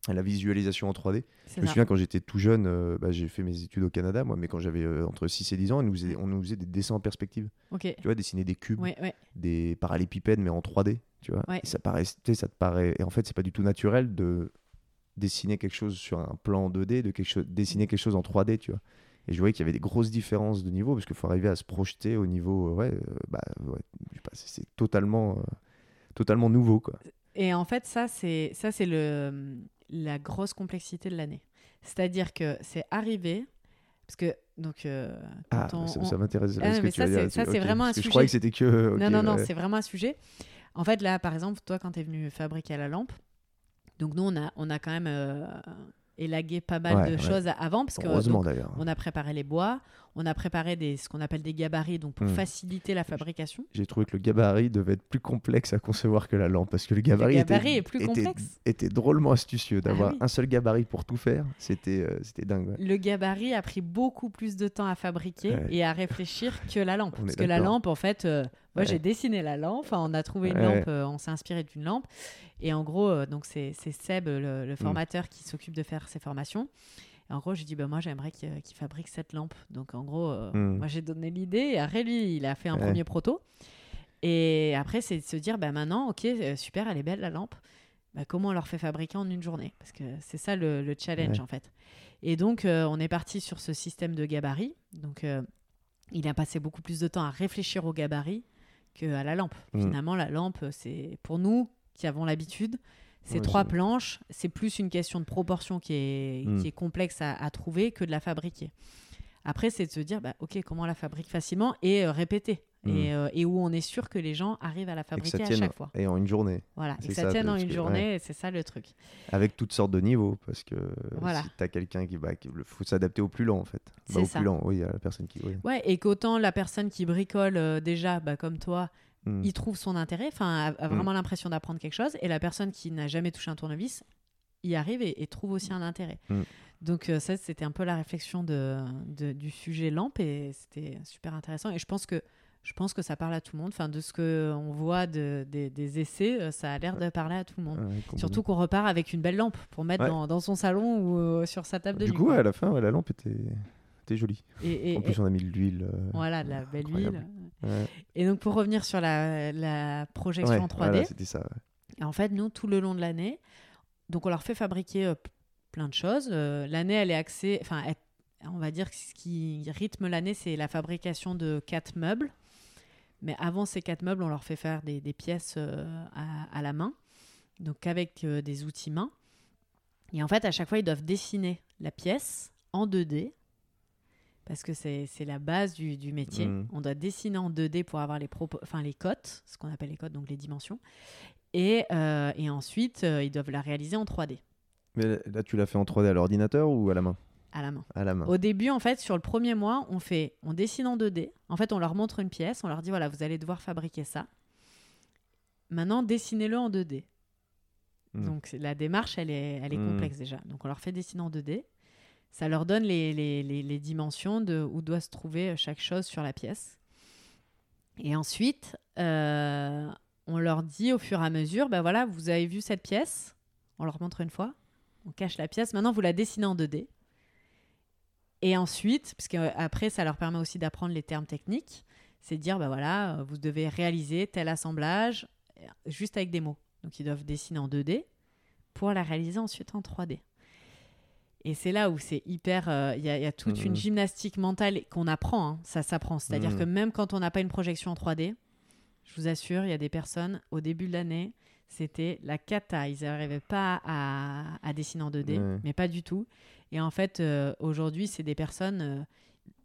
Speaker 1: à la visualisation en 3D. Je me souviens quand j'étais tout jeune, euh, bah, j'ai fait mes études au Canada, moi, mais quand j'avais euh, entre 6 et 10 ans, on nous, faisait, on nous faisait des dessins en perspective. Tu vois, dessiner des cubes,
Speaker 2: Ouais, ouais.
Speaker 1: des parallépipèdes, mais en 3D. Tu vois.
Speaker 2: Ouais.
Speaker 1: Et ça, paraît, ça te paraît. Et en fait, c'est pas du tout naturel de dessiner quelque chose sur un plan 2D, de quelque chose, dessiner quelque chose en 3D, tu vois. Et je voyais qu'il y avait des grosses différences de niveau, parce qu'il faut arriver à se projeter au niveau. euh, ouais, euh, bah, ouais, c'est totalement, euh, totalement nouveau, quoi.
Speaker 2: Et en fait, ça, c'est ça, c'est le la grosse complexité de l'année. C'est-à-dire que c'est arrivé parce que donc euh,
Speaker 1: Ah,
Speaker 2: on-
Speaker 1: ça,
Speaker 2: on-
Speaker 1: ça m'intéresse.
Speaker 2: Ah, ça, c'est- vraiment un
Speaker 1: que Je
Speaker 2: sujet.
Speaker 1: croyais que c'était que.
Speaker 2: non, non, non,
Speaker 1: ouais.
Speaker 2: c'est vraiment un sujet. En fait, là, par exemple, toi, quand tu es venu fabriquer la lampe, donc nous, on a, on a quand même euh, élagué pas mal
Speaker 1: Ouais,
Speaker 2: de
Speaker 1: ouais.
Speaker 2: choses avant, parce que
Speaker 1: Heureusement
Speaker 2: donc,
Speaker 1: d'ailleurs.
Speaker 2: on a préparé les bois, on a préparé des, ce qu'on appelle des gabarits, donc pour
Speaker 1: Hmm.
Speaker 2: faciliter la fabrication.
Speaker 1: J'ai trouvé que le gabarit devait être plus complexe à concevoir que la lampe parce que le gabarit,
Speaker 2: gabarit
Speaker 1: était,
Speaker 2: est plus
Speaker 1: était-
Speaker 2: complexe.
Speaker 1: était drôlement astucieux d'avoir
Speaker 2: oui.
Speaker 1: un seul gabarit pour tout faire. C'était euh, c'était dingue. ouais.
Speaker 2: Le gabarit a pris beaucoup plus de temps à fabriquer
Speaker 1: Ouais.
Speaker 2: et à réfléchir que la lampe. Parce que la lampe, en fait, euh, moi
Speaker 1: Ouais.
Speaker 2: j'ai dessiné la lampe, enfin, on a trouvé une lampe, euh, on s'est inspiré d'une lampe. Et en gros, donc c'est Seb, le,
Speaker 1: Mm.
Speaker 2: le formateur, qui s'occupe de faire ces formations. Et en gros, j'ai dit, bah, moi j'aimerais qu'il fabrique cette lampe. Donc en gros, euh,
Speaker 1: Mm.
Speaker 2: moi j'ai donné l'idée et après lui, il a fait un
Speaker 1: Ouais.
Speaker 2: premier proto. Et après, c'est de se dire, bah, maintenant, ok, euh, super, elle est belle la lampe. Bah, comment on leur fait fabriquer en une journée? Parce que c'est ça le, le challenge
Speaker 1: Ouais.
Speaker 2: en fait. Et donc, euh, on est parti sur ce système de gabarit. Donc, euh, il a passé beaucoup plus de temps à réfléchir au gabarit qu'à la lampe.
Speaker 1: Mm.
Speaker 2: Finalement, la lampe, c'est pour nous qui avons l'habitude, Ces
Speaker 1: Ouais,
Speaker 2: trois planches, c'est plus une question de proportion qui est,
Speaker 1: Mm.
Speaker 2: qui est complexe à, à trouver que de la fabriquer. Après, c'est de se dire, bah, ok, comment on la fabrique facilement et euh, répéter.
Speaker 1: Mm.
Speaker 2: Et, euh, et où on est sûr que les gens arrivent à la fabriquer à chaque fois.
Speaker 1: et en une journée,
Speaker 2: Voilà, et que ça
Speaker 1: ça,
Speaker 2: tienne en une journée, c'est ça le truc.
Speaker 1: avec toutes sortes de niveaux, parce que
Speaker 2: Voilà.
Speaker 1: si t'as quelqu'un qui, bah, qui- faut s'adapter au plus lent en fait. Bah, au
Speaker 2: ça.
Speaker 1: plus lent, oui, à la personne qui. oui.
Speaker 2: Ouais, et qu'autant la personne qui bricole euh, déjà, bah, comme toi,
Speaker 1: Mm.
Speaker 2: il trouve son intérêt, enfin, a, a
Speaker 1: Mm.
Speaker 2: vraiment l'impression d'apprendre quelque chose, et la personne qui n'a jamais touché un tournevis y arrive et, et trouve aussi un intérêt.
Speaker 1: Mm.
Speaker 2: Donc euh, ça, c'était un peu la réflexion de, de- du sujet lampe, et c'était super intéressant. Et je pense que je pense que ça parle à tout le monde. Enfin, de ce que on voit de, des- des essais, euh, ça a l'air de parler à tout le monde.
Speaker 1: Ouais.
Speaker 2: Surtout qu'on repart avec une belle lampe pour mettre
Speaker 1: Ouais.
Speaker 2: dans, dans son salon ou euh, sur sa table de
Speaker 1: Du
Speaker 2: nuit.
Speaker 1: coup,
Speaker 2: quoi.
Speaker 1: ouais, à la fin, ouais, la lampe était, était jolie.
Speaker 2: Et, et-
Speaker 1: en plus, on a mis de l'huile. euh,
Speaker 2: voilà, de la belle
Speaker 1: incroyable.
Speaker 2: huile.
Speaker 1: Ouais.
Speaker 2: Et donc, pour revenir sur la, la projection en 3D,
Speaker 1: voilà, c'était ça. ouais.
Speaker 2: et en fait, nous, tout le long de l'année, donc on leur fait fabriquer euh, plein de choses. Euh, l'année, elle est axée, enfin, on va dire que ce qui rythme l'année, c'est la fabrication de quatre meubles. Mais avant ces quatre meubles, on leur fait faire des, des pièces euh, à, à la main, donc avec des outils main. Et en fait, à chaque fois, ils doivent dessiner la pièce en 2D, parce que c'est la base du, du métier.
Speaker 1: Mhm.
Speaker 2: On doit dessiner en 2D pour avoir les, enfin, les cotes, ce qu'on appelle les cotes, donc les dimensions. Et, euh, et ensuite, euh, ils doivent la réaliser en 3D,
Speaker 1: Mais là, tu l'as fait en 3D à l'ordinateur ou à la main
Speaker 2: à la main.
Speaker 1: À la main.
Speaker 2: Au début, en fait, sur le premier mois, on fait, on dessine en 2D. En fait, on leur montre une pièce, on leur dit voilà, vous allez devoir fabriquer ça. Maintenant, dessinez-le en 2D.
Speaker 1: Mm.
Speaker 2: Donc la démarche, elle est, elle est
Speaker 1: Mm.
Speaker 2: complexe déjà. Donc on leur fait dessiner en 2D. Ça leur donne les, les, les- dimensions de où doit se trouver chaque chose sur la pièce. Et ensuite, euh, on leur dit au fur et à mesure, ben voilà, vous avez vu cette pièce. On leur montre une fois. On cache la pièce. Maintenant, vous la dessinez en 2D. Et ensuite, parce qu'après, ça leur permet aussi d'apprendre les termes techniques, c'est de dire, ben voilà, euh, vous devez réaliser tel assemblage euh, juste avec des mots. Donc, ils doivent dessiner en 2D pour la réaliser ensuite en 3D. Et c'est là où c'est hyper. euh, Il y, a- il y a toute
Speaker 1: Mhm.
Speaker 2: une gymnastique mentale qu'on apprend. hein. Ça s'apprend. C'est-à-dire
Speaker 1: Mhm.
Speaker 2: que même quand on n'a pas une projection en 3D, je vous assure, il y a des personnes, au début de l'année, c'était la cata. Ils n'arrivaient pas à, à dessiner en 2D,
Speaker 1: Ouais.
Speaker 2: mais pas du tout. Et en fait, euh, aujourd'hui, c'est des personnes. euh,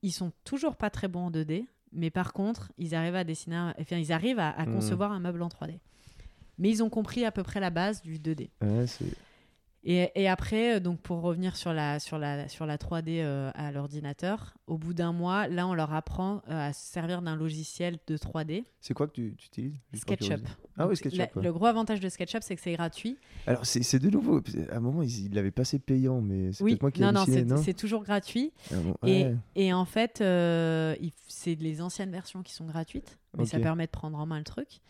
Speaker 2: ils sont toujours pas très bons en 2D, mais par contre, ils arrivent à dessiner. Enfin, ils arrivent à, à
Speaker 1: Mhm.
Speaker 2: concevoir un meuble en 3D. Mais ils ont compris à peu près la base du 2D.
Speaker 1: Ouais, c'est-
Speaker 2: Et, et après, euh, donc pour revenir sur la, sur la, sur la 3D euh, à l'ordinateur, au bout d'un mois, là, on leur apprend euh, à se servir d'un logiciel de 3D,
Speaker 1: c'est quoi que tu, tu utilises?
Speaker 2: SketchUp.
Speaker 1: Ah oui, SketchUp.
Speaker 2: la-
Speaker 1: ouais.
Speaker 2: Le gros avantage de SketchUp, c'est que c'est gratuit.
Speaker 1: Alors, c'est de nouveau. À un moment, ils il l'avaient passé payant, mais c'est
Speaker 2: Oui,
Speaker 1: peut-être moi qui ai
Speaker 2: non, non, c'est
Speaker 1: non?
Speaker 2: c'est toujours gratuit.
Speaker 1: Ah bon,
Speaker 2: Et,
Speaker 1: ouais.
Speaker 2: et en fait, euh, c'est les anciennes versions qui sont gratuites, mais ça permet de prendre en main le truc.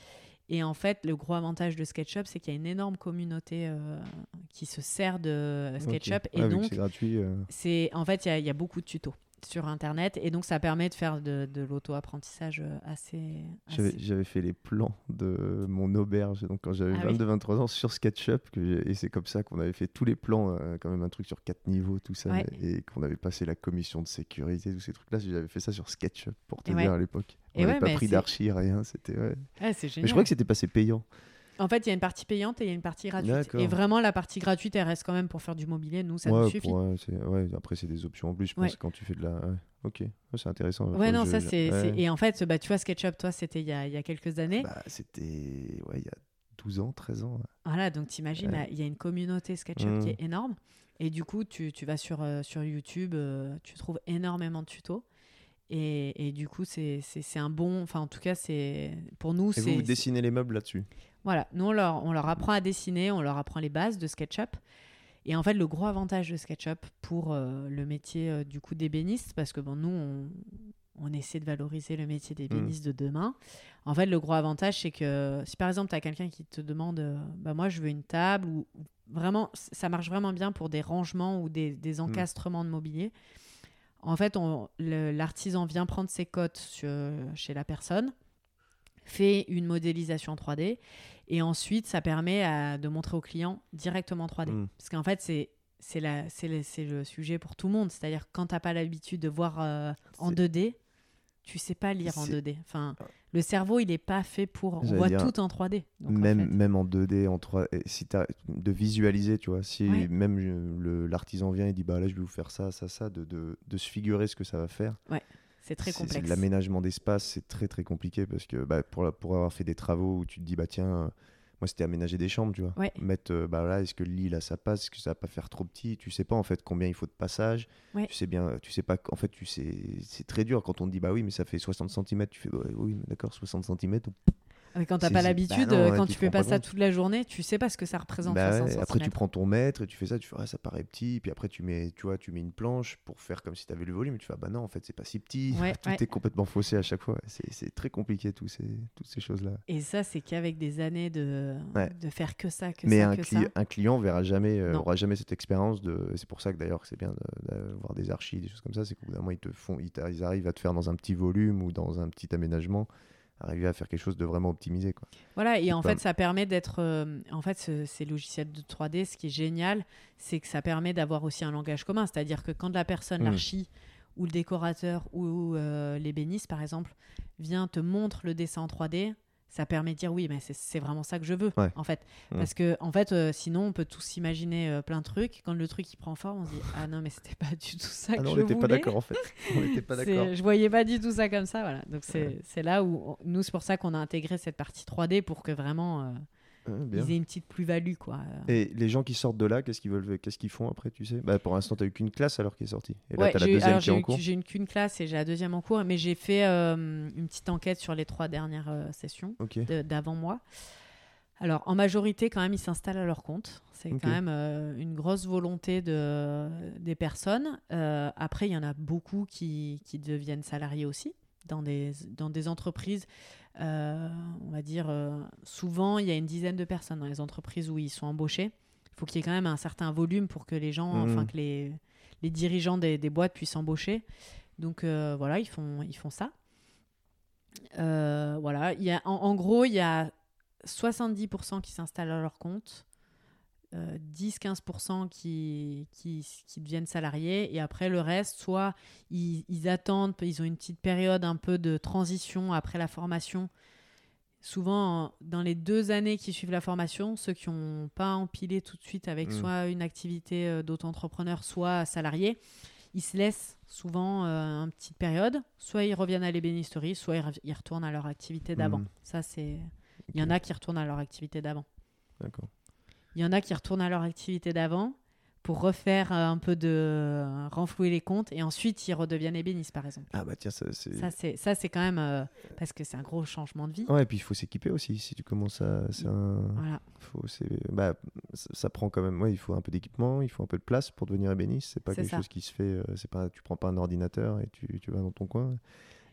Speaker 2: Et en fait, le gros avantage de SketchUp, c'est qu'il y a une énorme communauté euh, qui se sert de SketchUp.
Speaker 1: Ok.
Speaker 2: Et donc,
Speaker 1: c'est gratuit. euh,
Speaker 2: en fait il y a- il y, a beaucoup de tutos sur internet et donc ça permet de faire de, de l'auto-apprentissage euh, assez,
Speaker 1: J'avais
Speaker 2: assez-
Speaker 1: j'avais fait les plans de mon auberge donc quand j'avais
Speaker 2: Ah oui.
Speaker 1: 22-23 ans sur SketchUp que et c'est comme ça qu'on avait fait tous les plans euh, quand même un truc sur quatre niveaux tout ça
Speaker 2: Ouais.
Speaker 1: et qu'on avait passé la commission de sécurité tous ces trucs là j'avais fait ça sur SketchUp pour te
Speaker 2: Et ouais.
Speaker 1: dire à l'époque on n'avait
Speaker 2: ouais,
Speaker 1: pas pris d'archi rien c'était ouais.
Speaker 2: C'est
Speaker 1: mais je crois que c'était passé payant
Speaker 2: En fait, il y a une partie payante et il y a une partie gratuite. Et vraiment, la partie gratuite, elle reste quand même pour faire du mobilier. Nous, ça
Speaker 1: ouais,
Speaker 2: nous suffit.
Speaker 1: pour- ouais, ouais, après c'est des options en plus je pense quand tu fais de la ok c'est intéressant
Speaker 2: Ouais,
Speaker 1: je-
Speaker 2: c'est.
Speaker 1: ouais.
Speaker 2: Et en fait, bah, tu vois, SketchUp, toi, c'était il y a, il y a quelques années.
Speaker 1: Bah, c'était ouais il y a 12 ans 13 ans ouais.
Speaker 2: Voilà, donc t'imagines, il y a une communauté SketchUp qui est énorme. Et du coup, tu, tu vas sur, euh, sur YouTube, euh, tu trouves énormément de tutos. Et, et du coup, c'est un bon. Enfin, en tout cas, c'est pour nous,
Speaker 1: et
Speaker 2: c'est.
Speaker 1: vous, vous dessinez les meubles là-dessus?
Speaker 2: Voilà, nous, on leur, on leur apprend à dessiner, on leur apprend les bases de SketchUp. Et en fait, le gros avantage de SketchUp pour euh, le métier euh, du coup d'ébéniste, parce que bon, nous, on, on essaie de valoriser le métier d'ébéniste de demain. En fait, le gros avantage, c'est que si par exemple, tu as quelqu'un qui te demande, euh, bah, moi, je veux une table, ou ou vraiment, ça marche vraiment bien pour des rangements ou des, des encastrements de mobilier. En fait, l'artisan vient prendre ses cotes sur- chez la personne, fait une modélisation 3D, et ensuite, ça permet à- de montrer au client directement en 3D.
Speaker 1: Mm.
Speaker 2: Parce qu'en fait, c'est le, sujet pour tout le monde. C'est-à-dire quand tu n'as pas l'habitude de voir euh, en
Speaker 1: C'est-
Speaker 2: 2D, tu sais pas lire en
Speaker 1: C'est-
Speaker 2: 2D. Enfin, le cerveau, il est pas fait pour. On voit
Speaker 1: dire,
Speaker 2: tout en 3D. Donc, en
Speaker 1: même,
Speaker 2: fait,
Speaker 1: même en 2D, en 3 et si de visualiser, tu vois. Si
Speaker 2: Ouais.
Speaker 1: même euh, l'artisan vient et dit bah là je vais vous faire ça, ça, ça, de, de, de se figurer ce que ça va faire.
Speaker 2: c'est très
Speaker 1: C'est- c'est
Speaker 2: complexe.
Speaker 1: L'aménagement d'espace, c'est très très compliqué parce que bah, pour, la- pour avoir fait des travaux où tu te dis bah tiens, moi c'était aménager des chambres, tu vois.
Speaker 2: Ouais.
Speaker 1: Mettre euh, bah là, est-ce que le lit là ça passe, est-ce que ça va pas faire trop petit, tu sais pas en fait combien il faut de passage.
Speaker 2: Ouais.
Speaker 1: Tu sais bien, tu sais pas, en fait tu sais, c'est très dur quand on te dit bah oui mais ça fait 60 cm, tu fais bah, oui d'accord 60 cm,
Speaker 2: Mais quand t'as pas l'habitude,
Speaker 1: bah
Speaker 2: quand
Speaker 1: tu
Speaker 2: fais pas
Speaker 1: pas
Speaker 2: ça toute la journée, tu sais pas ce que ça représente.
Speaker 1: Bah
Speaker 2: 60
Speaker 1: ouais, après tu prends ton mètre et tu fais ça, tu fais ah, ça paraît petit, puis après tu mets, tu vois, tu mets une planche pour faire comme si tu avais le volume, et tu fais ah, bah non en fait c'est pas si petit,
Speaker 2: Ouais,
Speaker 1: tout
Speaker 2: ouais.
Speaker 1: est complètement faussé à chaque fois, c'est très compliqué tous ces, toutes ces choses là.
Speaker 2: Et ça, c'est qu'avec des années de, faire que ça, que
Speaker 1: Mais
Speaker 2: ça,
Speaker 1: un,
Speaker 2: que
Speaker 1: cli-
Speaker 2: ça.
Speaker 1: un client verra jamais, euh, aura jamais cette expérience de. C'est pour ça que d'ailleurs c'est bien de- d'avoir des archives, des choses comme ça, c'est qu'au bout d'un moment ils te font, ils, t'a- ils arrivent à te faire dans un petit volume ou dans un petit aménagement, arriver à faire quelque chose de vraiment optimisé quoi.
Speaker 2: Voilà, et en fait, ça permet d'être. euh, en fait, ce- ces logiciels de 3D, ce qui est génial, c'est que ça permet d'avoir aussi un langage commun. C'est-à-dire que quand la personne,
Speaker 1: Mm.
Speaker 2: l'archi, ou le décorateur, ou euh, l'ébéniste, par exemple, vient te montre le dessin en 3D, ça permet de dire oui, mais c'est- vraiment ça que je veux,
Speaker 1: Ouais.
Speaker 2: en fait.
Speaker 1: Mm.
Speaker 2: Parce que, en fait, euh, sinon, on peut tous imaginer euh, plein de trucs. Quand le truc il prend forme, on se dit ah non, mais c'était pas du tout ça
Speaker 1: Ah
Speaker 2: que
Speaker 1: non, on
Speaker 2: je
Speaker 1: n'était pas
Speaker 2: voulais.
Speaker 1: d'accord en fait. On n'était pas d'accord.
Speaker 2: Je voyais pas du tout ça comme ça, voilà. Donc c'est
Speaker 1: Ouais.
Speaker 2: là où on- nous c'est pour ça qu'on a intégré cette partie 3D pour que vraiment euh,
Speaker 1: Bien.
Speaker 2: ils aient une petite plus-value quoi.
Speaker 1: Et les gens qui sortent de là, qu'est-ce qu'ils veulent, qu'est-ce qu'ils font après, tu sais? Bah, Pour l'instant, tu n'as eu qu'une classe alors qui est sortie. Et là,
Speaker 2: ouais,
Speaker 1: tu as la
Speaker 2: eu-
Speaker 1: deuxième
Speaker 2: alors,
Speaker 1: qui est en
Speaker 2: eu-
Speaker 1: cours.
Speaker 2: j'ai une qu'une classe et j'ai la deuxième en cours, mais j'ai fait euh, une petite enquête sur les trois dernières euh, sessions d'avant moi. Alors en majorité quand même ils s'installent à leur compte. C'est quand même euh, une grosse volonté de, des personnes. Après il y en a beaucoup qui, qui deviennent salariés aussi dans des, dans des entreprises. Euh, on va dire euh, souvent il y a une dizaine de personnes dans les entreprises où ils sont embauchés. Il faut qu'il y ait quand même un certain volume pour que les gens, enfin que les, les dirigeants des, des boîtes puissent embaucher. Donc euh, voilà, ils font, ils font ça. Voilà, il y a, en, en gros, il y a 70% qui s'installent à leur compte, euh, 10-15% qui, qui, qui deviennent salariés, et après le reste, soit ils, ils attendent, ils ont une petite période un peu de transition après la formation. Souvent, dans les deux années qui suivent la formation, ceux qui n'ont pas empilé tout de suite avec
Speaker 1: Mm.
Speaker 2: soit une activité euh, d'auto-entrepreneur, soit salarié, ils se laissent souvent euh, une petite période. Soit ils reviennent à l'ébénisterie, soit ils, retournent à leur activité d'avant.
Speaker 1: Mhm.
Speaker 2: Ça, c'est. Il y en a qui retournent à leur activité d'avant.
Speaker 1: D'accord.
Speaker 2: Il y en a qui retournent à leur activité d'avant pour refaire euh, un peu de euh, renflouer les comptes et ensuite ils redeviennent ébénistes, par exemple.
Speaker 1: Ah bah tiens, ça, c'est.
Speaker 2: Ça, c'est ça, c'est quand même euh, parce que c'est un gros changement de vie.
Speaker 1: Ouais, et puis il faut s'équiper aussi. Si tu commences à. C'est un.
Speaker 2: Voilà.
Speaker 1: Faut, c'est, bah, ça, ça prend quand même. Ouais, il faut un peu d'équipement, il faut un peu de place pour devenir ébéniste. C'est pas quelque
Speaker 2: ça.
Speaker 1: chose qui se fait. euh, c'est pas, tu prends pas un ordinateur et tu, tu vas dans ton coin.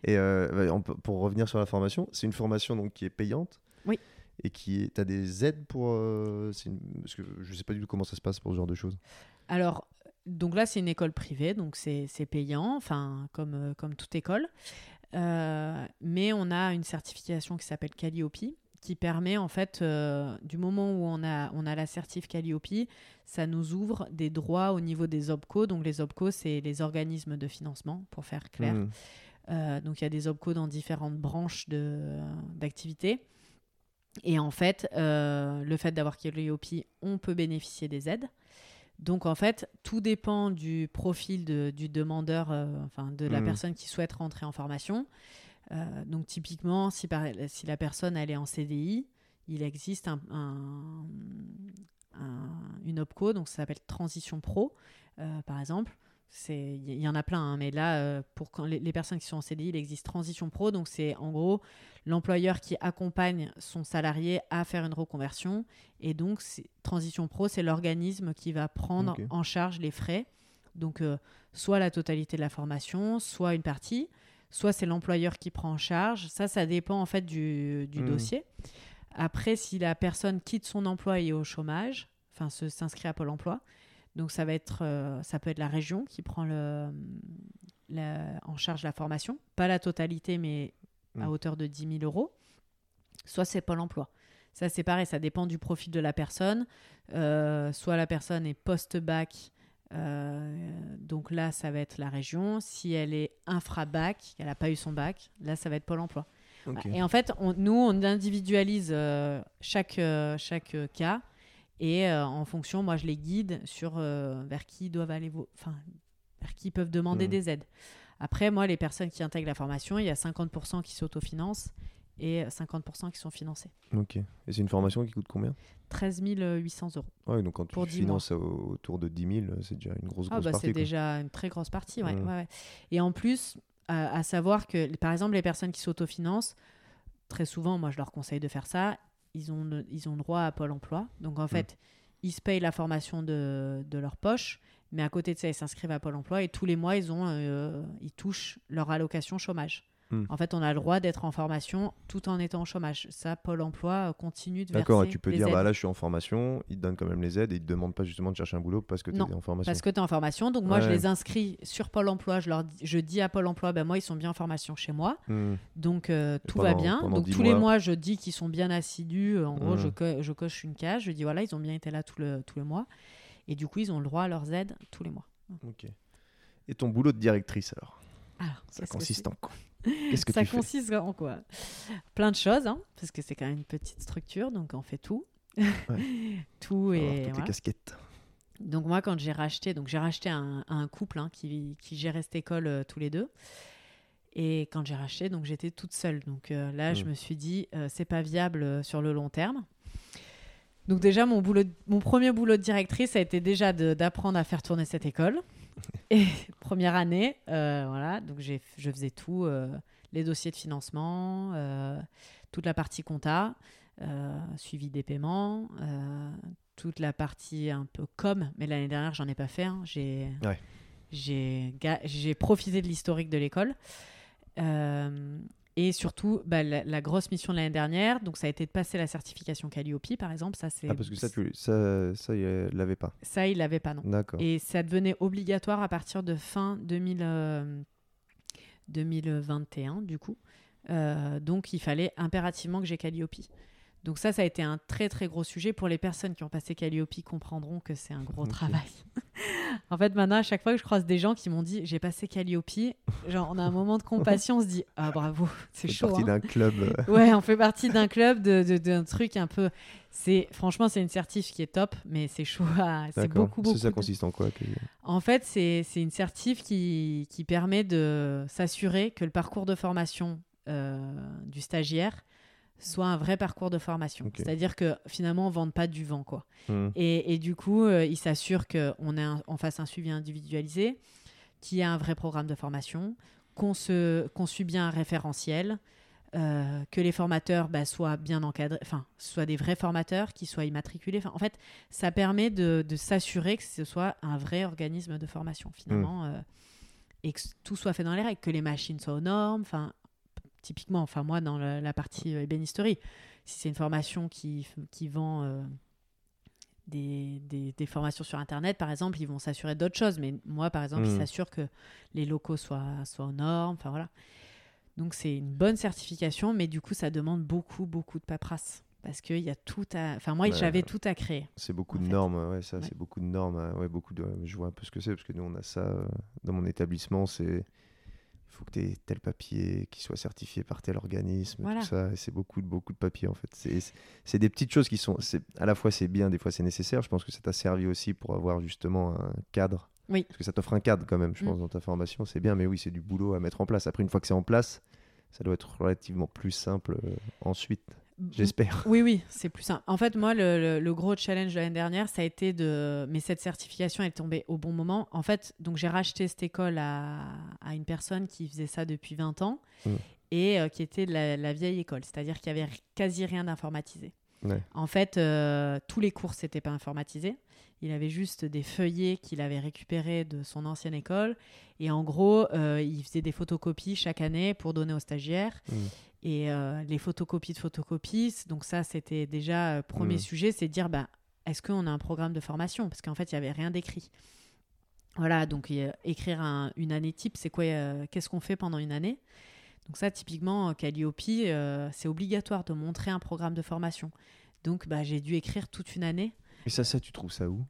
Speaker 1: Et euh, peut- pour revenir sur la formation, c'est une formation donc qui est payante.
Speaker 2: Oui.
Speaker 1: Et qui est. T'as des aides pour. euh, une- parce que je sais pas du tout comment ça se passe pour ce genre de choses.
Speaker 2: Alors, donc là, c'est une école privée, donc c'est payant, enfin, comme, euh, comme toute école. Euh, mais on a une certification qui s'appelle Calliope, qui permet, en fait, euh, du moment où on a, on a la certif Calliope, ça nous ouvre des droits au niveau des OPCO. Donc, les OPCO, c'est les organismes de financement, pour faire clair. Euh, donc il y a des OPCO dans différentes branches d'activités. Et en fait, euh, le fait d'avoir Calliope, on peut bénéficier des aides. Donc en fait, tout dépend du profil de- du demandeur, euh, enfin de la
Speaker 1: Mhm.
Speaker 2: personne qui souhaite rentrer en formation. Euh, donc typiquement, si, par- si la personne elle est en CDI, il existe un, un- un- une OPCO, donc ça s'appelle Transition Pro, par exemple. C'est- Il y en a plein, hein, mais là, euh, pour quand les, les personnes qui sont en CDI, il existe Transition Pro. Donc, c'est en gros l'employeur qui accompagne son salarié à faire une reconversion. Et donc, Transition Pro, c'est l'organisme qui va prendre en charge les frais. Donc, euh, soit la totalité de la formation, soit une partie, soit c'est l'employeur qui prend en charge. Ça, ça dépend en fait du, du
Speaker 1: Mhm.
Speaker 2: dossier. Après, si la personne quitte son emploi et est au chômage, enfin, se- s'inscrit à Pôle emploi, donc ça va être, euh, ça peut être la région qui prend le, la- en charge la formation, pas la totalité, mais à
Speaker 1: Mm.
Speaker 2: hauteur de 10 000 euros. Soit c'est Pôle emploi. Ça c'est pareil, ça dépend du profil de la personne. Euh, soit la personne est post-bac euh, donc là, ça va être la région. Si elle est infra-bac, qu'elle n'a pas eu son bac, là, ça va être Pôle emploi. Et en fait, on- nous, on individualise chaque, chaque cas. Et euh, en fonction, moi, je les guide sur euh, vers qui ils doivent aller, enfin, vers qui ils peuvent demander
Speaker 1: Mhm.
Speaker 2: des aides. Après, moi, les personnes qui intègrent la formation, il y a 50% qui s'autofinancent et 50% qui sont financés.
Speaker 1: Ok. Et c'est une formation qui coûte combien?
Speaker 2: 13 800 euros.
Speaker 1: Ouais, donc quand tu
Speaker 2: Pour 10
Speaker 1: finances au- autour de 10 000, c'est déjà une grosse,
Speaker 2: Ah
Speaker 1: grosse
Speaker 2: bah
Speaker 1: partie.
Speaker 2: c'est déjà une très grosse partie, ouais,
Speaker 1: Mm.
Speaker 2: ouais, ouais. Et en plus, à savoir que, par exemple, les personnes qui s'autofinancent, très souvent, moi je leur conseille de faire ça, ils ont, le- ils ont droit à Pôle emploi. Donc en
Speaker 1: Mm.
Speaker 2: fait, ils se payent la formation de, de leur poche, mais à côté de ça, ils s'inscrivent à Pôle emploi et tous les mois, ils, ont, euh, ils touchent leur allocation chômage.
Speaker 1: Mm.
Speaker 2: En fait, on a le droit d'être en formation tout en étant au chômage. Ça, Pôle emploi euh, continue de verser
Speaker 1: D'accord, et tu peux
Speaker 2: les
Speaker 1: dire,
Speaker 2: aides.
Speaker 1: bah là je suis en formation, ils te donnent quand même les aides et ils te demandent pas justement de chercher un boulot parce que tu es en formation.
Speaker 2: Parce que tu es en formation. Donc, moi, je les inscris sur Pôle emploi. Je, leur dis, je dis à Pôle emploi, ben, moi, ils sont bien en formation chez moi.
Speaker 1: Hmm.
Speaker 2: Donc, euh, tout
Speaker 1: pendant-
Speaker 2: va bien. Donc,
Speaker 1: 10
Speaker 2: tous les
Speaker 1: mois.
Speaker 2: je dis qu'ils sont bien assidus. En gros,
Speaker 1: Mhm.
Speaker 2: je, co- je coche une case. Je dis, voilà, ils ont bien été là tout le, tout le mois. Et du coup, ils ont le droit à leurs aides tous les mois.
Speaker 1: Ok. Et ton boulot de directrice alors?
Speaker 2: Alors,
Speaker 1: Ça consiste en quoi? Qu'est-ce que
Speaker 2: Ça
Speaker 1: tu fais?
Speaker 2: consiste en quoi? Plein de choses, hein, parce que c'est quand même une petite structure. Donc, on fait tout. tout et.
Speaker 1: toutes
Speaker 2: voilà.
Speaker 1: les casquettes.
Speaker 2: Donc moi, quand j'ai racheté, donc j'ai racheté un, un couple hein, qui, qui gérait cette école euh, tous les deux. Et quand j'ai racheté, donc j'étais toute seule. Donc euh, là, je
Speaker 1: Mm.
Speaker 2: me suis dit, euh, c'est pas viable euh, sur le long terme. Donc déjà, mon, boulot, mon premier boulot de directrice a été déjà d'apprendre à faire tourner cette école. Et première année, euh, voilà, donc j'ai- je faisais tout, euh, les dossiers de financement, euh, toute la partie compta, suivi des paiements, toute la partie un peu com, mais l'année dernière, j'en ai pas fait. hein. J'ai
Speaker 1: Ouais.
Speaker 2: j'ai ga- j'ai profité de l'historique de l'école. Et surtout, bah, la, la grosse mission de l'année dernière, donc ça a été de passer la certification Calliope, par exemple. Ça, c'est
Speaker 1: Ah, parce que ça, tu ça, ça il l'avait pas.
Speaker 2: ça, il l'avait pas, non.
Speaker 1: D'accord.
Speaker 2: Et ça devenait obligatoire à partir de fin 2000, euh, 2021, du coup. Euh, donc, il fallait impérativement que j'ai Calliope. Donc ça, ça a été un très très gros sujet. Pour les personnes qui ont passé Calliope comprendront que c'est un gros travail. en fait, maintenant, à chaque fois que je croise des gens qui m'ont dit j'ai passé Calliope, genre on a un moment de compassion, on se dit ah bravo, c'est chaud.
Speaker 1: partie
Speaker 2: hein.
Speaker 1: d'un club.
Speaker 2: Ouais, on fait partie d'un club, de- de- d'un truc un peu. C'est franchement, c'est une certif qui est top, mais c'est chaud. à- C'est beaucoup beaucoup.
Speaker 1: Ça,
Speaker 2: de-
Speaker 1: consiste en quoi que-
Speaker 2: En fait, c'est c'est une certif qui, qui permet de s'assurer que le parcours de formation euh, du stagiaire soit un vrai parcours de formation. C'est-à-dire que finalement, on ne vende pas du vent, quoi.
Speaker 1: Hmm.
Speaker 2: Et, et du coup, euh, il s'assure qu'on on fasse un suivi individualisé, qu'il y ait un vrai programme de formation, qu'on se- qu'on suit bien un référentiel, euh, que les formateurs bah, soient bien encadrés, enfin, soient des vrais formateurs, qui soient immatriculés. En fait, ça permet de, de s'assurer que ce soit un vrai organisme de formation, finalement, euh, et que tout soit fait dans les règles, que les machines soient aux normes. Enfin, typiquement, enfin, moi, dans la, la partie euh, ébénisterie, si c'est une formation qui, qui vend euh, des, des- des formations sur Internet, par exemple, ils vont s'assurer d'autres choses. Mais moi, par exemple, ils
Speaker 1: Mhm.
Speaker 2: s'assurent que les locaux soient, soient aux normes. Enfin, voilà. Donc, c'est une bonne certification, mais du coup, ça demande beaucoup, beaucoup de paperasse. Parce qu'il y a tout à. Enfin, moi, j'avais tout à créer.
Speaker 1: C'est beaucoup de normes, ouais, ça, c'est beaucoup de normes, euh, ouais, beaucoup de. Je vois un peu ce que c'est parce que nous on a ça euh, dans mon établissement, c'est faut que tu aies tel papier qui soit certifié par tel organisme,
Speaker 2: Voilà.
Speaker 1: tout ça, et c'est beaucoup de beaucoup de papiers en fait. C'est des petites choses qui sont, à la fois c'est bien, des fois c'est nécessaire. Je pense que ça t'a servi aussi pour avoir justement un cadre.
Speaker 2: Oui.
Speaker 1: Parce que ça t'offre un cadre quand même, je
Speaker 2: Mm.
Speaker 1: pense, dans ta formation, c'est bien, mais oui, c'est du boulot à mettre en place. Après, une fois que c'est en place, ça doit être relativement plus simple euh, ensuite, j'espère.
Speaker 2: Oui, oui, c'est plus simple. En fait, moi, le, le- le gros challenge de l'année dernière, ça a été de. Mais cette certification est tombée au bon moment. En fait, donc j'ai racheté cette école à, à une personne qui faisait ça depuis 20 ans
Speaker 1: Mm.
Speaker 2: et euh, qui était de la, la vieille école, c'est-à-dire qu'il y avait quasi rien d'informatisé.
Speaker 1: Ouais.
Speaker 2: En fait, euh, tous les cours n'étaient pas informatisés. Il avait juste des feuillets qu'il avait récupérés de son ancienne école. Et en gros, euh, il faisait des photocopies chaque année pour donner aux stagiaires.
Speaker 1: Mm.
Speaker 2: Et euh, les photocopies de photocopies, donc ça, c'était déjà euh, premier
Speaker 1: Mm.
Speaker 2: sujet, c'est de dire, bah, est-ce qu'on a un programme de formation? Parce qu'en fait, il n'y avait rien d'écrit. Voilà, donc euh, écrire un- une année type, c'est quoi euh, Qu'est-ce qu'on fait pendant une année? Donc ça, typiquement, Calliope, c'est obligatoire de montrer un programme de formation. Donc, bah, j'ai dû écrire toute une année.
Speaker 1: Et ça, ça, tu trouves ça où?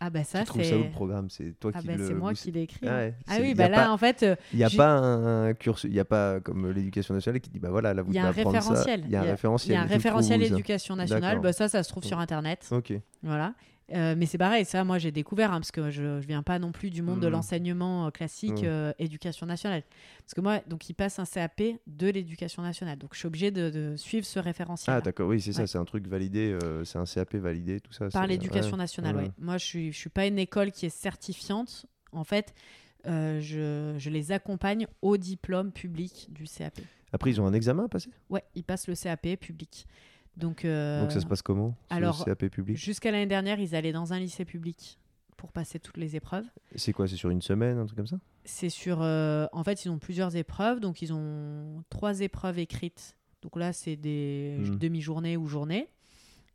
Speaker 2: Ah bah ça
Speaker 1: trouves ça où
Speaker 2: c'est
Speaker 1: le programme? C'est toi
Speaker 2: ah
Speaker 1: qui
Speaker 2: bah,
Speaker 1: le.
Speaker 2: c'est moi qui l'ai écrit.
Speaker 1: Ah ouais,
Speaker 2: Ah
Speaker 1: c'est-
Speaker 2: oui, bah là
Speaker 1: pas-
Speaker 2: en fait, euh,
Speaker 1: Il n'y a pas un cursus, il n'y a pas comme l'éducation nationale qui dit bah voilà, là vous
Speaker 2: Il y a
Speaker 1: devez
Speaker 2: un
Speaker 1: apprendre ça.
Speaker 2: référentiel.
Speaker 1: Il y a un référentiel.
Speaker 2: il y a un référentiel éducation nationale. Bah ça, ça se trouve sur internet.
Speaker 1: Ok.
Speaker 2: Voilà. Euh, mais c'est pareil, ça, moi j'ai découvert, hein, parce que je, je viens pas non plus du monde de
Speaker 1: Mhm.
Speaker 2: l'enseignement euh, classique
Speaker 1: Mhm.
Speaker 2: euh, éducation nationale. Parce que moi, donc il passe un CAP de l'éducation nationale. Donc je suis obligée de, de suivre ce référentiel
Speaker 1: Ah d'accord, oui c'est ça, c'est un truc validé, euh, c'est un CAP validé, tout ça.
Speaker 2: par l'éducation
Speaker 1: ouais.
Speaker 2: nationale.
Speaker 1: ouais.
Speaker 2: Moi, je suis, je suis pas une école qui est certifiante. En fait, je, je les accompagne au diplôme public du CAP.
Speaker 1: Après ils ont un examen à passer?
Speaker 2: Ouais, ils passent le CAP public. Donc, euh,
Speaker 1: Donc ça se passe comment
Speaker 2: alors,
Speaker 1: CAP public?
Speaker 2: jusqu'à l'année dernière, ils allaient dans un lycée public pour passer toutes les épreuves.
Speaker 1: C'est quoi C'est sur une semaine, un truc comme ça?
Speaker 2: C'est sur. euh, en fait, ils ont plusieurs épreuves. Donc, ils ont trois épreuves écrites. Donc là, c'est des
Speaker 1: Mhm.
Speaker 2: demi-journées ou journées.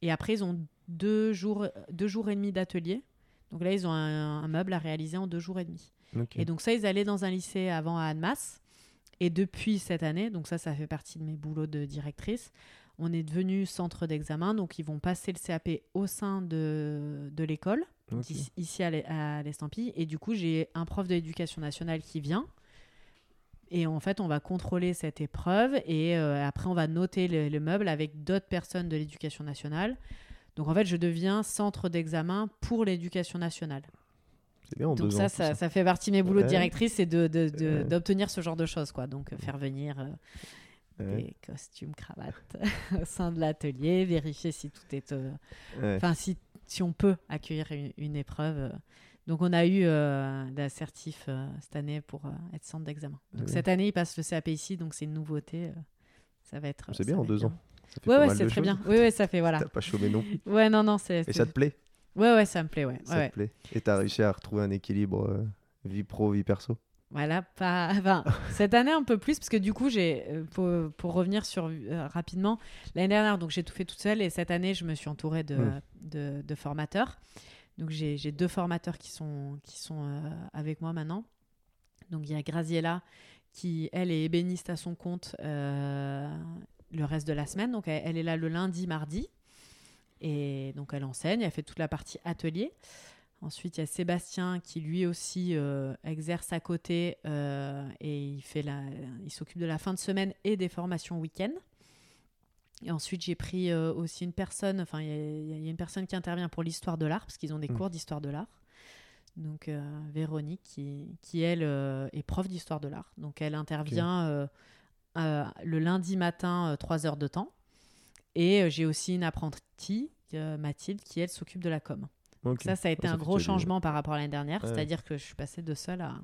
Speaker 2: Et après, ils ont deux jours, deux jours et demi d'atelier. Donc là, ils ont un, un meuble à réaliser en deux jours et demi. Et donc ça, ils allaient dans un lycée avant à Annemasse. Et depuis cette année, donc ça, ça fait partie de mes boulots de directrice, on est devenu centre d'examen. Donc ils vont passer le CAP au sein de, de l'école, ici- à l'E- à l'Estampille. Et du coup, j'ai un prof de l'éducation nationale qui vient. Et en fait, on va contrôler cette épreuve et euh, après, on va noter le, le meuble avec d'autres personnes de l'éducation nationale. Donc en fait, je deviens centre d'examen pour l'éducation nationale.
Speaker 1: C'est bien en
Speaker 2: Donc ça,
Speaker 1: ans.
Speaker 2: ça, ça fait partie de mes boulots de directrice, c'est de, de- de-
Speaker 1: Ouais.
Speaker 2: d'obtenir ce genre de choses, quoi. Donc euh, faire venir euh,
Speaker 1: Ouais.
Speaker 2: des costumes, cravates au sein de l'atelier, vérifier si tout est, euh,
Speaker 1: Ouais.
Speaker 2: enfin si, si on peut accueillir une, une épreuve. Donc on a eu euh, l'assertif euh, cette année pour euh, être centre d'examen. Donc
Speaker 1: Ouais.
Speaker 2: cette année, il passe le CAP ici, donc c'est une nouveauté. ça va être.
Speaker 1: C'est bien en deux
Speaker 2: bien.
Speaker 1: ans. Ça fait
Speaker 2: Ouais,
Speaker 1: pas
Speaker 2: ouais,
Speaker 1: mal
Speaker 2: c'est très
Speaker 1: choses.
Speaker 2: bien. Oui, ouais, ça fait voilà.
Speaker 1: T'as pas chômé non
Speaker 2: Ouais, non, non, c'est.
Speaker 1: Et ça te plaît?
Speaker 2: Ouais, ouais, ça me plaît, ouais.
Speaker 1: Ça te plaît? Et t'as réussi à retrouver un équilibre vie pro, vie perso?
Speaker 2: Voilà, pas. Enfin, cette année un peu plus, parce que du coup, j'ai euh, pour, pour revenir sur euh, rapidement, l'année dernière, donc j'ai tout fait toute seule, et cette année, je me suis entourée de,
Speaker 1: Mm.
Speaker 2: de, de formateurs. Donc j'ai j'ai deux formateurs qui sont qui sont euh, avec moi maintenant. Donc il y a Graziella qui elle est ébéniste à son compte euh, le reste de la semaine. Donc elle, elle est là le lundi, mardi, et donc elle enseigne, elle fait toute la partie atelier. Ensuite, il y a Sébastien qui lui aussi euh, exerce à côté euh, et il, fait la, il s'occupe de la fin de semaine et des formations week-end. Et ensuite, j'ai pris euh, aussi une personne, enfin, il y, a- il y a une personne qui intervient pour l'histoire de l'art, parce qu'ils ont des
Speaker 1: Mm.
Speaker 2: cours d'histoire de l'art. Donc, Véronique, qui, qui elle, est prof d'histoire de l'art. Donc, elle intervient le lundi matin, 3 heures de temps. Et j'ai aussi une apprentie, Mathilde, qui, elle, s'occupe de la com.
Speaker 1: Ok.
Speaker 2: Ça, ça a été un gros changement par rapport à l'année dernière.
Speaker 1: Ouais.
Speaker 2: C'est-à-dire que je suis passée de seule à.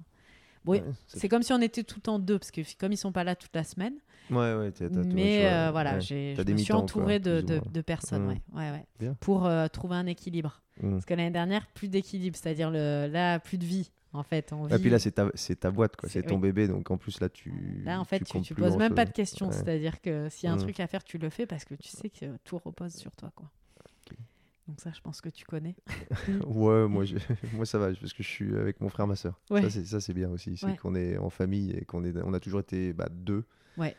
Speaker 2: Bon,
Speaker 1: Ouais,
Speaker 2: c'est comme si on était tout temps deux, parce que comme ils sont pas là toute la semaine.
Speaker 1: Ouais, ouais,
Speaker 2: mais euh, voilà, je me suis entourée
Speaker 1: quoi,
Speaker 2: de, de- de personnes,
Speaker 1: Mm.
Speaker 2: ouais, ouais, pour euh, trouver un équilibre.
Speaker 1: Mm.
Speaker 2: Parce que l'année dernière, plus d'équilibre, c'est-à-dire là, plus de vie, en fait. On
Speaker 1: Et
Speaker 2: vit-
Speaker 1: puis là, c'est ta, ta boîte, quoi.
Speaker 2: C'est-
Speaker 1: ton
Speaker 2: oui.
Speaker 1: bébé, donc en plus là, tu.
Speaker 2: Là, en fait, tu, tu poses même pas de questions. C'est-à-dire que s'il y a un
Speaker 1: Mm.
Speaker 2: truc à faire, tu le fais parce que tu sais que tout repose sur toi, quoi. Donc ça, je pense que tu connais.
Speaker 1: Ouais, moi, je- moi ça va, parce que je suis avec mon frère, ma soeur.
Speaker 2: Ouais.
Speaker 1: Ça, c'est, bien aussi. C'est
Speaker 2: Ouais.
Speaker 1: qu'on est en famille et qu'on est, on a toujours été bah, deux.
Speaker 2: Ouais.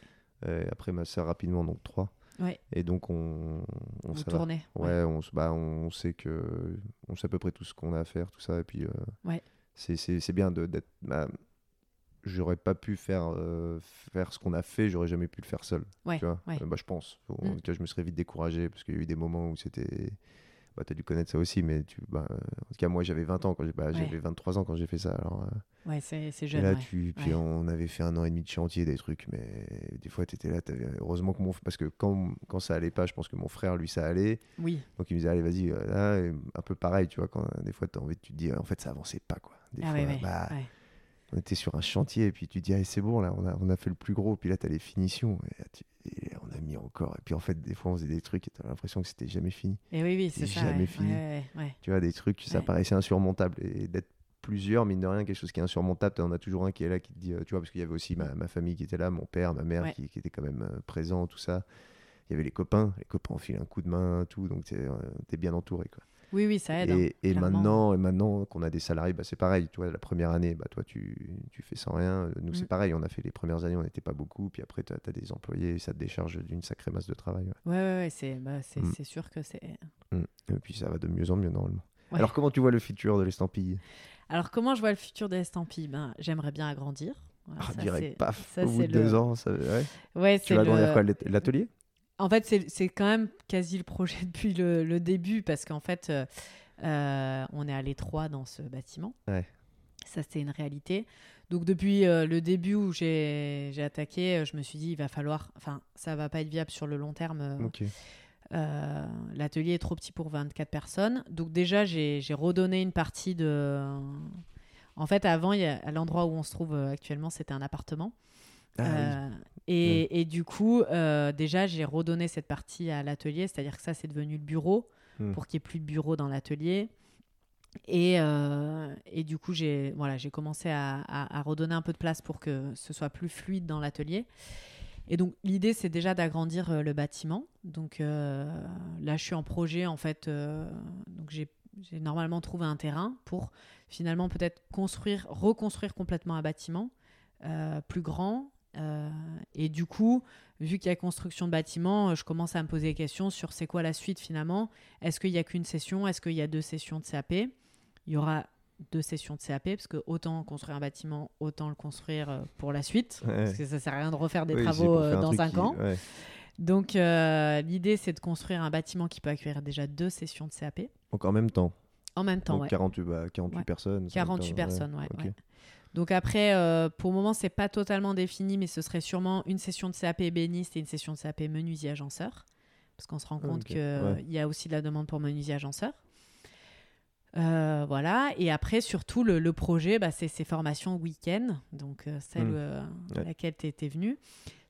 Speaker 1: Euh, après, ma soeur, rapidement, donc trois.
Speaker 2: Ouais.
Speaker 1: Et donc, on, on
Speaker 2: Vous tournez.
Speaker 1: Ouais, On, se- bah, on sait que on sait à peu près tout ce qu'on a à faire, tout ça. Et puis, euh,
Speaker 2: Ouais.
Speaker 1: c'est, bien d'être. bah, j'aurais pas pu faire, euh, faire ce qu'on a fait, j'aurais jamais pu le faire seul. Tu vois? Euh, bah, je pense. En
Speaker 2: Mm.
Speaker 1: tout cas, je me serais vite découragé parce qu'il y a eu des moments où c'était. Bah, tu as dû connaître ça aussi, mais tu, bah, en tout cas, moi j'avais 20 ans, quand j'ai, bah,
Speaker 2: Ouais.
Speaker 1: j'avais 23 ans quand j'ai fait ça. Alors, euh,
Speaker 2: Ouais, c'est, c'est
Speaker 1: et
Speaker 2: jeune.
Speaker 1: là,
Speaker 2: ouais.
Speaker 1: tu, puis
Speaker 2: Ouais.
Speaker 1: on avait fait un an et demi de chantier, des trucs, mais des fois, tu étais là. t'avais- Heureusement que mon. Parce que quand, quand ça allait pas, je pense que mon frère, lui, ça allait.
Speaker 2: Oui,
Speaker 1: Donc il me disait, allez, vas-y, euh, là, et un peu pareil, tu vois, quand des fois, tu as envie, tu te dis, en fait, ça avançait pas, quoi. Des
Speaker 2: ah
Speaker 1: fois, bah,
Speaker 2: ouais.
Speaker 1: On était sur un chantier, et puis tu dis, ah, c'est bon, là, on a, on a fait le plus gros, puis là, tu as les finitions, et, tu- on a mis encore. Et puis en fait, des fois, on faisait des trucs, et tu as l'impression que c'était jamais fini.
Speaker 2: Et oui, oui, c'est ça.
Speaker 1: jamais
Speaker 2: ouais.
Speaker 1: fini.
Speaker 2: Ouais.
Speaker 1: Tu vois, des trucs, ça paraissait insurmontable, et d'être plusieurs, mine de rien, quelque chose qui est insurmontable, t'en as toujours un qui est là, qui te dit, euh, tu vois, parce qu'il y avait aussi ma, ma famille qui était là, mon père, ma mère, qui, qui était quand même euh, présent, tout ça. Il y avait les copains, les copains ont filé un coup de main, tout, donc tu es bien entouré, quoi.
Speaker 2: Oui, oui, ça aide. hein,
Speaker 1: Et, et
Speaker 2: clairement.
Speaker 1: maintenant, et maintenant qu'on a des salariés, bah, c'est pareil. Tu vois, la première année, bah, toi, tu, tu fais sans rien. Nous, c'est
Speaker 2: Mm.
Speaker 1: pareil. On a fait les premières années, on n'était pas beaucoup. Puis après, tu as, des employés, ça te décharge d'une sacrée masse de travail. ouais.
Speaker 2: Ouais, ouais, ouais, c'est, bah, c'est,
Speaker 1: Mm.
Speaker 2: c'est sûr que c'est.
Speaker 1: Mm. Et puis ça va de mieux en mieux, normalement.
Speaker 2: Ouais.
Speaker 1: Alors, comment tu vois le futur de l'estampille?
Speaker 2: Alors, comment je vois le futur de l'estampille? Ben, J'aimerais bien agrandir. Voilà,
Speaker 1: ah,
Speaker 2: ça,
Speaker 1: Direct,
Speaker 2: c'est-
Speaker 1: paf,
Speaker 2: ça,
Speaker 1: au bout
Speaker 2: c'est
Speaker 1: de deux ans, ça... ouais.
Speaker 2: Ouais,
Speaker 1: tu
Speaker 2: c'est
Speaker 1: vas
Speaker 2: le-
Speaker 1: agrandir quoi l'at- L'atelier?
Speaker 2: En fait, c'est quand même quasi le projet depuis le, le début parce qu'en fait, euh, euh, on est à l'étroit dans ce bâtiment.
Speaker 1: Ouais.
Speaker 2: Ça, c'est une réalité. Donc, depuis euh, le début où j'ai attaqué, je me suis dit, il va falloir. Enfin, ça va pas être viable sur le long terme. euh, L'atelier est trop petit pour 24 personnes. Donc, déjà, j'ai redonné une partie de. En fait, avant, il y a- à l'endroit où on se trouve actuellement, c'était un appartement.
Speaker 1: Ah, oui.
Speaker 2: Euh, et, et du coup, euh, déjà, j'ai redonné cette partie à l'atelier, c'est-à-dire que ça, c'est devenu le bureau,
Speaker 1: Hmm.
Speaker 2: pour qu'il n'y ait plus de bureau dans l'atelier. Et, euh, et du coup, j'ai voilà, j'ai commencé à, à- à redonner un peu de place pour que ce soit plus fluide dans l'atelier. Et donc, l'idée, c'est déjà d'agrandir le bâtiment. Donc là, je suis en projet, en fait. donc, j'ai j'ai normalement trouvé un terrain pour finalement peut-être construire, reconstruire complètement un bâtiment euh, plus grand. Euh, et du coup, vu qu'il y a construction de bâtiment, euh, je commence à me poser des questions sur c'est quoi la suite finalement. Est-ce qu'il n'y a qu'une session? Est-ce qu'il y a deux sessions de CAP Il y aura deux sessions de CAP parce que autant construire un bâtiment, autant le construire euh, pour la suite.
Speaker 1: Ouais.
Speaker 2: Parce que ça sert à rien de refaire des
Speaker 1: Oui,
Speaker 2: travaux euh, dans cinq
Speaker 1: qui-
Speaker 2: ans.
Speaker 1: ouais.
Speaker 2: Donc euh, l'idée c'est de construire un bâtiment qui peut accueillir déjà deux sessions de CAP
Speaker 1: Donc en même temps.
Speaker 2: en même temps.
Speaker 1: Donc
Speaker 2: ouais.
Speaker 1: 48, bah, 48
Speaker 2: Ouais.
Speaker 1: personnes. ça va
Speaker 2: 48
Speaker 1: faire-
Speaker 2: personnes, ouais. Donc après, euh, pour le moment, c'est pas totalement défini, mais ce serait sûrement une session de CAP ébéniste et une session de CAP menuisier agenceur. Parce qu'on se rend compte qu'il
Speaker 1: Ouais.
Speaker 2: y a aussi de la demande pour menuisier agenceur. Euh, voilà. Et après, surtout, le, le projet, bah, c'est ces formations week-end. Donc, euh, celle
Speaker 1: Mm.
Speaker 2: euh, à laquelle tu étais venu.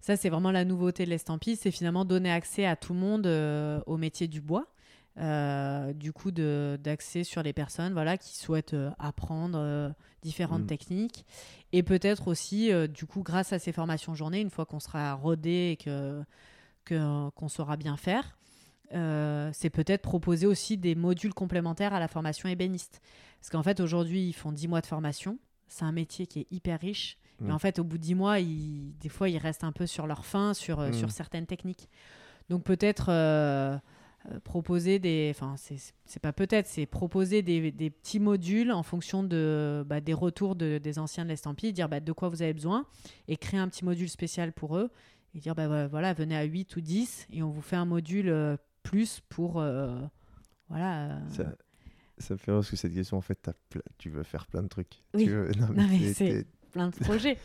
Speaker 2: Ça, c'est vraiment la nouveauté de l'estampille. C'est finalement donner accès à tout le monde euh, au métier du bois. Euh, du coup, d'accès sur les personnes voilà, qui souhaitent euh, apprendre euh, différentes
Speaker 1: Mm.
Speaker 2: techniques. Et peut-être aussi, du coup, grâce à ces formations journées, une fois qu'on sera rodé et que qu'on saura bien faire, c'est peut-être proposer aussi des modules complémentaires à la formation ébéniste. Parce qu'en fait, aujourd'hui, ils font 10 mois de formation. C'est un métier qui est hyper riche. Mais
Speaker 1: Mm.
Speaker 2: en fait, au bout de 10 mois, ils- des fois, ils restent un peu sur leur faim, sur,
Speaker 1: Mm.
Speaker 2: sur certaines techniques. Donc peut-être euh, proposer des... Enfin, c'est c'est pas peut-être, c'est proposer des, des petits modules en fonction de, bah, des retours de- des anciens de l'estampille, dire bah, de quoi vous avez besoin, et créer un petit module spécial pour eux, et dire bah, voilà, venez à 8 ou 10, et on vous fait un module euh, plus pour... euh, voilà.
Speaker 1: Ça, ça me fait rire parce que cette question, en fait, tu veux faire plein de trucs.
Speaker 2: Oui.
Speaker 1: Tu veux- Non,
Speaker 2: Non, mais
Speaker 1: t'es-
Speaker 2: plein de projets.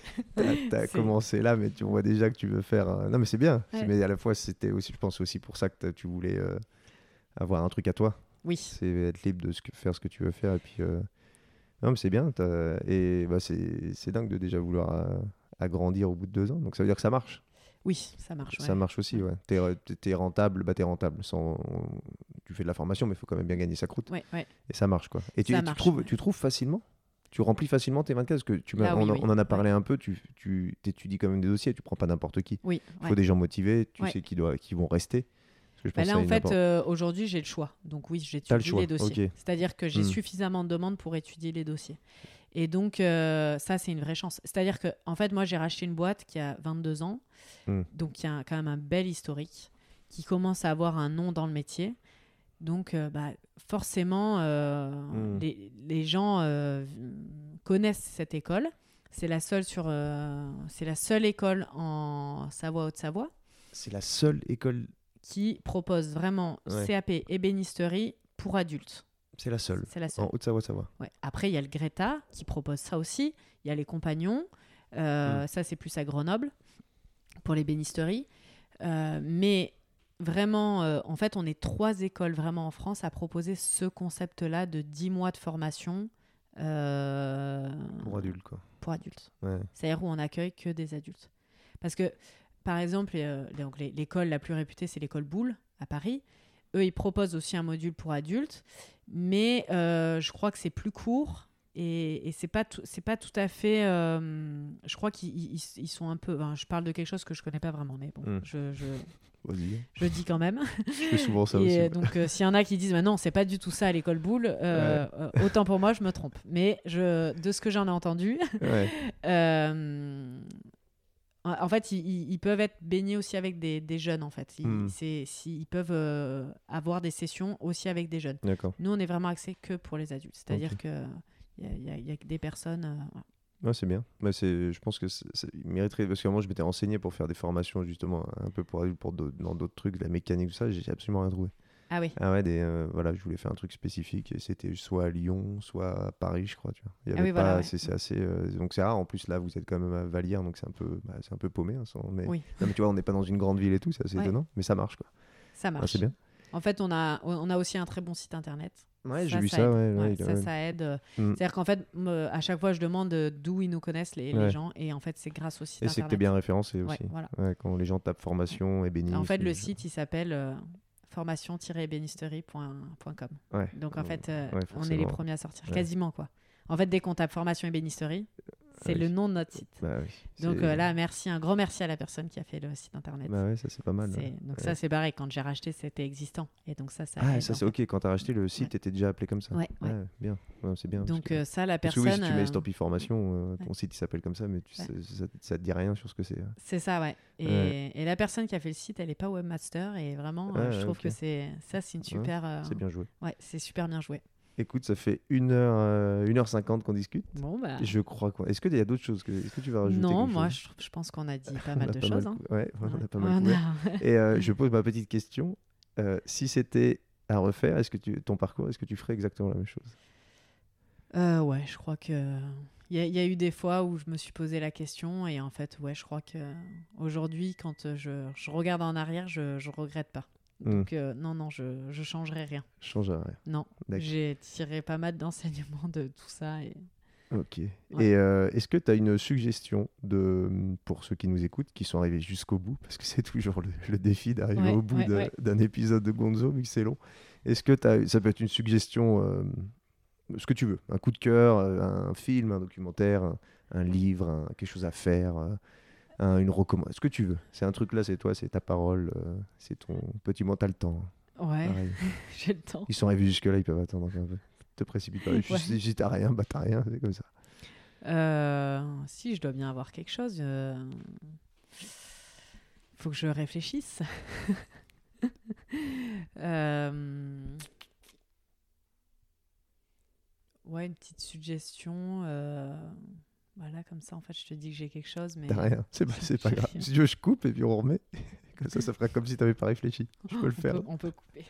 Speaker 1: T'as commencé là, mais tu vois déjà que tu veux faire. un- Non, mais c'est bien.
Speaker 2: Ouais.
Speaker 1: Mais à la fois, c'était aussi, je pense aussi pour ça que tu voulais euh, avoir un truc à toi.
Speaker 2: Oui.
Speaker 1: C'est être libre de ce que, faire ce que tu veux faire. Et puis, euh, non, mais c'est bien. Et bah, c'est dingue de déjà vouloir euh, agrandir au bout de deux ans. Donc ça veut dire que ça marche.
Speaker 2: Oui, ça marche.
Speaker 1: Ça
Speaker 2: ouais.
Speaker 1: marche aussi, ouais. T'es t'es rentable, bah t'es rentable. Sans... Tu fais de la formation, mais il faut quand même bien gagner sa croûte.
Speaker 2: Ouais, ouais.
Speaker 1: Et ça marche, quoi. Et tu,
Speaker 2: Ça
Speaker 1: tu
Speaker 2: marche,
Speaker 1: trouves,
Speaker 2: ouais.
Speaker 1: tu trouves facilement Tu remplis facilement tes 24 Parce que tu
Speaker 2: Ah oui,
Speaker 1: on, en-
Speaker 2: oui.
Speaker 1: on en a parlé un peu. Tu, tu étudies quand même des dossiers. Tu prends pas n'importe qui.
Speaker 2: Oui.
Speaker 1: Il
Speaker 2: ouais.
Speaker 1: faut des gens motivés. Tu
Speaker 2: Ouais.
Speaker 1: sais qui, doit, qui vont rester. Parce que je
Speaker 2: Bah là, en fait, euh, aujourd'hui, j'ai le choix. Donc oui,
Speaker 1: le
Speaker 2: j'étudie
Speaker 1: choix,
Speaker 2: les dossiers. C'est-à-dire que j'ai
Speaker 1: Hmm.
Speaker 2: suffisamment de demandes pour étudier les dossiers. Et donc, euh, ça, c'est une vraie chance. C'est-à-dire que, en fait, moi, j'ai racheté une boîte qui a 22 ans.
Speaker 1: Hmm.
Speaker 2: Donc, y a quand même un bel historique qui commence à avoir un nom dans le métier. Donc, euh, bah, forcément, euh,
Speaker 1: Hmm.
Speaker 2: les, les gens euh, connaissent cette école. C'est la seule sur, c'est la seule école en Savoie Haute-Savoie
Speaker 1: C'est la seule école.
Speaker 2: qui propose vraiment
Speaker 1: Ouais.
Speaker 2: CAP ébénisterie pour adultes.
Speaker 1: C'est la seule.
Speaker 2: C'est la seule.
Speaker 1: En Haute-Savoie, Savoie.
Speaker 2: Ouais. Après, il y a le Greta qui propose ça aussi. Il y a les compagnons. Euh,
Speaker 1: Mm.
Speaker 2: Ça, c'est plus à Grenoble pour les bénisteries. Euh, mais vraiment, euh, en fait, on est trois écoles vraiment en France à proposer ce concept-là de 10 mois de formation euh,
Speaker 1: Pour adultes, quoi.
Speaker 2: pour adultes.
Speaker 1: Ouais.
Speaker 2: C'est-à-dire où on accueille que des adultes. Parce que, par exemple, euh, l'école la plus réputée, c'est l'école Boulle à Paris. Eux, ils proposent aussi un module pour adultes, mais je crois que c'est plus court et, et c'est pas tout- c'est pas tout à fait. euh, je crois qu'ils ils- ils sont un peu. enfin, je parle de quelque chose que je connais pas vraiment, mais bon,
Speaker 1: Mm.
Speaker 2: je. Je dis quand même.
Speaker 1: Je fais souvent ça
Speaker 2: et
Speaker 1: aussi.
Speaker 2: euh, donc, euh, s'il y en a qui disent, bah non, c'est pas du tout ça à l'école Boulle, euh, autant pour moi, je me trompe. Mais je, de ce que j'en ai entendu,
Speaker 1: Ouais.
Speaker 2: euh, En fait, ils, peuvent être baignés aussi avec des, des jeunes, en fait. Ils,
Speaker 1: Hmm.
Speaker 2: ils peuvent avoir des sessions aussi avec des jeunes. Nous, on est vraiment axé que pour les adultes. C'est-à-dire
Speaker 1: Ok.
Speaker 2: que il y y y a des personnes.
Speaker 1: Ouais, c'est bien. C'est, je pense que il mériterait. Parce que moi, je m'étais renseigné pour faire des formations, justement, un peu pour pour d'autres- dans d'autres trucs, de la mécanique, tout ça. J'ai absolument rien trouvé.
Speaker 2: Ah oui.
Speaker 1: Ah ouais, des, euh, voilà, je voulais faire un truc spécifique et c'était soit à Lyon, soit à Paris, je crois. Tu vois. Il y
Speaker 2: Ah
Speaker 1: avait
Speaker 2: oui,
Speaker 1: pas,
Speaker 2: voilà, ouais.
Speaker 1: c'est, assez, euh, donc c'est rare. En plus, là, vous êtes quand même à Vallière, donc c'est un peu, bah, c'est un peu paumé. hein, sans- mais,
Speaker 2: Oui.
Speaker 1: non, mais tu vois, on n'est pas dans une grande ville et tout, c'est assez
Speaker 2: Ouais.
Speaker 1: étonnant, mais ça marche quoi.
Speaker 2: Ça
Speaker 1: Ah,
Speaker 2: marche.
Speaker 1: c'est bien.
Speaker 2: En fait, on a, on a aussi un très bon site internet.
Speaker 1: Ouais, j'ai vu
Speaker 2: ça
Speaker 1: ça. Ouais,
Speaker 2: Ouais, ça, aide. euh,
Speaker 1: Mm.
Speaker 2: C'est-à-dire qu'en fait, me- à chaque fois, je demande euh, d'où ils nous connaissent, les, gens. Et en fait, c'est grâce au site
Speaker 1: Et c'est que
Speaker 2: internet.
Speaker 1: t'es bien référencé aussi.
Speaker 2: voilà.
Speaker 1: Quand les gens tapent formation et béni.
Speaker 2: En fait, le site, il s'appelle euh, formation-ébénisterie.com. Donc, en fait, euh,
Speaker 1: Ouais,
Speaker 2: on est les premiers à sortir, quasiment, quoi. En fait, dès qu'on tape formation ébénisterie, c'est
Speaker 1: Ouais.
Speaker 2: le nom de notre site.
Speaker 1: Bah oui,
Speaker 2: Donc euh, là, merci, un grand merci à la personne qui a fait le site internet.
Speaker 1: Bah ouais, ça c'est pas mal. Ouais.
Speaker 2: Donc
Speaker 1: Ouais.
Speaker 2: ça, c'est pareil. Quand j'ai racheté, c'était existant. Et donc ça, ça
Speaker 1: Ah, ça c'est ok. Quand t'as racheté le site, était déjà appelé comme ça.
Speaker 2: Ouais, ouais.
Speaker 1: bien. C'est bien. parce
Speaker 2: Donc
Speaker 1: que-
Speaker 2: euh, ça, la
Speaker 1: Parce que
Speaker 2: personne...
Speaker 1: oui, si tu mets
Speaker 2: euh,
Speaker 1: Stampy Formation, euh, ton site il s'appelle comme ça, mais tu ça, ça te dit rien sur ce que c'est. hein.
Speaker 2: C'est ça, ouais. Et, la personne qui a fait le site, elle n'est pas webmaster. Et vraiment,
Speaker 1: Ah,
Speaker 2: euh, je trouve que c'est ça, c'est une super...
Speaker 1: C'est bien joué.
Speaker 2: Ouais, c'est super bien joué.
Speaker 1: Écoute, ça fait 1h, 1h50 qu'on discute.
Speaker 2: Bon, bah...
Speaker 1: Je crois qu'on. Est-ce qu'il y a d'autres choses que... Est-ce que tu vas rajouter
Speaker 2: Non, moi, je, je pense qu'on a dit pas mal de
Speaker 1: pas
Speaker 2: choses.
Speaker 1: mal
Speaker 2: hein.
Speaker 1: Ouais, on a pas mal
Speaker 2: a-
Speaker 1: Et euh, je pose ma petite question. Euh, si c'était à refaire, est-ce que tu... ton parcours, est-ce que tu ferais exactement la même chose?
Speaker 2: Euh, ouais, je crois que il y, a- il y a eu des fois où je me suis posé la question et en fait, ouais, je crois que aujourd'hui, quand euh, je, je regarde en arrière, je, je regrette pas.
Speaker 1: Hmm.
Speaker 2: Donc euh, non, non, je je changerai rien.
Speaker 1: Change à rien.
Speaker 2: Non, j'ai tiré pas mal d'enseignements de tout ça et
Speaker 1: Ok.
Speaker 2: Ouais.
Speaker 1: Et euh, est-ce que tu as une suggestion de, pour ceux qui nous écoutent, qui sont arrivés jusqu'au bout, parce que c'est toujours le, le défi d'arriver
Speaker 2: Ouais,
Speaker 1: au bout
Speaker 2: ouais,
Speaker 1: d'un épisode de Gonzo, vu que c'est long. Est-ce que t'as- ça peut être une suggestion, euh, ce que tu veux, un coup de cœur, un film, un documentaire, un, un livre, un- quelque chose à faire, un- une recommandation, ce que tu veux. C'est un truc là, c'est toi, c'est ta parole, euh, c'est ton petit mental temps.
Speaker 2: ouais,
Speaker 1: Pareil.
Speaker 2: j'ai le temps.
Speaker 1: Ils sont arrivés jusque-là, ils peuvent attendre un peu. Te précipite pas.
Speaker 2: Ouais.
Speaker 1: Si, t'as rien, bah t'as rien, c'est comme ça.
Speaker 2: Euh, si, je dois bien avoir quelque chose. euh, Faut que je réfléchisse. Euh, Ouais, une petite suggestion. Voilà, comme ça, en fait, je te dis que j'ai quelque chose, mais
Speaker 1: T'as rien, c'est pas, pas grave. Si tu veux, je coupe et puis on remet. Comme ça, ça fera comme si t'avais pas réfléchi. Je peux le
Speaker 2: on
Speaker 1: faire.
Speaker 2: peut- on peut couper.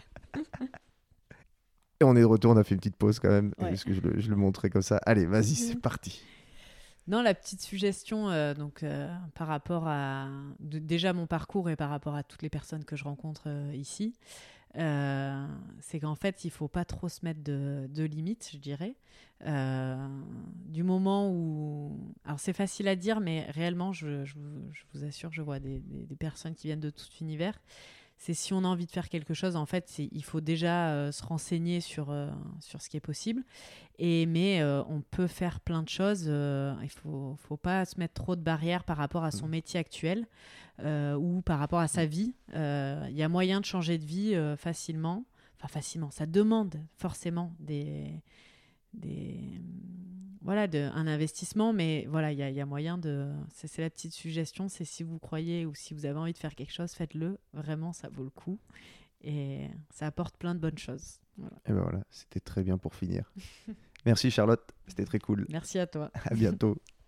Speaker 1: Et on est de retour, on a fait une petite pause quand même,
Speaker 2: Ouais.
Speaker 1: parce que je le, je le montrais comme ça. Allez, vas-y, c'est parti.
Speaker 2: Non, la petite suggestion, euh, donc euh, par rapport à de- déjà mon parcours et par rapport à toutes les personnes que je rencontre euh, ici, euh, c'est qu'en fait, il faut pas trop se mettre de, de limites, je dirais. Euh, du moment où, alors c'est facile à dire, mais réellement, je, je vous, assure, je vois des, des- des personnes qui viennent de tout univers. C'est si on a envie de faire quelque chose, en fait, il faut déjà euh, se renseigner sur, euh, sur ce qui est possible. Et, mais euh, on peut faire plein de choses. il faut, faut pas se mettre trop de barrières par rapport à son
Speaker 1: Mhm.
Speaker 2: métier actuel ou par rapport à sa vie. Il y a moyen de changer de vie facilement. Enfin, facilement. Ça demande forcément des, des voilà, de, un investissement, mais voilà, il y a, il y a moyen de. C'est c'est la petite suggestion, c'est si vous croyez ou si vous avez envie de faire quelque chose, faites-le. Vraiment, ça vaut le coup et ça apporte plein de bonnes choses. Voilà.
Speaker 1: Et ben voilà, c'était très bien pour finir. Merci Charlotte, c'était très cool.
Speaker 2: Merci à toi.
Speaker 1: À bientôt.